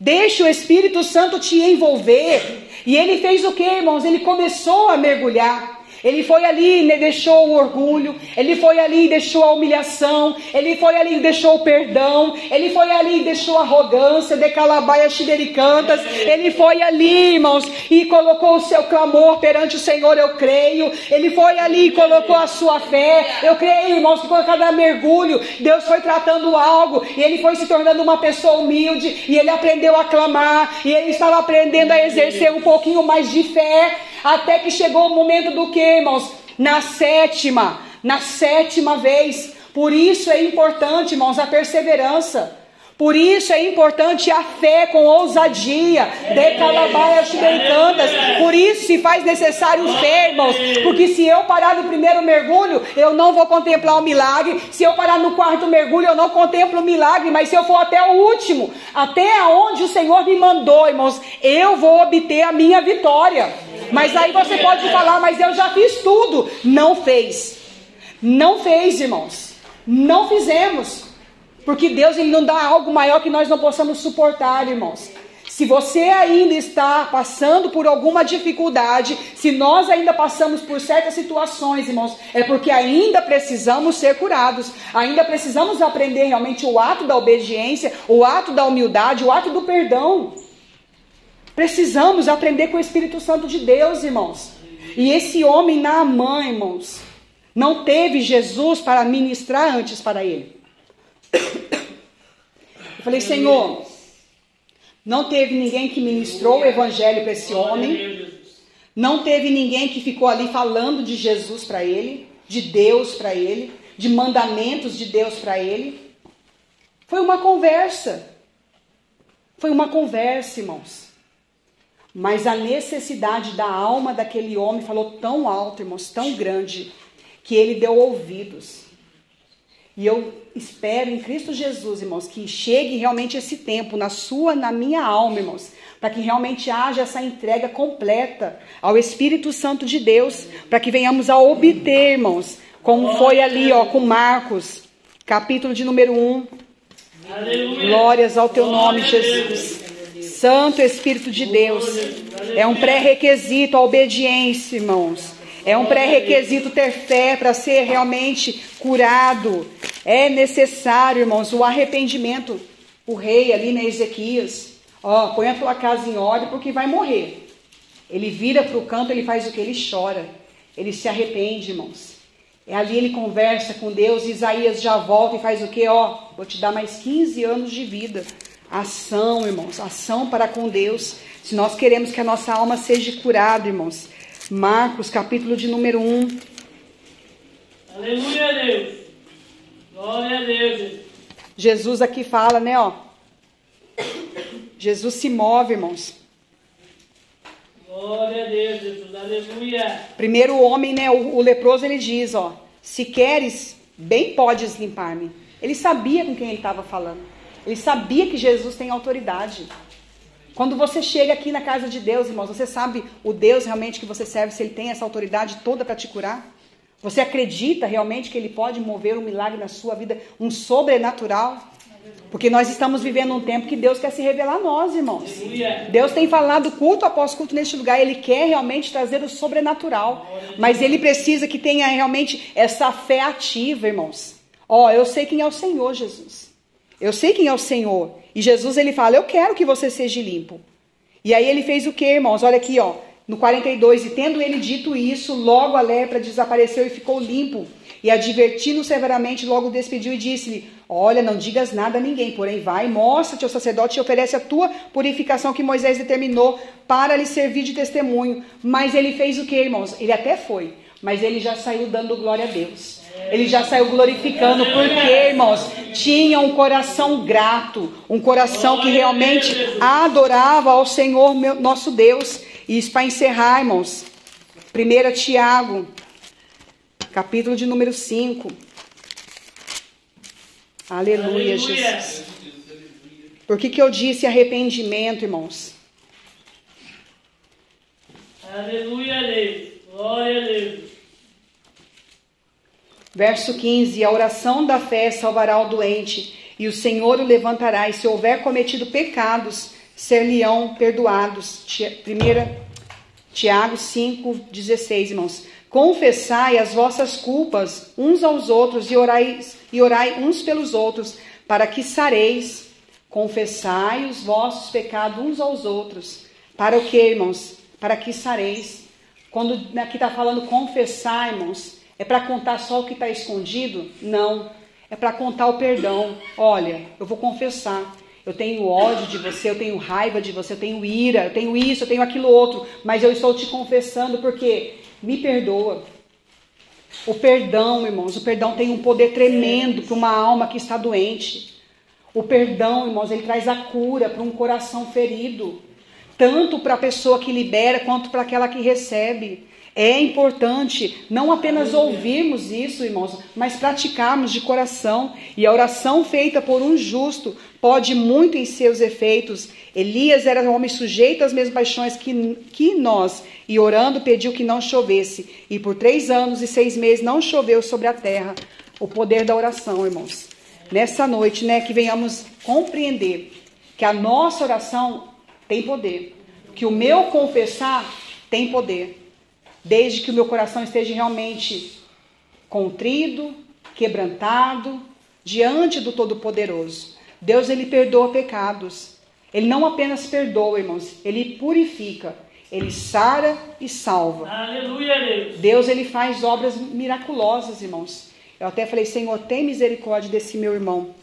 Deixa o Espírito Santo te envolver. E ele fez o que, irmãos? Ele começou a mergulhar. Ele foi ali e deixou o orgulho, ele foi ali e deixou a humilhação, ele foi ali e deixou o perdão, ele foi ali e deixou a arrogância, de calabaia xidericantas, ele foi ali, irmãos, e colocou o seu clamor perante o Senhor, eu creio, ele foi ali e colocou a sua fé, eu creio, irmãos, que com cada mergulho, Deus foi tratando algo, e ele foi se tornando uma pessoa humilde, e ele aprendeu a clamar, e ele estava aprendendo a exercer um pouquinho mais de fé, até que chegou o momento do que, irmãos? Na sétima, na sétima vez. Por isso é importante, irmãos, a perseverança. Por isso é importante a fé com ousadia, de calabaias cantas. Por isso se faz necessário fé, irmãos. Porque se eu parar no primeiro mergulho, eu não vou contemplar o milagre. Se eu parar no quarto mergulho, eu não contemplo o milagre. Mas se eu for até o último, até onde o Senhor me mandou, irmãos, eu vou obter a minha vitória. Mas aí você pode falar, mas eu já fiz tudo. Não fez. Não fez, irmãos. Não fizemos. Porque Deus ele não dá algo maior que nós não possamos suportar, irmãos. Se você ainda está passando por alguma dificuldade, se nós ainda passamos por certas situações, irmãos, é porque ainda precisamos ser curados, ainda precisamos aprender realmente o ato da obediência, o ato da humildade, o ato do perdão. Precisamos aprender com o Espírito Santo de Deus, irmãos. E esse homem na mãe, irmãos, não teve Jesus para ministrar antes para ele. Eu falei, Senhor, não teve ninguém que ministrou o evangelho para esse homem. Não teve ninguém que ficou ali falando de Jesus para ele, de Deus para ele, de mandamentos de Deus para ele. Foi uma conversa. Foi uma conversa, irmãos. Mas a necessidade da alma daquele homem falou tão alto, irmãos, tão grande, que ele deu ouvidos. E eu espero em Cristo Jesus, irmãos, que chegue realmente esse tempo na sua, na minha alma, irmãos, para que realmente haja essa entrega completa ao Espírito Santo de Deus, para que venhamos a obter, irmãos, como foi ali, ó, com Marcos, capítulo de número 1. Aleluia. Glórias ao teu nome, Jesus. Santo Espírito de Deus. É um pré-requisito a obediência, irmãos. É um pré-requisito ter fé para ser realmente curado. É necessário, irmãos, o arrependimento. O rei ali na Ezequias, ó, põe a tua casa em ordem porque vai morrer. Ele vira para o canto, ele faz o que? Ele chora. Ele se arrepende, irmãos. É ali ele conversa com Deus. Isaías já volta e faz o que? Ó, vou te dar mais 15 anos de vida. Ação, irmãos, ação para com Deus. Se nós queremos que a nossa alma seja curada, irmãos. Marcos, capítulo de número 1. Aleluia, Deus. Glória a Deus. Jesus aqui fala, né, ó. Jesus se move, irmãos. Glória a Deus, Jesus. Aleluia. Primeiro o homem, né, o, o leproso, ele diz, ó, se queres, bem podes limpar-me. Ele sabia com quem ele estava falando. Ele sabia que Jesus tem autoridade. Quando você chega aqui na casa de Deus, irmãos, você sabe o Deus realmente que você serve, se ele tem essa autoridade toda para te curar? Você acredita realmente que ele pode mover um milagre na sua vida, um sobrenatural? Porque nós estamos vivendo um tempo que Deus quer se revelar a nós, irmãos. Deus tem falado culto após culto neste lugar. Ele quer realmente trazer o sobrenatural. Mas ele precisa que tenha realmente essa fé ativa, irmãos. Ó, eu sei quem é o Senhor, Jesus. Eu sei quem é o Senhor. E Jesus ele fala: Eu quero que você seja limpo. E aí ele fez o que, irmãos? Olha aqui, ó. No 42, e tendo ele dito isso, logo a lepra desapareceu e ficou limpo. E advertindo severamente, logo despediu e disse-lhe: Olha, não digas nada a ninguém, porém vai, mostra-te ao sacerdote e oferece a tua purificação que Moisés determinou para lhe servir de testemunho. Mas ele fez o que, irmãos? Ele até foi, mas ele já saiu dando glória a Deus. Ele já saiu glorificando, porque, irmãos, tinha um coração grato, um coração que realmente adorava ao Senhor, meu, nosso Deus. E isso para encerrar, irmãos. 1 Tiago, capítulo de número 5. Aleluia, Aleluia. Jesus. Por que, que eu disse arrependimento, irmãos? Aleluia, Deus. Glória a Deus. Verso 15: A oração da fé salvará o doente, e o Senhor o levantará, e se houver cometido pecados, ser-lhe-ão perdoados. Primeira, Tiago 5,16, irmãos. Confessai as vossas culpas uns aos outros e orai, e orai uns pelos outros, para que sareis. Confessai os vossos pecados uns aos outros. Para o que, irmãos? Para que sareis. Quando aqui está falando confessar, irmãos, é para contar só o que está escondido? Não. É para contar o perdão. Olha, eu vou confessar. Eu tenho ódio de você, eu tenho raiva de você, eu tenho ira, eu tenho isso, eu tenho aquilo outro, mas eu estou te confessando porque me perdoa. O perdão, irmãos, o perdão tem um poder tremendo para uma alma que está doente. O perdão, irmãos, ele traz a cura para um coração ferido, tanto para a pessoa que libera quanto para aquela que recebe. É importante não apenas ouvirmos isso, irmãos, mas praticarmos de coração. E a oração feita por um justo pode muito em seus efeitos. Elias era um homem sujeito às mesmas paixões que, que nós, e orando pediu que não chovesse. E por três anos e seis meses não choveu sobre a terra. O poder da oração, irmãos. Nessa noite, né, que venhamos compreender que a nossa oração tem poder, que o meu confessar tem poder desde que o meu coração esteja realmente contrido, quebrantado, diante do Todo-Poderoso. Deus, ele perdoa pecados. Ele não apenas perdoa, irmãos, ele purifica, ele sara e salva. Aleluia, Deus. Deus, ele faz obras miraculosas, irmãos. Eu até falei, Senhor, tem misericórdia desse meu irmão,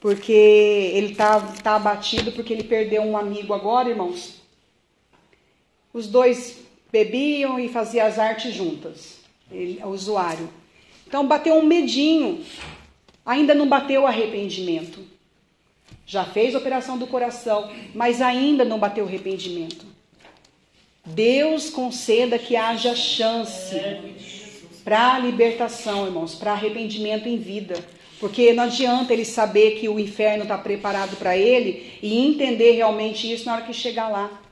porque ele está tá abatido porque ele perdeu um amigo agora, irmãos. Os dois bebiam e faziam as artes juntas, ele, o usuário. Então bateu um medinho, ainda não bateu o arrependimento. Já fez a operação do coração, mas ainda não bateu o arrependimento. Deus conceda que haja chance para libertação, irmãos, para arrependimento em vida. Porque não adianta ele saber que o inferno está preparado para ele e entender realmente isso na hora que chegar lá.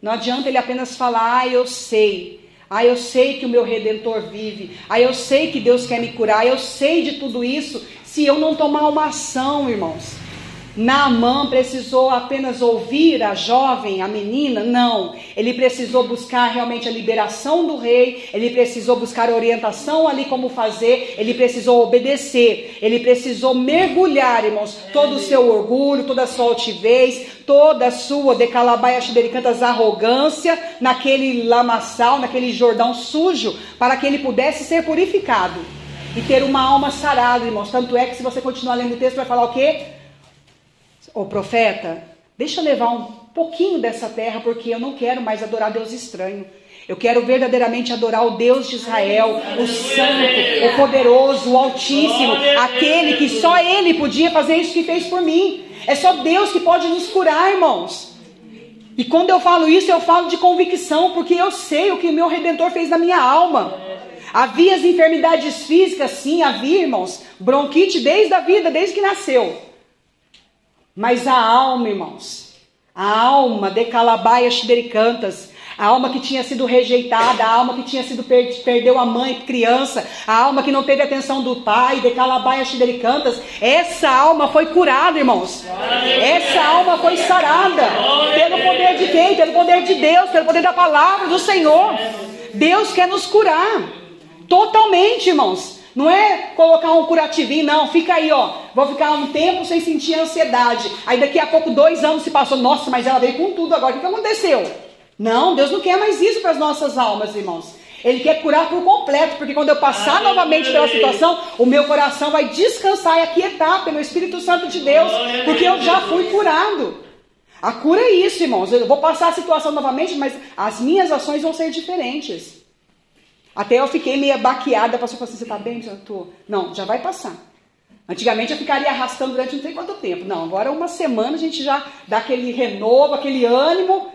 Não adianta ele apenas falar, ah, eu sei. Ah, eu sei que o meu redentor vive. Ah, eu sei que Deus quer me curar. Eu sei de tudo isso. Se eu não tomar uma ação, irmãos. Naamã precisou apenas ouvir a jovem, a menina? Não. Ele precisou buscar realmente a liberação do rei, ele precisou buscar orientação ali como fazer, ele precisou obedecer, ele precisou mergulhar, irmãos, todo o seu orgulho, toda a sua altivez, toda a sua decalabaia xibericantas arrogância naquele lamaçal, naquele Jordão sujo, para que ele pudesse ser purificado e ter uma alma sarada, irmãos. Tanto é que se você continuar lendo o texto, vai falar o quê? Ô profeta, deixa eu levar um pouquinho dessa terra, porque eu não quero mais adorar Deus estranho. Eu quero verdadeiramente adorar o Deus de Israel, o Santo, o Poderoso, o Altíssimo, aquele que só Ele podia fazer isso que fez por mim. É só Deus que pode nos curar, irmãos. E quando eu falo isso, eu falo de convicção, porque eu sei o que meu Redentor fez na minha alma. Havia as enfermidades físicas, sim, havia, irmãos. Bronquite desde a vida, desde que nasceu. Mas a alma, irmãos, a alma de Calabaia Xibericantas, a alma que tinha sido rejeitada, a alma que tinha sido per perdeu a mãe criança, a alma que não teve atenção do pai, de Calabaia Xibericantas, essa alma foi curada, irmãos. Essa alma foi sarada pelo poder de quem? Pelo poder de Deus, pelo poder da palavra do Senhor. Deus quer nos curar totalmente, irmãos. Não é colocar um curativinho, não. Fica aí, ó. Vou ficar um tempo sem sentir ansiedade. Aí daqui a pouco, dois anos se passou. Nossa, mas ela veio com tudo agora. O que aconteceu? Não, Deus não quer mais isso para as nossas almas, irmãos. Ele quer curar por completo, porque quando eu passar novamente pela situação, o meu coração vai descansar e aquietar pelo Espírito Santo de Deus, porque eu já fui curado. A cura é isso, irmãos. Eu vou passar a situação novamente, mas as minhas ações vão ser diferentes. Até eu fiquei meio baqueada, falou assim, você está bem? Eu tô. Não, já vai passar. Antigamente eu ficaria arrastando durante não sei quanto tempo. Não, agora uma semana a gente já dá aquele renovo, aquele ânimo,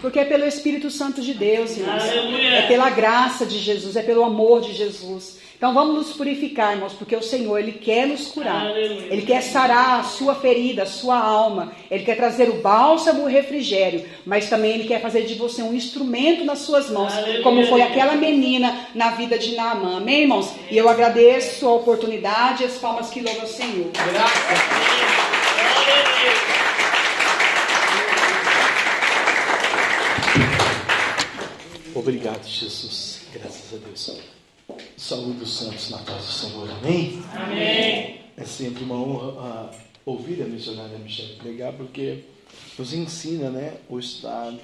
porque é pelo Espírito Santo de Deus, irmãos. É pela graça de Jesus, é pelo amor de Jesus. Então vamos nos purificar, irmãos, porque o Senhor, Ele quer nos curar. Ele quer sarar a sua ferida, a sua alma. Ele quer trazer o bálsamo e o refrigério. Mas também Ele quer fazer de você um instrumento nas suas mãos, como foi aquela menina na vida de Naamã. Amém, irmãos? E eu agradeço a oportunidade e as palmas que louvam ao Senhor. Obrigado, Jesus. Graças a Deus. Saúde os santos na paz do Senhor. Amém? Amém. É sempre uma honra ah, ouvir a missionária Michelle pregar, porque nos ensina né, o estado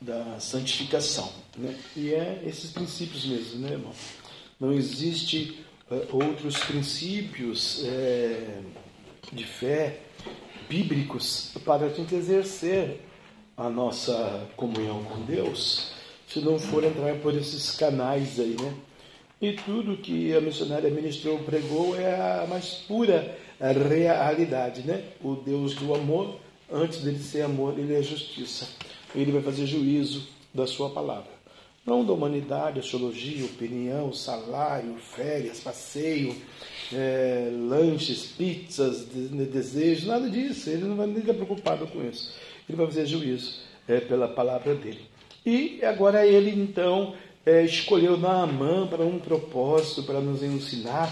da santificação. Né? E é esses princípios mesmo, né, irmão? Não existe eh, outros princípios eh, de fé bíblicos para a gente exercer a nossa comunhão com Deus, se não for entrar por esses canais aí, né? E tudo que a missionária ministrou, pregou, é a mais pura realidade, né? O Deus do amor, antes dele ser amor, ele é justiça. Ele vai fazer juízo da sua palavra. Não da humanidade, astrologia, opinião, salário, férias, passeio, é, lanches, pizzas, de, desejos, nada disso. Ele não vai nem estar preocupado com isso. Ele vai fazer juízo é, pela palavra dele. E agora ele então é, escolheu Naamã para um propósito, para nos ensinar.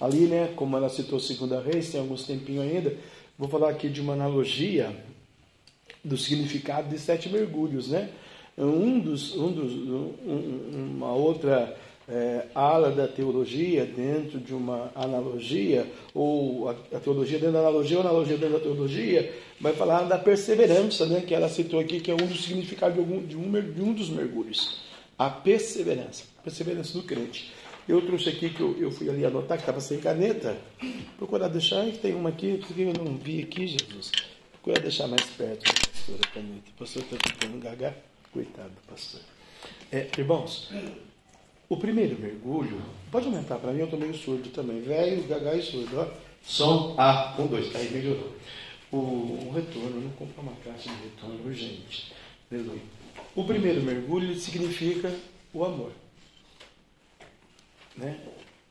Ali, né, como ela citou Segunda Reis, tem alguns tempinho ainda, vou falar aqui de uma analogia do significado de sete mergulhos, né? Um dos, um dos, um, uma outra é, ala da teologia dentro de uma analogia, ou a, a, teologia dentro da analogia, ou a analogia dentro da teologia, vai falar da perseverança, né, que ela citou aqui, que é um dos significados de, algum, de, um, de um dos mergulhos. A perseverança, perseverança do crente. Eu trouxe aqui que eu, eu fui ali anotar, que estava sem caneta. Procurar deixar, tem uma aqui, porque eu não vi aqui, Jesus. Procurar deixar mais perto, pastora caneta. O pastor está ficando gaga. Coitado do pastor. É, irmãos, o primeiro mergulho, pode aumentar para mim, eu estou meio surdo também. Velho, gaga e surdo. Ó. Som A, um, dois, aí melhorou. O, o retorno, não comprar uma caixa de retorno urgente. Aleluia. O primeiro mergulho significa o amor. Né?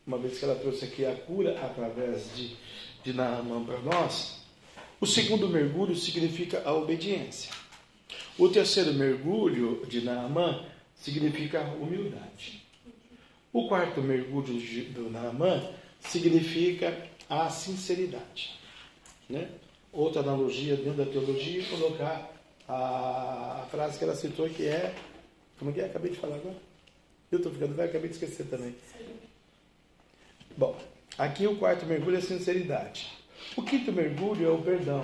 uma vez que ela trouxe aqui a cura através de, de Naamã para nós, o segundo mergulho significa a obediência. O terceiro mergulho de Naamã significa a humildade. O quarto mergulho de- do Naamã significa a sinceridade. Né? Outra analogia dentro da teologia é colocar a, a frase que ela citou que é. Como que é? Acabei de falar agora. Eu estou ficando velho, acabei de esquecer também. Bom, aqui o quarto mergulho é sinceridade. O quinto mergulho é o perdão.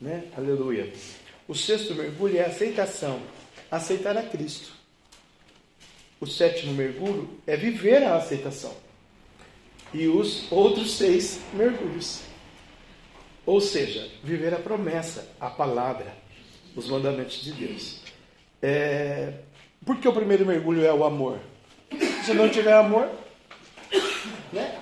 Né? Aleluia. O sexto mergulho é aceitação. Aceitar a Cristo. O sétimo mergulho é viver a aceitação. E os outros seis mergulhos. Ou seja, viver a promessa, a palavra, os mandamentos de Deus. É... Por que o primeiro mergulho é o amor? Se não tiver amor, né?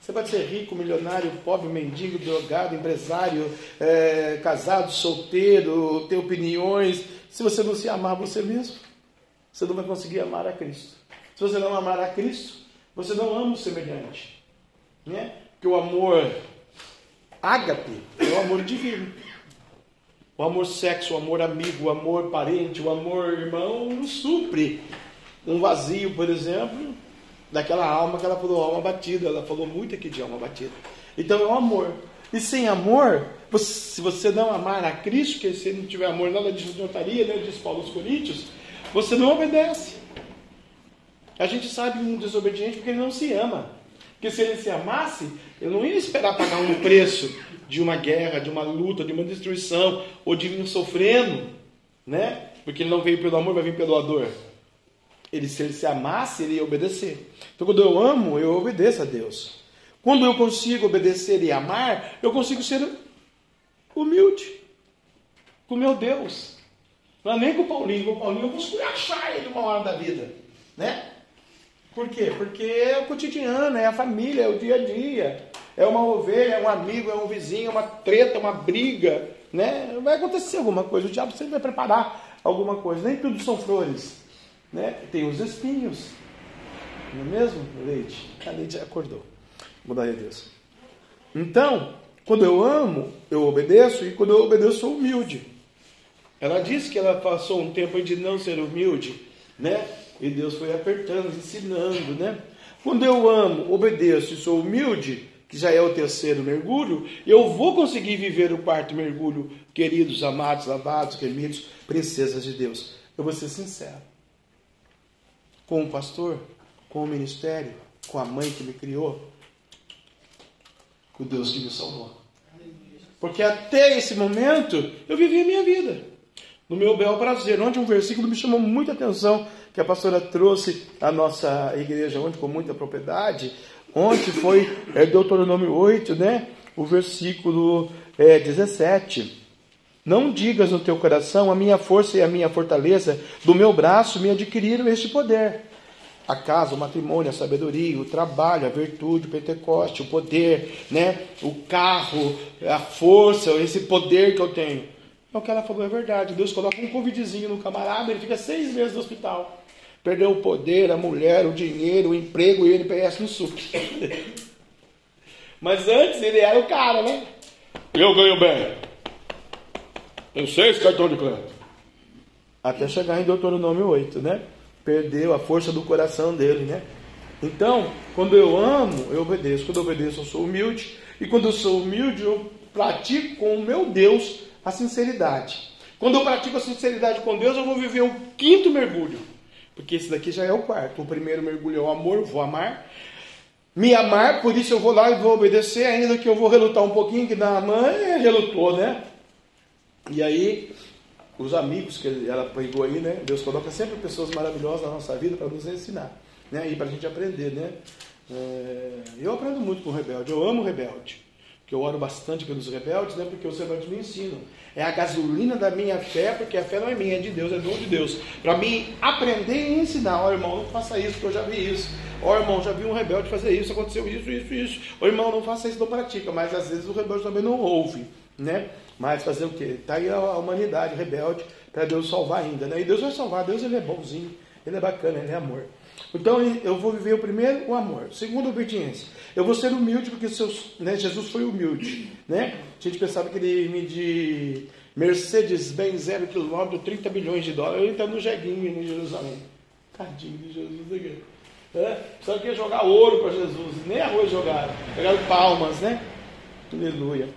Você pode ser rico, milionário, pobre, mendigo, drogado, empresário, é, casado, solteiro, ter opiniões. Se você não se amar você mesmo, você não vai conseguir amar a Cristo. Se você não amar a Cristo, você não ama o semelhante. Né? Porque o amor ágape é o amor divino. O amor sexo, o amor amigo, o amor parente, o amor irmão não supre um vazio, por exemplo, daquela alma que ela falou, alma batida. Ela falou muito aqui de alma batida. Então é o amor. E sem amor, você- se você não amar a Cristo, que se não tiver amor, nada disso notaria, né? Diz Paulo aos Coríntios, você não obedece. A gente sabe um desobediente porque ele não se ama. Porque se ele se amasse, ele não ia esperar pagar um preço de uma guerra, de uma luta, de uma destruição, ou de vir sofrendo, né? Porque ele não veio pelo amor, vai vir pela dor. Ele, se ele se amasse, ele ia obedecer. Então, quando eu amo, eu obedeço a Deus. Quando eu consigo obedecer e amar, eu consigo ser humilde com meu Deus. Não é nem com o Paulinho, com o Paulinho eu vou esculachar ele uma hora da vida, né? Por quê? Porque é o cotidiano, é a família, é o dia a dia. É uma ovelha, é um amigo, é um vizinho, é uma treta, uma briga, né? Vai acontecer alguma coisa, o diabo sempre vai preparar alguma coisa. Nem tudo são flores, né? Tem os espinhos. Não é mesmo, Leite? A Leite acordou. Glória a Deus. Então, quando eu amo, eu obedeço, e quando eu obedeço, sou humilde. Ela disse que ela passou um tempo de não ser humilde, né? E Deus foi apertando, ensinando, né? Quando eu amo, obedeço e sou humilde, que já é o terceiro mergulho, eu vou conseguir viver o quarto mergulho, queridos, amados, lavados, remidos, princesas de Deus. Eu vou ser sincero. Com o pastor, com o ministério, com a mãe que me criou, com Deus que me salvou. Porque até esse momento eu vivi a minha vida no meu bel prazer. Onde um versículo me chamou muita atenção, que a pastora trouxe à nossa igreja ontem com muita propriedade. Ontem foi é, Deuteronômio 8, né? O versículo é, 17. Não digas no teu coração, a minha força e a minha fortaleza do meu braço me adquiriram este poder. A casa, o matrimônio, a sabedoria, o trabalho, a virtude, o Pentecoste, o poder, né? o carro, a força, esse poder que eu tenho. É o que ela falou, é verdade. Deus coloca um covidzinho no camarada, ele fica seis meses no hospital. Perdeu o poder, a mulher, o dinheiro, o emprego e o NPS no SUC. Mas antes ele era o cara, né? Eu ganho bem. Tenho seis cartões de crédito. Até chegar em Deuteronômio 8, né? Perdeu a força do coração dele, né? Então, quando eu amo, eu obedeço. Quando eu obedeço, eu sou humilde. E quando eu sou humilde, eu pratico com o meu Deus a sinceridade. Quando eu pratico a sinceridade com Deus, eu vou viver o quinto mergulho. Porque esse daqui já é o quarto. O primeiro mergulho é o amor, vou amar. Me amar, por isso eu vou lá e vou obedecer, ainda que eu vou relutar um pouquinho, que na mãe relutou, né? E aí, os amigos que ela pegou aí, né? Deus coloca sempre pessoas maravilhosas na nossa vida para nos ensinar, né? E para a gente aprender, né? É, eu aprendo muito com o rebelde, eu amo o rebelde. Que eu oro bastante pelos rebeldes, né? Porque os rebeldes me ensinam. É a gasolina da minha fé, porque a fé não é minha, é de Deus, é dom de Deus. Para mim aprender e ensinar. Ó, irmão, não faça isso, porque eu já vi isso. Ó, irmão, já vi um rebelde fazer isso, aconteceu isso, isso, isso. Ó, irmão, não faça isso, não pratica. Mas às vezes o rebelde também não ouve, né? Mas fazer o quê? Está aí a humanidade rebelde para Deus salvar ainda, né? E Deus vai salvar, Deus ele é bonzinho, ele é bacana, ele é amor. Então eu vou viver o primeiro, o amor. Segundo, a obediência. Eu vou ser humilde porque seus, né, Jesus foi humilde. Né? A gente pensava que ele ia me de Mercedes-Benz zero quilômetro, 30 milhões de dólares. Ele está no jeguinho em Jerusalém. Tadinho de Jesus aqui. É? Só que jogar ouro para Jesus. Nem arroz jogaram. Pegaram palmas, né? Aleluia.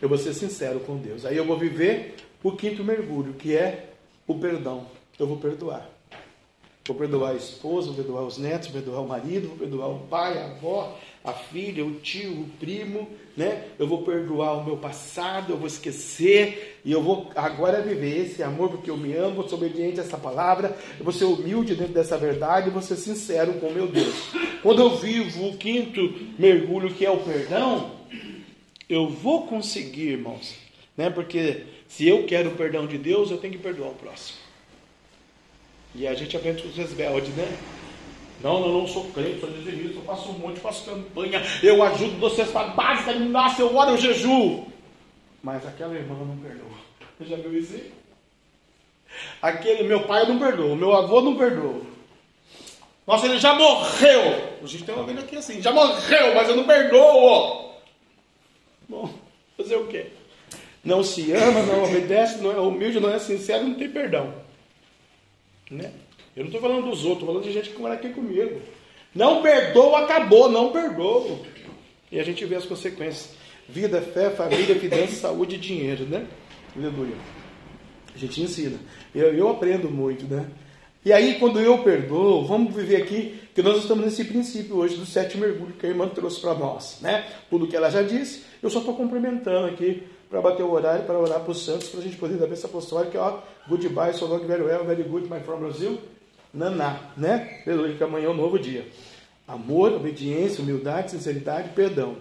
Eu vou ser sincero com Deus. Aí eu vou viver o quinto mergulho, que é o perdão. Eu vou perdoar. Vou perdoar a esposa, vou perdoar os netos, vou perdoar o marido, vou perdoar o pai, a avó, a filha, o tio, o primo, né? Eu vou perdoar o meu passado, eu vou esquecer e eu vou agora viver esse amor porque eu me amo, ser obediente a essa palavra, eu vou ser humilde dentro dessa verdade, e vou ser sincero com meu Deus. Quando eu vivo o quinto mergulho que é o perdão, eu vou conseguir, irmãos, né? Porque se eu quero o perdão de Deus, eu tenho que perdoar o próximo. E a gente aprende com os rebeldes, né? Não, não, não sou crente, sou dizimista, eu faço um monte, faço campanha, eu ajudo vocês para básica, nossa, eu oro, eu jejuo. Mas aquela irmã não perdoa. Você já viu isso aí? Aquele meu pai não perdoa, meu avô não perdoa. Nossa, ele já morreu. A gente tem uma vendo aqui assim, já morreu, mas eu não perdoo. Bom, fazer o quê? Não se ama, não obedece, não é humilde, não é sincero, não tem perdão. Né? Eu não estou falando dos outros, estou falando de gente que mora aqui comigo. Não perdoa, acabou, não perdoa. E a gente vê as consequências. Vida, fé, família, finanças, saúde e dinheiro, né? Aleluia. A gente ensina. Eu, eu aprendo muito, né? E aí, quando eu perdoo, vamos viver aqui, que nós estamos nesse princípio hoje do sétimo mergulho que a irmã trouxe para nós, né? Tudo que ela já disse, eu só estou complementando aqui para bater o horário, para orar para os santos, para a gente poder dar essa apostólica, ó, goodbye, so long, very well, very good, my from Brasil, naná, né? Aleluia, que amanhã é um novo dia. Amor, obediência, humildade, sinceridade, perdão.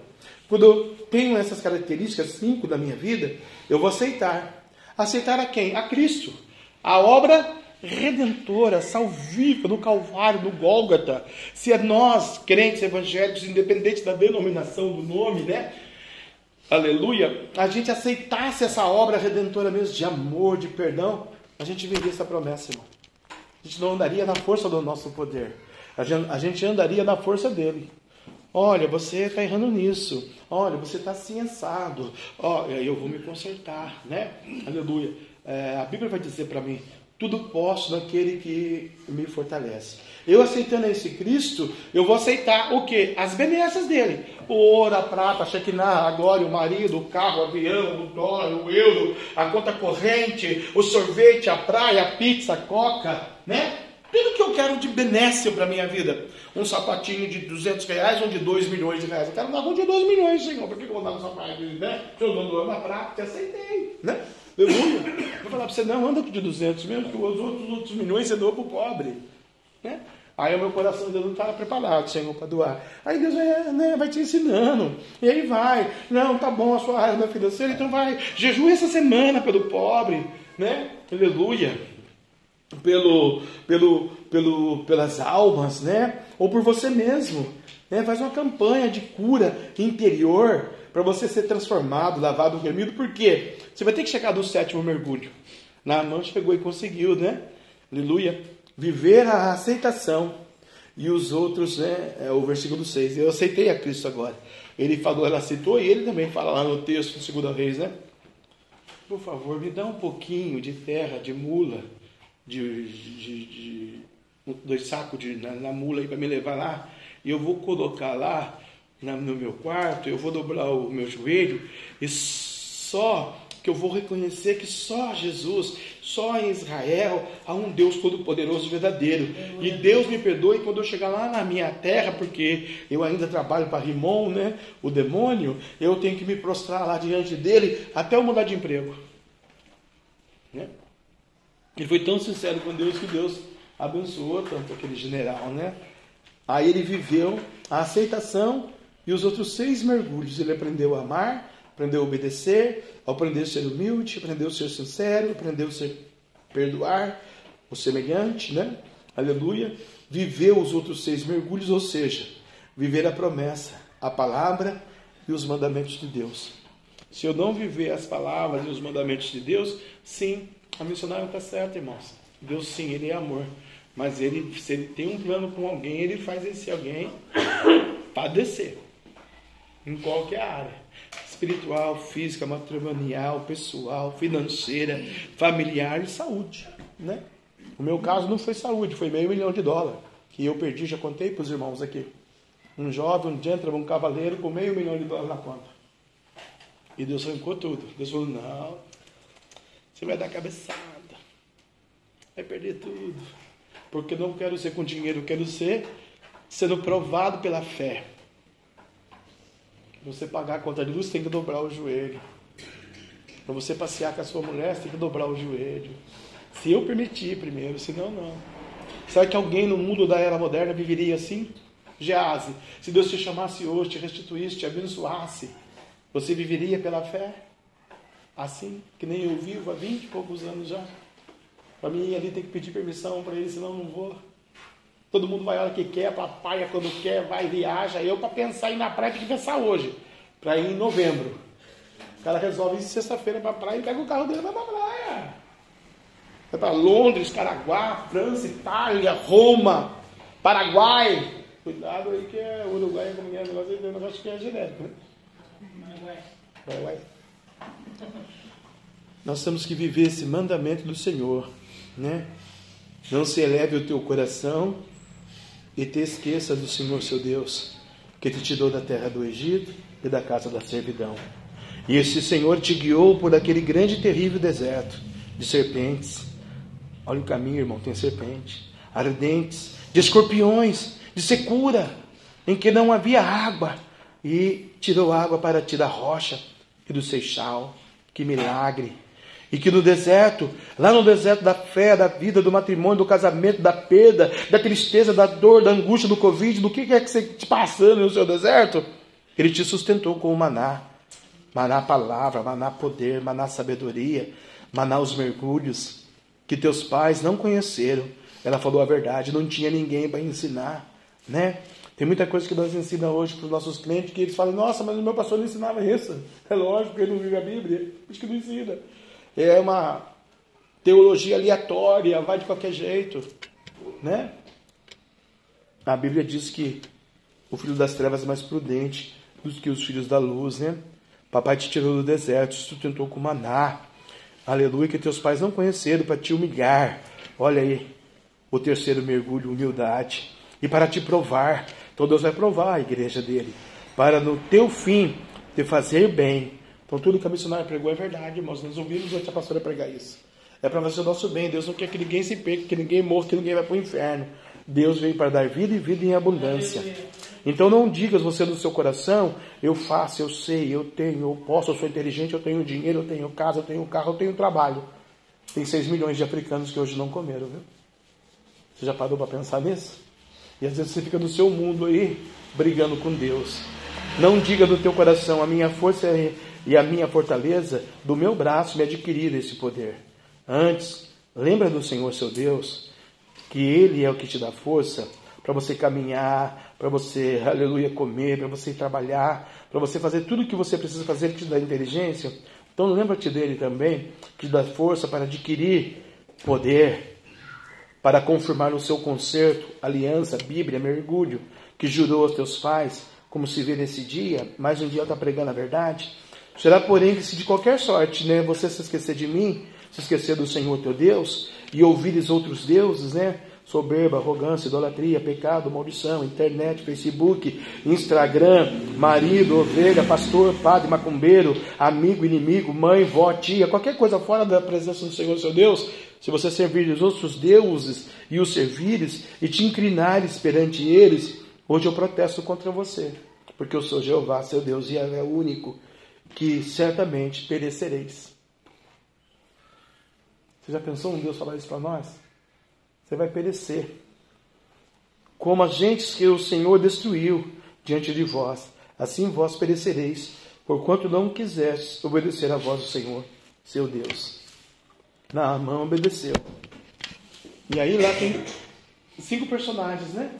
Quando eu tenho essas características, cinco da minha vida, eu vou aceitar. Aceitar a quem? A Cristo. A obra redentora, salvífica no Calvário, no Gólgota. Se é nós, crentes evangélicos, independente da denominação do nome, né? Aleluia, a gente aceitasse essa obra redentora mesmo de amor, de perdão, a gente viria essa promessa, irmão. A gente não andaria na força do nosso poder. A gente andaria na força dele. Olha, você está errando nisso. Olha, você está assim assado. Olha, eu vou me consertar, né? Aleluia. É, a Bíblia vai dizer para mim: tudo posso naquele que me fortalece. Eu aceitando esse Cristo, eu vou aceitar o que? As benesses dele. O ouro, a prata, a Shekinah, a glória, o marido, o carro, o avião, o dólar, o euro, a conta corrente, o sorvete, a praia, a pizza, a coca, né? Tudo que eu quero de benesse para minha vida. Um sapatinho de 200 reais ou de 2 milhões de reais. Eu quero uma de 2 milhões, senhor. Por que eu vou dar um sapatinho, né? Se eu não dou uma prata, te aceitei, né? Aleluia. Vou falar para você, não, anda de 200 mesmo, que os outros, outros milhões você doa para o pobre. Né? Aí o meu coração Deus não estava preparado, Senhor, para doar. Aí Deus vai, né, vai te ensinando. E aí vai. Não, tá bom a sua área da financeira, então vai. Jejum essa semana pelo pobre. Né? Aleluia. Pelo, pelo, pelo, pelas almas, né? Ou por você mesmo. Né? Faz uma campanha de cura interior para você ser transformado, lavado, remido. Por quê? Você vai ter que chegar do sétimo mergulho. Na mão chegou e conseguiu, né? Aleluia. Viver a aceitação. E os outros, né? É o versículo 6. Eu aceitei a Cristo agora. Ele falou, ela aceitou, e ele também fala lá no texto, segunda vez, né? Por favor, me dá um pouquinho de terra, de mula, de, de, de dois sacos de, na, na mula aí para me levar lá. E eu vou colocar lá no meu quarto, eu vou dobrar o meu joelho e só que eu vou reconhecer que só Jesus, só em Israel há um Deus todo-poderoso verdadeiro. E Deus me perdoe quando eu chegar lá na minha terra, porque eu ainda trabalho para Rimon, né, o demônio, eu tenho que me prostrar lá diante dele até eu mudar de emprego. Né? Ele foi tão sincero com Deus que Deus abençoou tanto aquele general, né? Aí ele viveu a aceitação e os outros seis mergulhos ele aprendeu a amar, aprendeu a obedecer, aprendeu a ser humilde, aprendeu a ser sincero, aprendeu a ser perdoar o semelhante, né? Aleluia. Viveu os outros seis mergulhos, ou seja, viver a promessa, a palavra e os mandamentos de Deus. Se eu não viver as palavras e os mandamentos de Deus, sim, a missionária está certa, irmãos. Deus sim, Ele é amor. Mas ele, se ele tem um plano com alguém, ele faz esse alguém padecer. Em qualquer área. Espiritual, física, matrimonial, pessoal, financeira, familiar e saúde. Né? O meu caso não foi saúde, foi meio milhão de dólares. Que eu perdi, já contei para os irmãos aqui. Um jovem, um gentleman, um cavaleiro com meio milhão de dólares na conta. E Deus arrancou tudo. Deus falou, não, você vai dar cabeçada. Vai perder tudo. Porque não quero ser com dinheiro, eu quero ser sendo provado pela fé. Você pagar a conta de luz, tem que dobrar o joelho. Para você passear com a sua mulher, você tem que dobrar o joelho. Se eu permitir primeiro, senão não. Será que alguém no mundo da era moderna viveria assim? Gease, se Deus te chamasse hoje, te restituísse, te abençoasse, você viveria pela fé? Assim, que nem eu vivo há 20 e poucos anos já. Para mim ali tem que pedir permissão para ele, senão não vou. Todo mundo vai a hora que quer, para a praia quando quer, vai, viaja. Eu para pensar ir na praia tem que pensar hoje, para ir em novembro. O cara resolve ir sexta-feira para praia e pega o carro dele e vai para a praia. Vai para Londres, Caraguá, França, Itália, Roma, Paraguai. Cuidado aí que é Uruguai, como é negócio, é negócio que é genérico, né? Paraguai. Nós temos que viver esse mandamento do Senhor, né? Não se eleve o teu coração e te esqueça do Senhor seu Deus, que te tirou da terra do Egito e da casa da servidão. E esse Senhor te guiou por aquele grande e terrível deserto de serpentes. Olha o caminho, irmão, tem serpente, ardentes, de escorpiões, de secura, em que não havia água, e tirou água para ti da rocha e do seixal. Que milagre! E que no deserto, lá no deserto da fé, da vida, do matrimônio, do casamento, da perda, da tristeza, da dor, da angústia, do Covid, do que é que você está passando no seu deserto, Ele te sustentou com o maná. Maná palavra, maná poder, maná sabedoria, maná os mergulhos, que teus pais não conheceram. Ela falou a verdade, não tinha ninguém para ensinar, né? Tem muita coisa que nós ensinamos hoje para os nossos clientes que eles falam, nossa, mas o meu pastor não ensinava isso. É lógico ele não vive a Bíblia, por isso que não ensina. É uma teologia aleatória, vai de qualquer jeito. Né? A Bíblia diz que o filho das trevas é mais prudente do que os filhos da luz, né? Papai te tirou do deserto, te sustentou com maná. Aleluia, que teus pais não conheceram para te humilhar. Olha aí, o terceiro mergulho, humildade. E para te provar, então Deus vai provar a igreja dele. Para no teu fim te fazer bem. Então tudo que a missionária pregou é verdade, irmãos. Nós ouvimos a pastora pregar isso. É para fazer o nosso bem. Deus não quer que ninguém se perca, que ninguém morra, que ninguém vá para o inferno. Deus veio para dar vida e vida em abundância. Então não digas você no seu coração, eu faço, eu sei, eu tenho, eu posso, eu sou inteligente, eu tenho dinheiro, eu tenho casa, eu tenho carro, eu tenho trabalho. Tem 6 milhões de africanos que hoje não comeram, viu? Você já parou para pensar nisso? E às vezes você fica no seu mundo aí, brigando com Deus. Não diga do teu coração, a minha força e a minha fortaleza do meu braço me adquiriram esse poder. Antes, lembra do Senhor seu Deus, que Ele é o que te dá força para você caminhar, para você, aleluia, comer, para você trabalhar, para você fazer tudo o que você precisa fazer que te dá inteligência. Então lembra-te dele também, que te dá força para adquirir poder, para confirmar no seu concerto, aliança, Bíblia, mergulho, que jurou aos teus pais, como se vê nesse dia, mais um dia está pregando a verdade. Será, porém, que se de qualquer sorte, né, você se esquecer de mim, se esquecer do Senhor teu Deus, e ouvires outros deuses, né, soberba, arrogância, idolatria, pecado, maldição, internet, Facebook, Instagram, marido, ovelha, pastor, padre, macumbeiro, amigo, inimigo, mãe, vó, tia, qualquer coisa fora da presença do Senhor seu Deus, se você servir os outros deuses e os servires e te inclinares perante eles, hoje eu protesto contra você, porque eu sou Jeová, seu Deus, e é único que certamente perecereis. Você já pensou um Deus falar isso para nós? Você vai perecer. Como agentes que o Senhor destruiu diante de vós, assim vós perecereis, porquanto não quisestes obedecer à voz do Senhor, seu Deus. Naamã obedeceu. E aí lá tem cinco personagens, né?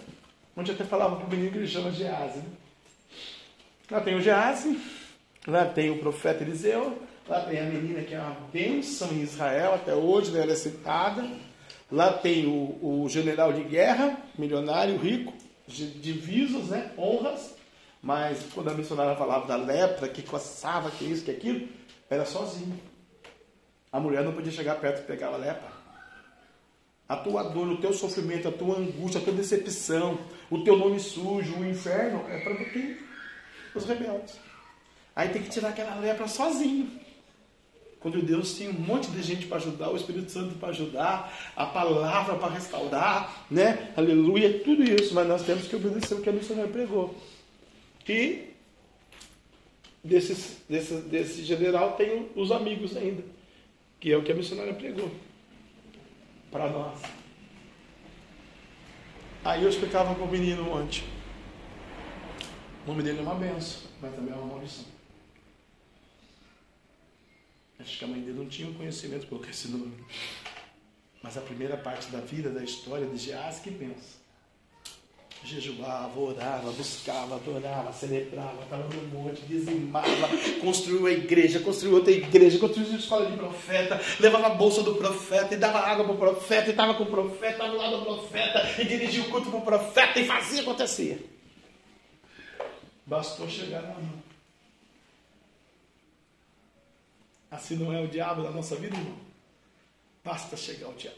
Onde até falava para o menino que ele chama Gease. Né? Lá tem o Gease, lá tem o profeta Eliseu, lá tem a menina que é uma bênção em Israel, até hoje né? ela é citada. Lá tem o, o general de guerra, milionário, rico, divisos, né? honras. Mas quando a missionária falava da lepra, que coçava, que isso, que aquilo, era sozinho. A mulher não podia chegar perto e pegar a lepra. A tua dor, o teu sofrimento, a tua angústia, a tua decepção, o teu nome sujo, o inferno, é para quem? Os rebeldes. Aí tem que tirar aquela lepra sozinho. Quando Deus tem um monte de gente para ajudar, o Espírito Santo para ajudar, a palavra para restaurar, né? Aleluia, tudo isso, mas nós temos que obedecer o que a missionária pregou. E desses, desse, desse general tem os amigos ainda, que é o que a missionária pregou para nós. Aí eu explicava para o menino ontem. O nome dele é uma benção, mas também é uma maldição. Acho que a mãe dele não tinha o conhecimento de colocar esse nome. Mas a primeira parte da vida, da história de Geás, que pensa. Jejuava, orava, buscava, adorava, celebrava, estava no monte, dizimava, construiu a igreja, construiu outra igreja, construiu uma escola de profeta, levava a bolsa do profeta e dava água para o profeta, e estava com o profeta, estava do lado do profeta, e dirigia o culto para o profeta e fazia acontecer. Bastou chegar na mão. Assim não é o diabo na nossa vida, irmão? Basta chegar ao diabo.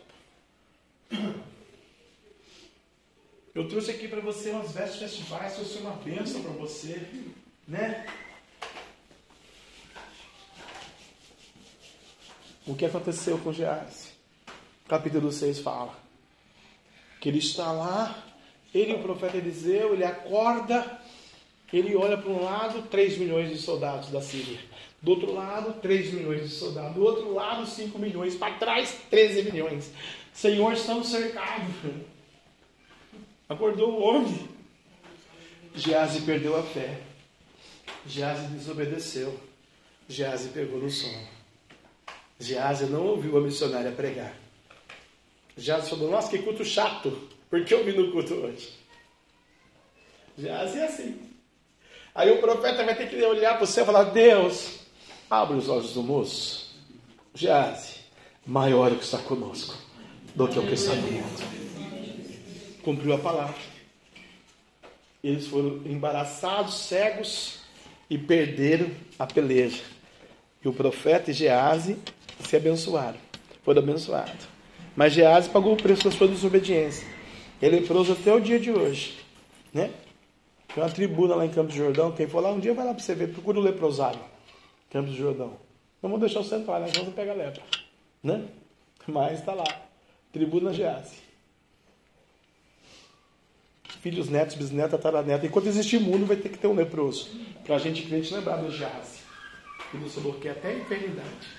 Eu trouxe aqui para você umas vestes festivais, fosse uma bênção para você, né? O que aconteceu com Geás? Capítulo 6 fala que ele está lá, ele o profeta Eliseu, ele acorda, ele olha para um lado, 3 milhões de soldados da Síria. Do outro lado, 3 milhões de soldados. Do outro lado, 5 milhões. Para trás, 13 milhões. Senhor, estamos cercados. Acordou o homem. Gease perdeu a fé. Gease desobedeceu. Gease pegou no sono. Gease não ouviu a missionária pregar. Gease falou: Nossa, que culto chato. Por que eu vim no culto hoje? Gease é assim. Aí o profeta vai ter que olhar para céu e falar: Deus, abre os olhos do moço. Gease, maior o que está conosco do que o que está mundo cumpriu a palavra. Eles foram embaraçados, cegos e perderam a peleja. E o profeta e Gease se abençoaram, foram abençoados. Mas Gease pagou o preço da sua desobediência. Ele é até o dia de hoje. Né? Tem uma tribuna lá em Campos do Jordão. Quem for lá um dia vai lá para você ver. Procura o leprosário. Campos do Jordão. Não vou deixar o central, né? Vamos pegar lepra. Né? Mas está lá. Tribuna Gease filhos, netos, bisnetos, tataranetos. Enquanto existir mundo, vai ter que ter um leproso. Para a gente crente lembrar do Jazz. Que nos bloqueia até a eternidade.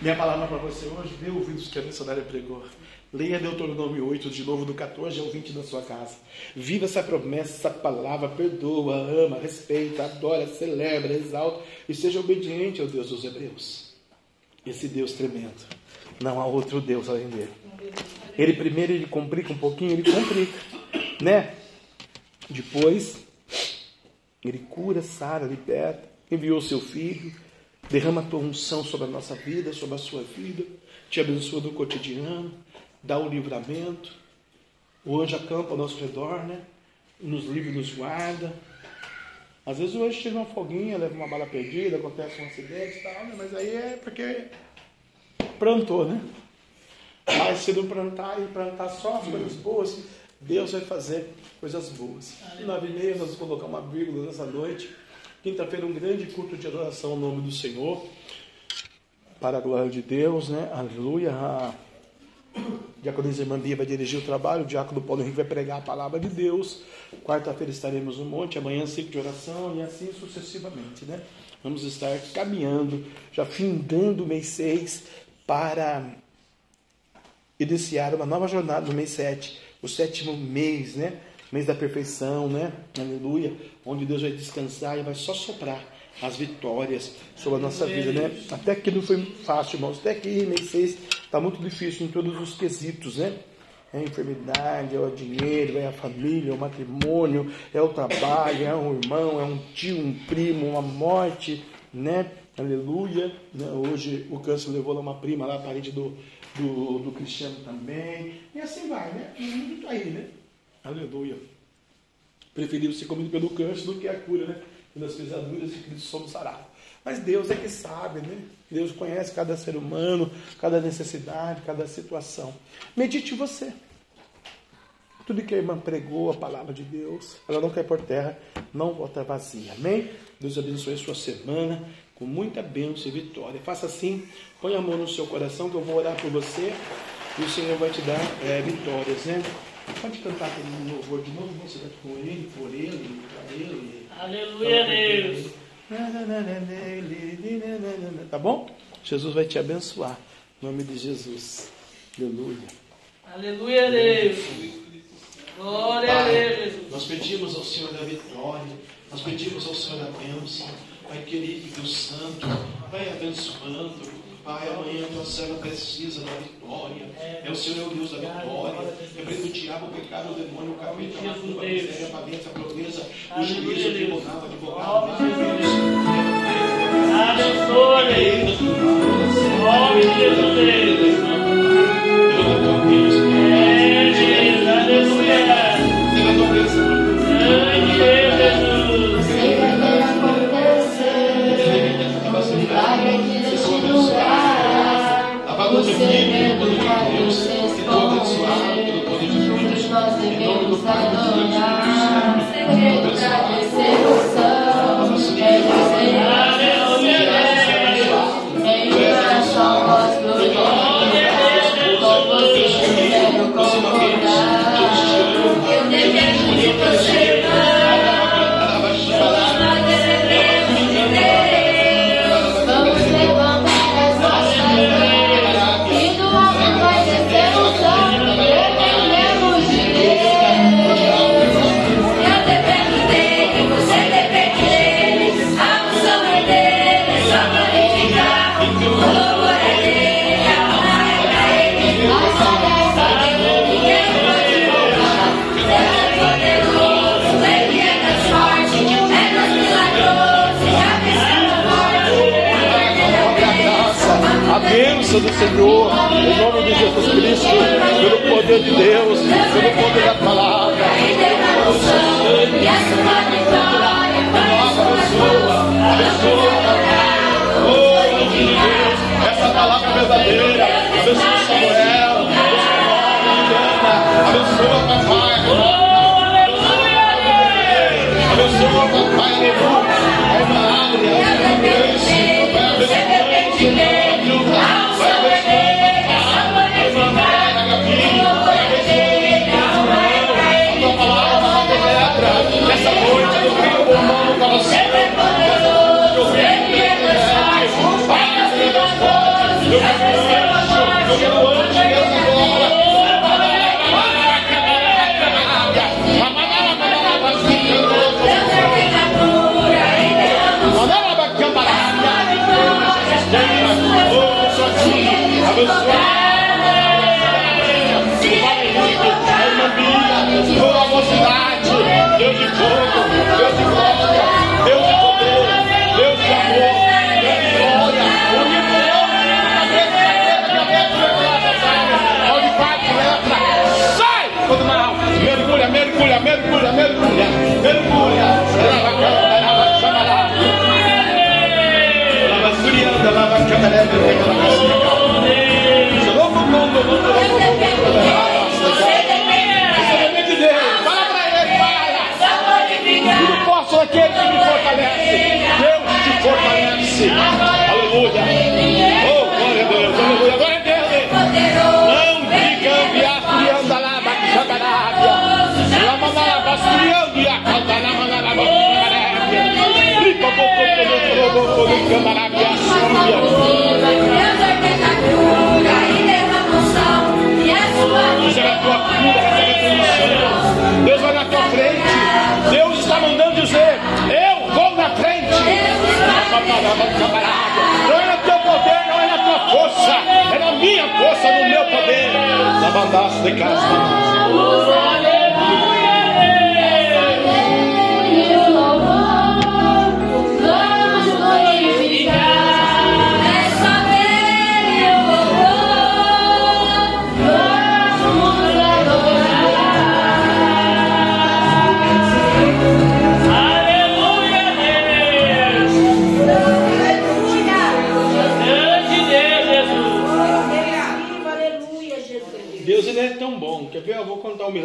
Minha palavra para você hoje, dê ouvidos que a missionária pregou. Leia Deuteronômio 8, de novo, do 14 ao 20 na sua casa. Viva essa promessa, essa palavra, perdoa, ama, respeita, adora, celebra, exalta e seja obediente ao Deus dos Hebreus. Esse Deus tremendo. Não há outro Deus além dele. Ele primeiro ele complica um pouquinho, ele complica, né? Depois ele cura, sara, liberta, enviou seu filho, derrama a tua unção sobre a nossa vida, sobre a sua vida, te abençoa no cotidiano, dá o livramento. O anjo acampa ao nosso redor, né? Nos livra e nos guarda. Às vezes o anjo tira uma folguinha, leva uma bala perdida, acontece um acidente e tal, né? mas aí é porque plantou, né? Mas se não plantar e plantar só as coisas boas, Deus vai fazer coisas boas. Nove e meia nós vamos colocar uma vírgula nessa noite. Quinta-feira um grande culto de adoração ao nome do Senhor. Para a glória de Deus, né? Aleluia. Diaconisa Irmã Bia vai dirigir o trabalho, o diácono Paulo Henrique vai pregar a palavra de Deus. Quarta-feira estaremos no monte, amanhã ciclo de oração e assim sucessivamente, né? Vamos estar caminhando, já findando o mês 6 para iniciar uma nova jornada no mês 7, o sétimo mês, né? Mês da perfeição, né? Aleluia. Onde Deus vai descansar e vai só soprar as vitórias sobre a nossa vida, né? Até que não foi fácil, irmãos. Até que mês 6 está muito difícil em todos os quesitos, né? É a enfermidade, é o dinheiro, é a família, é o matrimônio, é o trabalho, é um irmão, é um tio, um primo, uma morte, né? Aleluia. Né? Hoje o câncer levou lá uma prima, lá, parente do, do, do Cristiano também. E assim vai, né? O mundo tá aí, né? Aleluia. Preferiu ser comido pelo câncer do que a cura, né? Pelas pesaduras e Cristo somos sarados. Mas Deus é que sabe, né? Deus conhece cada ser humano, cada necessidade, cada situação. Medite você. Tudo que a irmã pregou, a palavra de Deus, ela não cai por terra, não volta vazia. Amém? Deus abençoe a sua semana com muita bênção e vitória. Faça assim, põe a mão no seu coração que eu vou orar por você e o Senhor vai te dar é, vitórias, né? Pode cantar aquele louvor de novo, você vai com ele, por ele, para ele. Aleluia, Deus. Tá bom? Jesus vai te abençoar. Em nome de Jesus. Aleluia. Aleluia, Deus. Glória a Deus. Nós pedimos ao Senhor da vitória, nós pedimos ao Senhor da bênção, Pai querido Deus Santo, vai abençoando. Pai, amanhã tua serva precisa da vitória. É o Senhor é o Deus da vitória. Repreenda o diabo, o pecado, o demônio, o capeta, a macumba, a miséria, a valência, a pobreza, o juízo, o tribunal, o advogado, o Deus. Abençoe, Deus. Nome de Jesus, Salvador. A bênção do Senhor, em nome de Jesus Cristo, pelo poder de Deus, pelo poder da palavra. E a sua vitória vai sua Oh, essa palavra verdadeira, abençoa Samuel, abençoa papai, abençoa papai, aleluia, a irmã Águia, a irmã Grace, lava chamará, lava surianda, lava camaré, aquele que me fortalece. Deus te fortalece. Aleluia. Oh, glória a Deus. Aleluia. Glória a Deus. Não diga viaturianda lá, baixagarábia. Lama lá, basturianda, e a calda lá, lá, lá, baixagarábia. Ripa, boco, boco, boco, boco, camarábia, súbia. Tua cura. Deus vai na tua frente. Deus está mandando dizer: Eu vou na frente. Não é no teu poder, não é na tua força, é na minha força, no meu poder. Lavandaço de casa. Vamos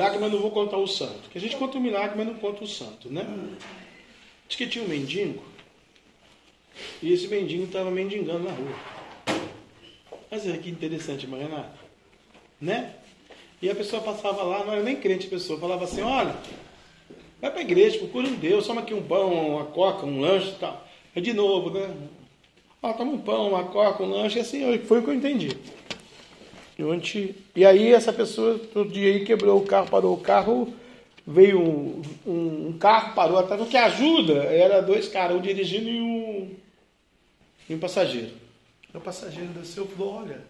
milagre, mas não vou contar o santo. Porque a gente conta o milagre, mas não conta o santo, né? Diz que tinha um mendigo. E esse mendigo estava mendigando na rua. Mas olha que interessante, irmã Renata. Né? E a pessoa passava lá, não era nem crente a pessoa, falava assim, olha, vai para a igreja, procura um Deus, toma aqui um pão, uma coca, um lanche e tal. Aí de novo, né? Ó, toma um pão, uma coca, um lanche, e assim, foi o que eu entendi. E, onde, e aí essa pessoa, todo dia aí, quebrou o carro, parou o carro, veio um, um, um carro, parou atrás, o que ajuda era dois caras, um dirigindo e um, e um passageiro. O passageiro desceu e falou, olha,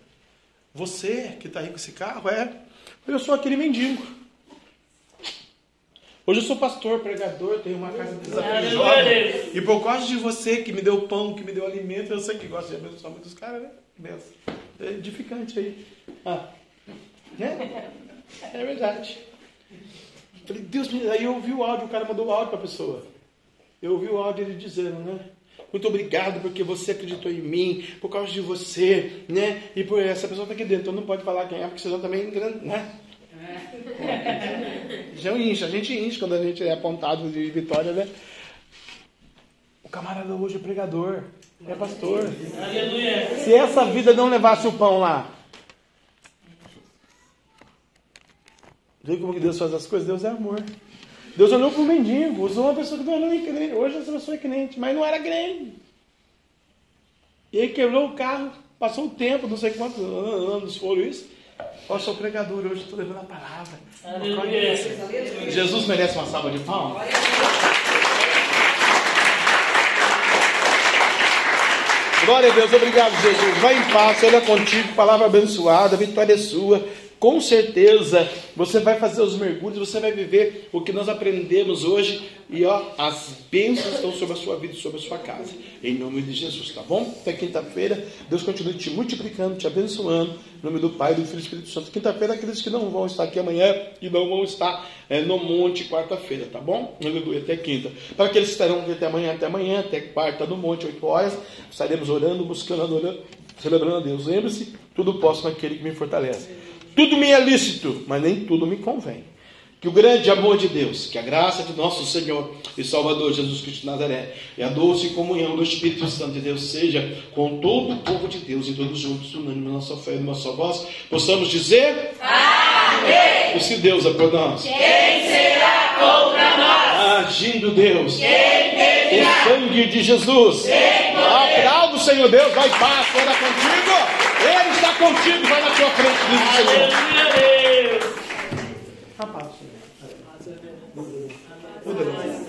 você que está aí com esse carro, é, eu sou aquele mendigo. Hoje eu sou pastor, pregador, tenho uma casa de desafio Aleluia, jovem. Deus. E por causa de você que me deu pão, que me deu alimento, eu sei que gosta de abençoar muitos caras, né? Benção. É edificante aí. Ah, né? É verdade. Falei, Deus, me- aí eu ouvi o áudio, o cara mandou o áudio para a pessoa. Eu ouvi o áudio ele dizendo, né? Muito obrigado porque você acreditou em mim, por causa de você, né? E por essa pessoa está aqui dentro, então não pode falar quem é, porque senão também, né? Já incha, a gente incha quando a gente é apontado de vitória, né? O camarada hoje é pregador, é pastor. Aleluia. Se essa vida não levasse o pão lá. Vê como que Deus faz as coisas? Deus é amor. Deus olhou para o mendigo, usou uma pessoa que não era nem crente. Hoje essa pessoa é crente, mas não era crente. E aí quebrou o carro, passou o tempo, não sei quantos anos foram isso. Ó, sou pregador, hoje estou levando a palavra. Aleluia. Jesus merece uma salva de palmas? Glória a Deus, obrigado, Jesus. Vai em paz, é contigo, palavra abençoada, vitória é sua. Com certeza você vai fazer os mergulhos, você vai viver o que nós aprendemos hoje e ó, as bênçãos estão sobre a sua vida e sobre a sua casa. Em nome de Jesus, tá bom? Até quinta-feira, Deus continue te multiplicando, te abençoando. Em nome do Pai, do Filho e do Espírito Santo. Quinta-feira, aqueles que não vão estar aqui amanhã e não vão estar é, no monte quarta-feira, tá bom? Aleluia, até quinta. Para aqueles que estarão aqui até amanhã, até amanhã, até quarta no monte, 8 horas, estaremos orando, buscando, adorando, celebrando a Deus. Lembre-se, tudo posso naquele que me fortalece. Tudo me é lícito, mas nem tudo me convém. Que o grande amor de Deus, que a graça de nosso Senhor e Salvador Jesus Cristo de Nazaré e a doce comunhão do Espírito Santo de Deus seja com todo o povo de Deus e todos juntos, unânime na nossa fé e na nossa voz, possamos dizer Amém! E se Deus é por nós, quem será contra nós? Agindo Deus, quem o sangue de Jesus, aplauda o Senhor Deus, vai paz, ora contigo, contigo, vai na tua frente, Deus. Tá Senhor. Né? Rapaz, poderoso.